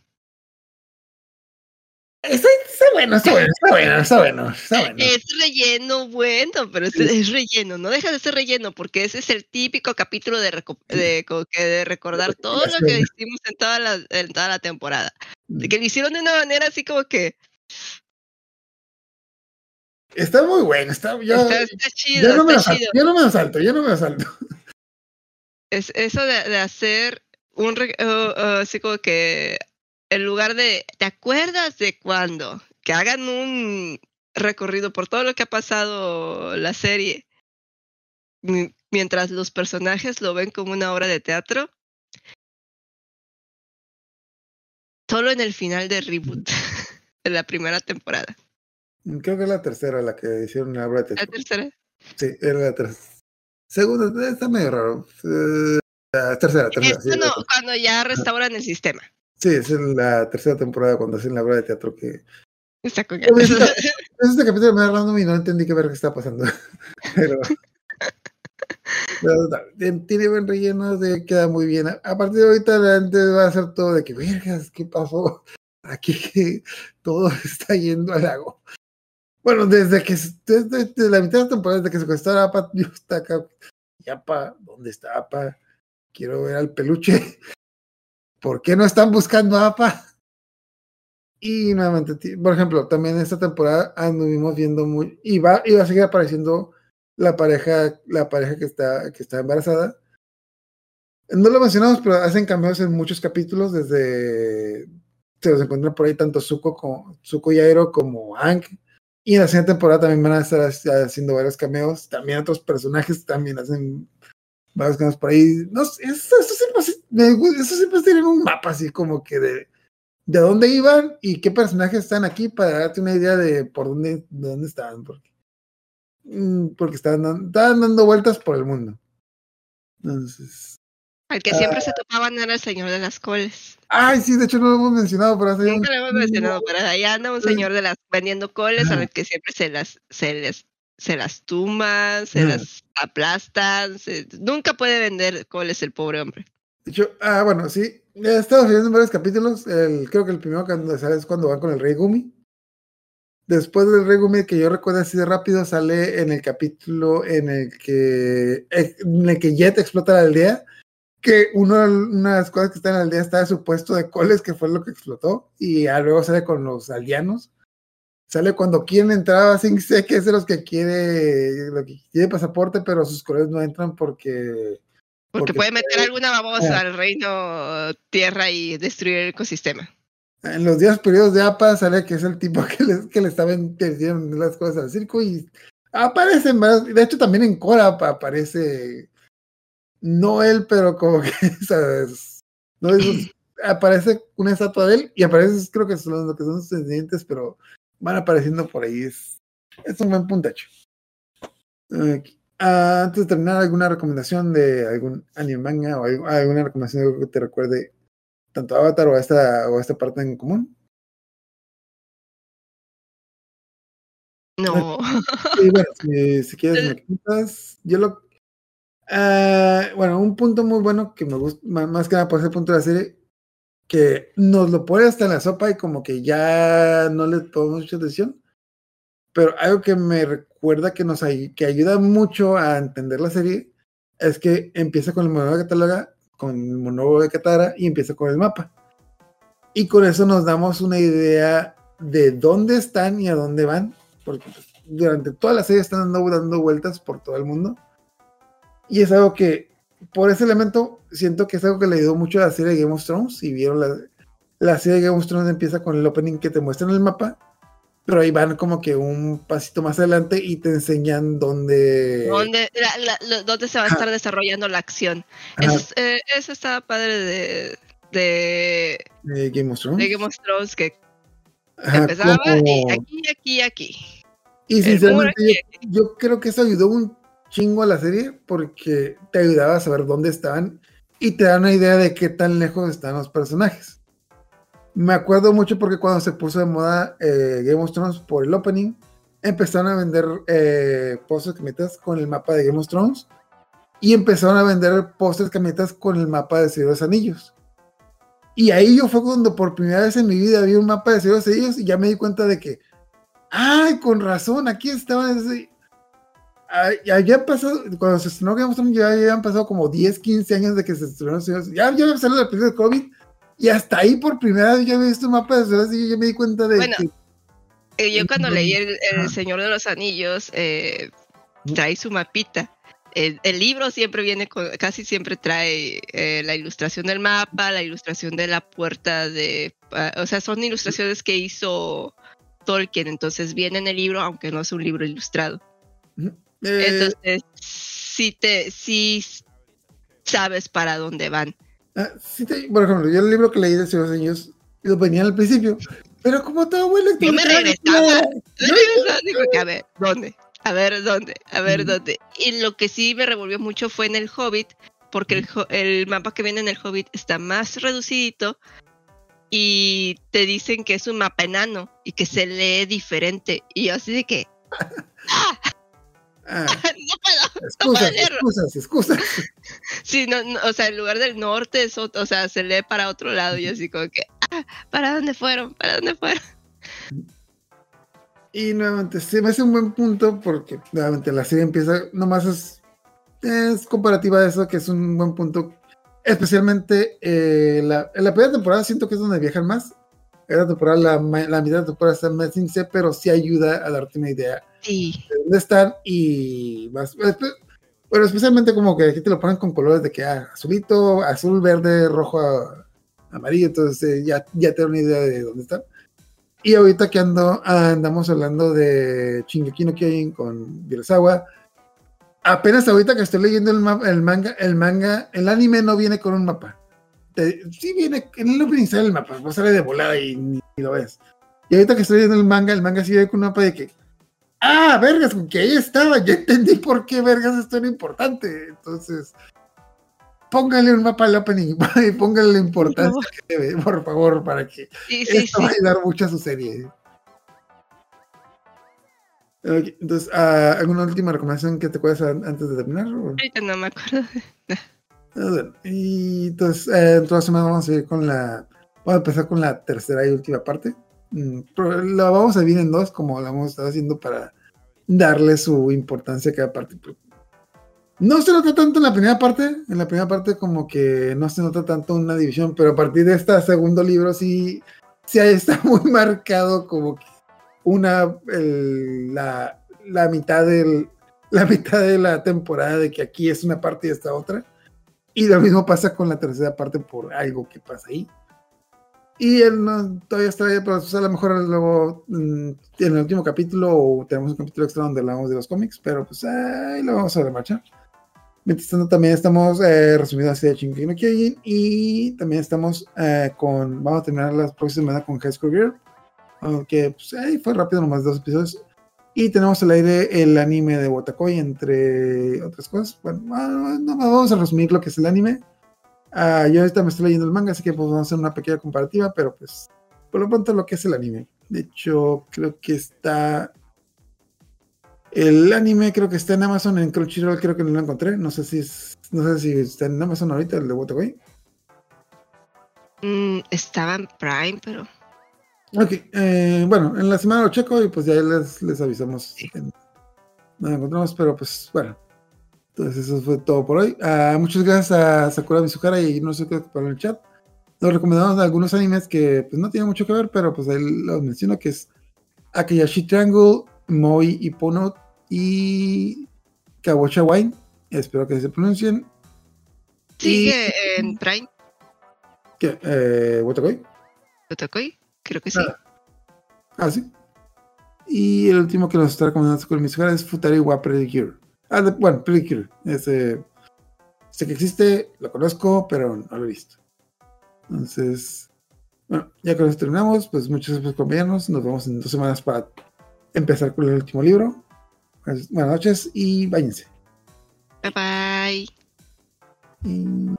Está, bueno, está bueno, está bueno, está bueno, está bueno. Es relleno bueno, pero es, relleno, no deja de ser relleno, porque ese es el típico capítulo de, de, de recordar todo lo que hicimos en toda la, en toda la temporada. De que lo hicieron de una manera así como que. Está muy bueno, está, ya, está, chido. Yo no, me lo salto, yo no me lo salto, yo no me lo salto. Es eso de, de hacer un uh, uh, así como que en lugar de, ¿te acuerdas de cuándo? Que hagan un recorrido por todo lo que ha pasado la serie, mientras los personajes lo ven como una obra de teatro. Solo en el final de Reboot, en la primera temporada. Creo que es la tercera la que hicieron una obra de teatro. ¿La tercera? Sí, era la tercera. Segunda, está medio raro. Eh, tercera, tercera. cuando ya restauran el sistema. Sí, es en la tercera temporada cuando hacen la obra de teatro que. Está con este, este capítulo me da random y no entendí qué ver qué está pasando. Pero. tiene buen relleno, de, queda muy bien. A partir de ahorita la gente va a hacer todo de que, vergas, ¿qué pasó? Aquí todo está yendo al lago. Bueno, desde que desde, la mitad de la temporada, desde que se costó APA, yo está acá. Ya, pa, ¿dónde está APA? Quiero ver al peluche. ¿Por qué no están buscando APA? Y nuevamente, por ejemplo, también esta temporada anduvimos viendo muy, y va, a seguir apareciendo la pareja, la pareja que está, que está embarazada. No lo mencionamos, pero hacen cambios en muchos capítulos, desde se los encuentran por ahí tanto Zuko, como, Zuko y Aero como Ang. Y en la siguiente temporada también van a estar haciendo varios cameos. También otros personajes también hacen varios cameos por ahí. No, eso, eso siempre eso siempre tienen un mapa así como que de, de dónde iban y qué personajes están aquí para darte una idea de por dónde, de dónde estaban. Porque, mm, porque estaban, dando vueltas por el mundo. Entonces. Al que siempre se ah. topaban era el señor de las coles. Ay, sí, de hecho no lo hemos mencionado, pero Nunca lo hemos mencionado, pero allá anda un señor de las vendiendo coles al que siempre se las, se les se las tumban, se las aplastan, nunca puede vender coles el pobre hombre. De ah, bueno, sí. He estado viendo varios capítulos. El, creo que el primero que sale es cuando va con el Rey Gumi. Después del Rey Gumi, que yo recuerdo así de rápido, sale en el capítulo en el que, en el que Jet explota la aldea. Que uno, una de las cosas que está en la aldea está supuesto de coles, que fue lo que explotó. Y luego sale con los aldeanos. Sale cuando quieren entrar, así sé que es de los que quiere, lo que quiere pasaporte, pero sus coles no entran porque porque, puede meter alguna babosa al reino tierra y destruir el ecosistema. En los días periodos de APA sale que es el tipo que le, que le estaban perdiendo las cosas al circo y aparecen De hecho, también en Cora aparece. No él, pero como que, ¿sabes? No aparece una estatua de él y aparece, creo que son lo que son sus descendientes, pero van apareciendo por ahí. Es, es un buen puntacho. Ah, antes de terminar, ¿alguna recomendación de algún anime manga o alguna recomendación que te recuerde tanto a Avatar o a esta, o esta parte en común? No. Bueno, si, si quieres me quitas, yo lo... Ah, bueno, un punto muy bueno que me gusta, má- más que nada por ese punto de la serie, que nos lo pone hasta en la sopa y como que ya no le ponemos mucha atención, pero algo que me recuerda que nos ay- que ayuda mucho a entender la serie es que empieza con el monólogo de Cataloga, con el monólogo de Katara y empieza con el mapa. Y con eso nos damos una idea de dónde están y a dónde van, porque durante toda la serie están dando, dando vueltas por todo el mundo. Y es algo que, por ese elemento, siento que es algo que le ayudó mucho a la serie de Game of Thrones. Si vieron la, la serie de Game of Thrones empieza con el opening que te muestran el mapa, pero ahí van como que un pasito más adelante y te enseñan dónde... ¿Dónde, la- la- dónde se va a estar desarrollando la acción? Ajá, Eso, es- eh, eso estaba padre de, de, de Game of Thrones. de Game of Thrones, que Ajá, empezaba como- y aquí, aquí, aquí. Y sinceramente yo, yo creo que eso ayudó un chingo a la serie porque te ayudaba a saber dónde estaban y te da una idea de qué tan lejos están los personajes. Me acuerdo mucho porque cuando se puso de moda eh, Game of Thrones por el opening, empezaron a vender eh, pósters con el mapa de Game of Thrones y empezaron a vender pósters camisetas con el mapa de Señor Anillos. Y ahí yo fue cuando por primera vez en mi vida vi un mapa de Señor Anillos y ya me di cuenta de que Ay, con razón, aquí estaban. Ya habían pasado, cuando se estrenó Game of Thrones, ya habían pasado como 10, 15 años de que se estrenó. Ya, ya había salido la película de COVID, y hasta ahí por primera vez ya había visto de y yo ya me di cuenta de Bueno, que. Eh, yo cuando leí el. Señor de los Anillos, eh, trae su mapita. El, el libro siempre viene con, casi siempre trae eh, la ilustración del mapa, la ilustración de la puerta de, ah, o sea, son ilustraciones que hizo Tolkien, entonces viene en el libro, aunque no es un libro ilustrado. Eh, Entonces, sí te, sí sabes para dónde van. ah, sí te- por ejemplo, yo el libro que leí de Señor de lo venía al principio, pero como todo buen lector, Yo me regresaba. vez- Yo regresaba, digo que, a ver, ¿dónde? A ver, ¿dónde? A ver. ¿dónde? Y lo que sí me revolvió mucho fue en el Hobbit, porque el, mapa que viene en el Hobbit está más reducidito y te dicen que es un mapa enano y que se lee diferente. Y yo así de que, Ah, no puedo. excusas, leerlo. excusas, excusas. Sí, no, no, o sea, en lugar del norte, es ot- o sea, se lee para otro lado y así como que, ah, ¿para dónde fueron? ¿Para dónde fueron? Y nuevamente, se me hace un buen punto porque nuevamente la serie empieza, nomás es, es comparativa a eso, que es un buen punto. Especialmente eh, la, en la primera temporada siento que es donde viajan más. En la temporada, la, la mitad de la temporada está más sin sé, pero sí ayuda a darte una idea Sí, de dónde están y más. espe- Bueno, especialmente como que aquí te lo ponen con colores de que ah, azulito, azul, verde, rojo, amarillo, entonces eh, ya, ya te da una idea de dónde están. Y ahorita que ando, andamos hablando de Shingeki no Kyojin con Birasawa, apenas ahorita que estoy leyendo el, el manga, el manga, el anime no viene con un mapa. Te- sí viene, en el opening sale el mapa, pues sale de volada y ni, ni lo ves. Y ahorita que estoy leyendo el manga, el manga sí viene con un mapa de que, ah, vergas, que ahí estaba, ya entendí por qué vergas es tan importante. Entonces, póngale un mapa al opening y póngale la importancia que debe, por favor, para que sí, sí, esto sí. va a ayudar mucho a su serie. Entonces, ah, ¿alguna última recomendación que te acuerdas an- antes de terminar? o? Ahorita no me acuerdo. Ah, Y entonces, eh, en toda semana vamos a ir con la. Vamos a empezar con la tercera y última parte. Mm, la vamos a dividir en dos, como la hemos estado haciendo para darle su importancia a cada parte. No se nota tanto en la primera parte. En la primera parte, como que no se nota tanto una división, pero a partir de este segundo libro, sí, sí ahí está muy marcado como que una. el- la, la mitad del, la mitad de la temporada de que aquí es una parte y esta otra. Y lo mismo pasa con la tercera parte por algo que pasa ahí. Y él no, todavía está pues, a lo mejor luego mm, en el último capítulo o tenemos un capítulo extra donde hablamos de los cómics, pero pues ahí lo vamos a ver marcha. Mientras tanto, también estamos eh, resumiendo así de Shingeki no Kyojin y también estamos eh, con, vamos a terminar la próxima semana con High School Girl, aunque pues ahí fue rápido, nomás dos episodios. Y tenemos al aire el anime de Watakoi, entre otras cosas. Bueno, ah, no, vamos a resumir lo que es el anime. Ah, yo ahorita me estoy leyendo el manga, así que pues vamos a hacer una pequeña comparativa, pero pues por lo pronto lo que es el anime. De hecho, creo que está El anime creo que está en Amazon, en Crunchyroll creo que no lo encontré. No sé si es, no sé si está en Amazon ahorita el de Waterway. Mm, estaba en Prime, pero. Ok, eh, bueno, en la semana lo checo y pues ya les, les avisamos. en- no lo encontramos, pero pues bueno. Entonces eso fue todo por hoy. Ah, muchas gracias a Sakura Mizuhara y no sé qué para el chat. Nos recomendamos algunos animes que pues no tienen mucho que ver, pero pues ahí los menciono que es Akayashi Triangle, Moi y Pono y Kawacha Wine. Espero que se pronuncien. Sigue en Prime, ¿Qué? Eh, Waterway. Otokoi. Creo que sí. Ah. Ah, sí. Y el último que nos está recomendando Sakura Mizuhara es Futari wa Pedicure. Ah, de- bueno, Pedicure. Ese, sé que existe, lo conozco, pero no lo he visto. Entonces, bueno, ya con eso terminamos. Pues muchas gracias por acompañarnos. Nos vemos en dos semanas para empezar con el último libro. Pues, buenas noches y váyanse. Bye bye. Y-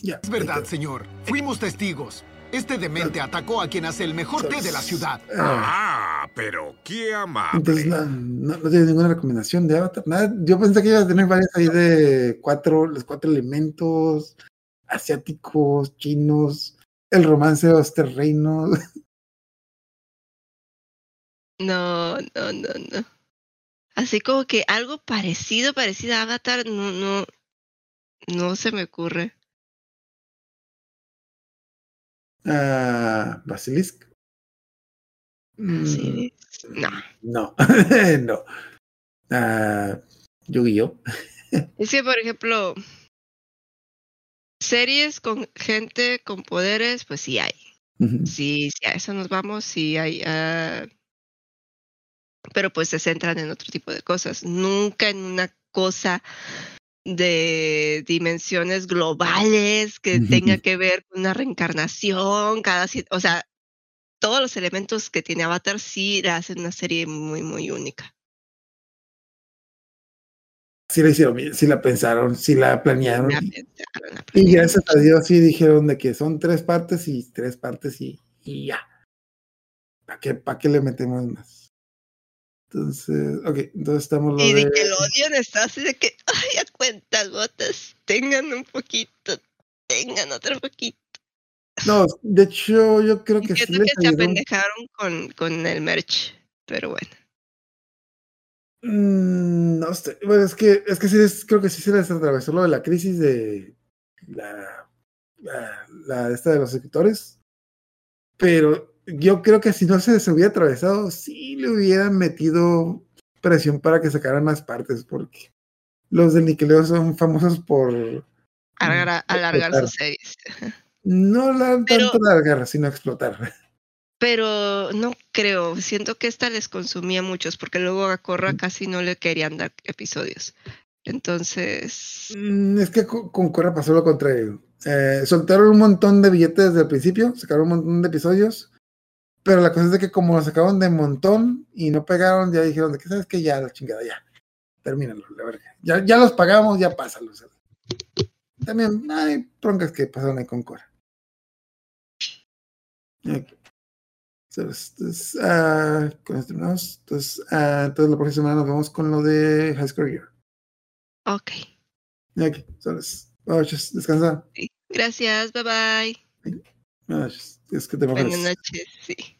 Ya. Es verdad, señor. Fuimos testigos. Este demente atacó a quien hace el mejor té de la ciudad. Ah, pero qué amable. entonces no, no, no tiene ninguna recomendación de Avatar. Nada. Yo pensé que iba a tener varias ahí de cuatro, los cuatro elementos asiáticos, chinos, el romance de los terrenos. No, no, no, no. Así como que algo parecido, parecido a Avatar, no, no, no se me ocurre. Basilisk. Mm. No. No, no. Ah, Yu-Gi-Oh! Es que, por ejemplo, series con gente con poderes, pues sí hay. Sí, sí, a eso nos vamos, sí hay. ah, pero pues se centran en otro tipo de cosas, nunca en una cosa de dimensiones globales que tenga que ver con una reencarnación, cada o sea, todos los elementos que tiene Avatar sí la hacen una serie muy, muy única. Sí la hicieron bien, sí la pensaron, sí la planearon. La y- pensaron, la Y planearon. gracias a Dios sí dijeron de que son tres partes y tres partes y, y ya. ¿Para qué, ¿Para qué le metemos más? Entonces, ok, entonces estamos lo Y de de- que lo odian está así de que, ay, a cuentas gotas, tengan un poquito, tengan otro poquito. No, de hecho yo creo que sí Entiendo les que se apendejaron con, con el merch, pero bueno. Mm, no sé, bueno, es que, es que sí, les- creo que sí se les atravesó lo de la crisis de la, la, la esta de los escritores, pero yo creo que si no se les hubiera atravesado, sí le hubieran metido presión para que sacaran más partes, porque los de Nickelodeon son famosos por Alargar, alargar explotar. sus series. no la, Pero- tanto largar, sino explotar. Pero no creo, siento que esta les consumía muchos, porque luego a Corra casi no le querían dar episodios. Entonces, Mm, Es que con, Korra pasó lo contrario. Eh, soltaron un montón de billetes desde el principio, sacaron un montón de episodios, pero la cosa es de que como lo sacaron de montón y no pegaron, ya dijeron de que sabes que ya la chingada, ya, termínalo, la verga. Ya, ya los pagamos, ya pásalos. También hay broncas que pasaron ahí con Cora. Entonces, entonces, ah, con esto terminamos. Entonces, ah, entonces la próxima semana nos vemos con lo de High School Year. ok. Ok, entonces, buenas noches, descansa. Gracias, bye bye. Buenas noches, es que te Buenas noches, sí.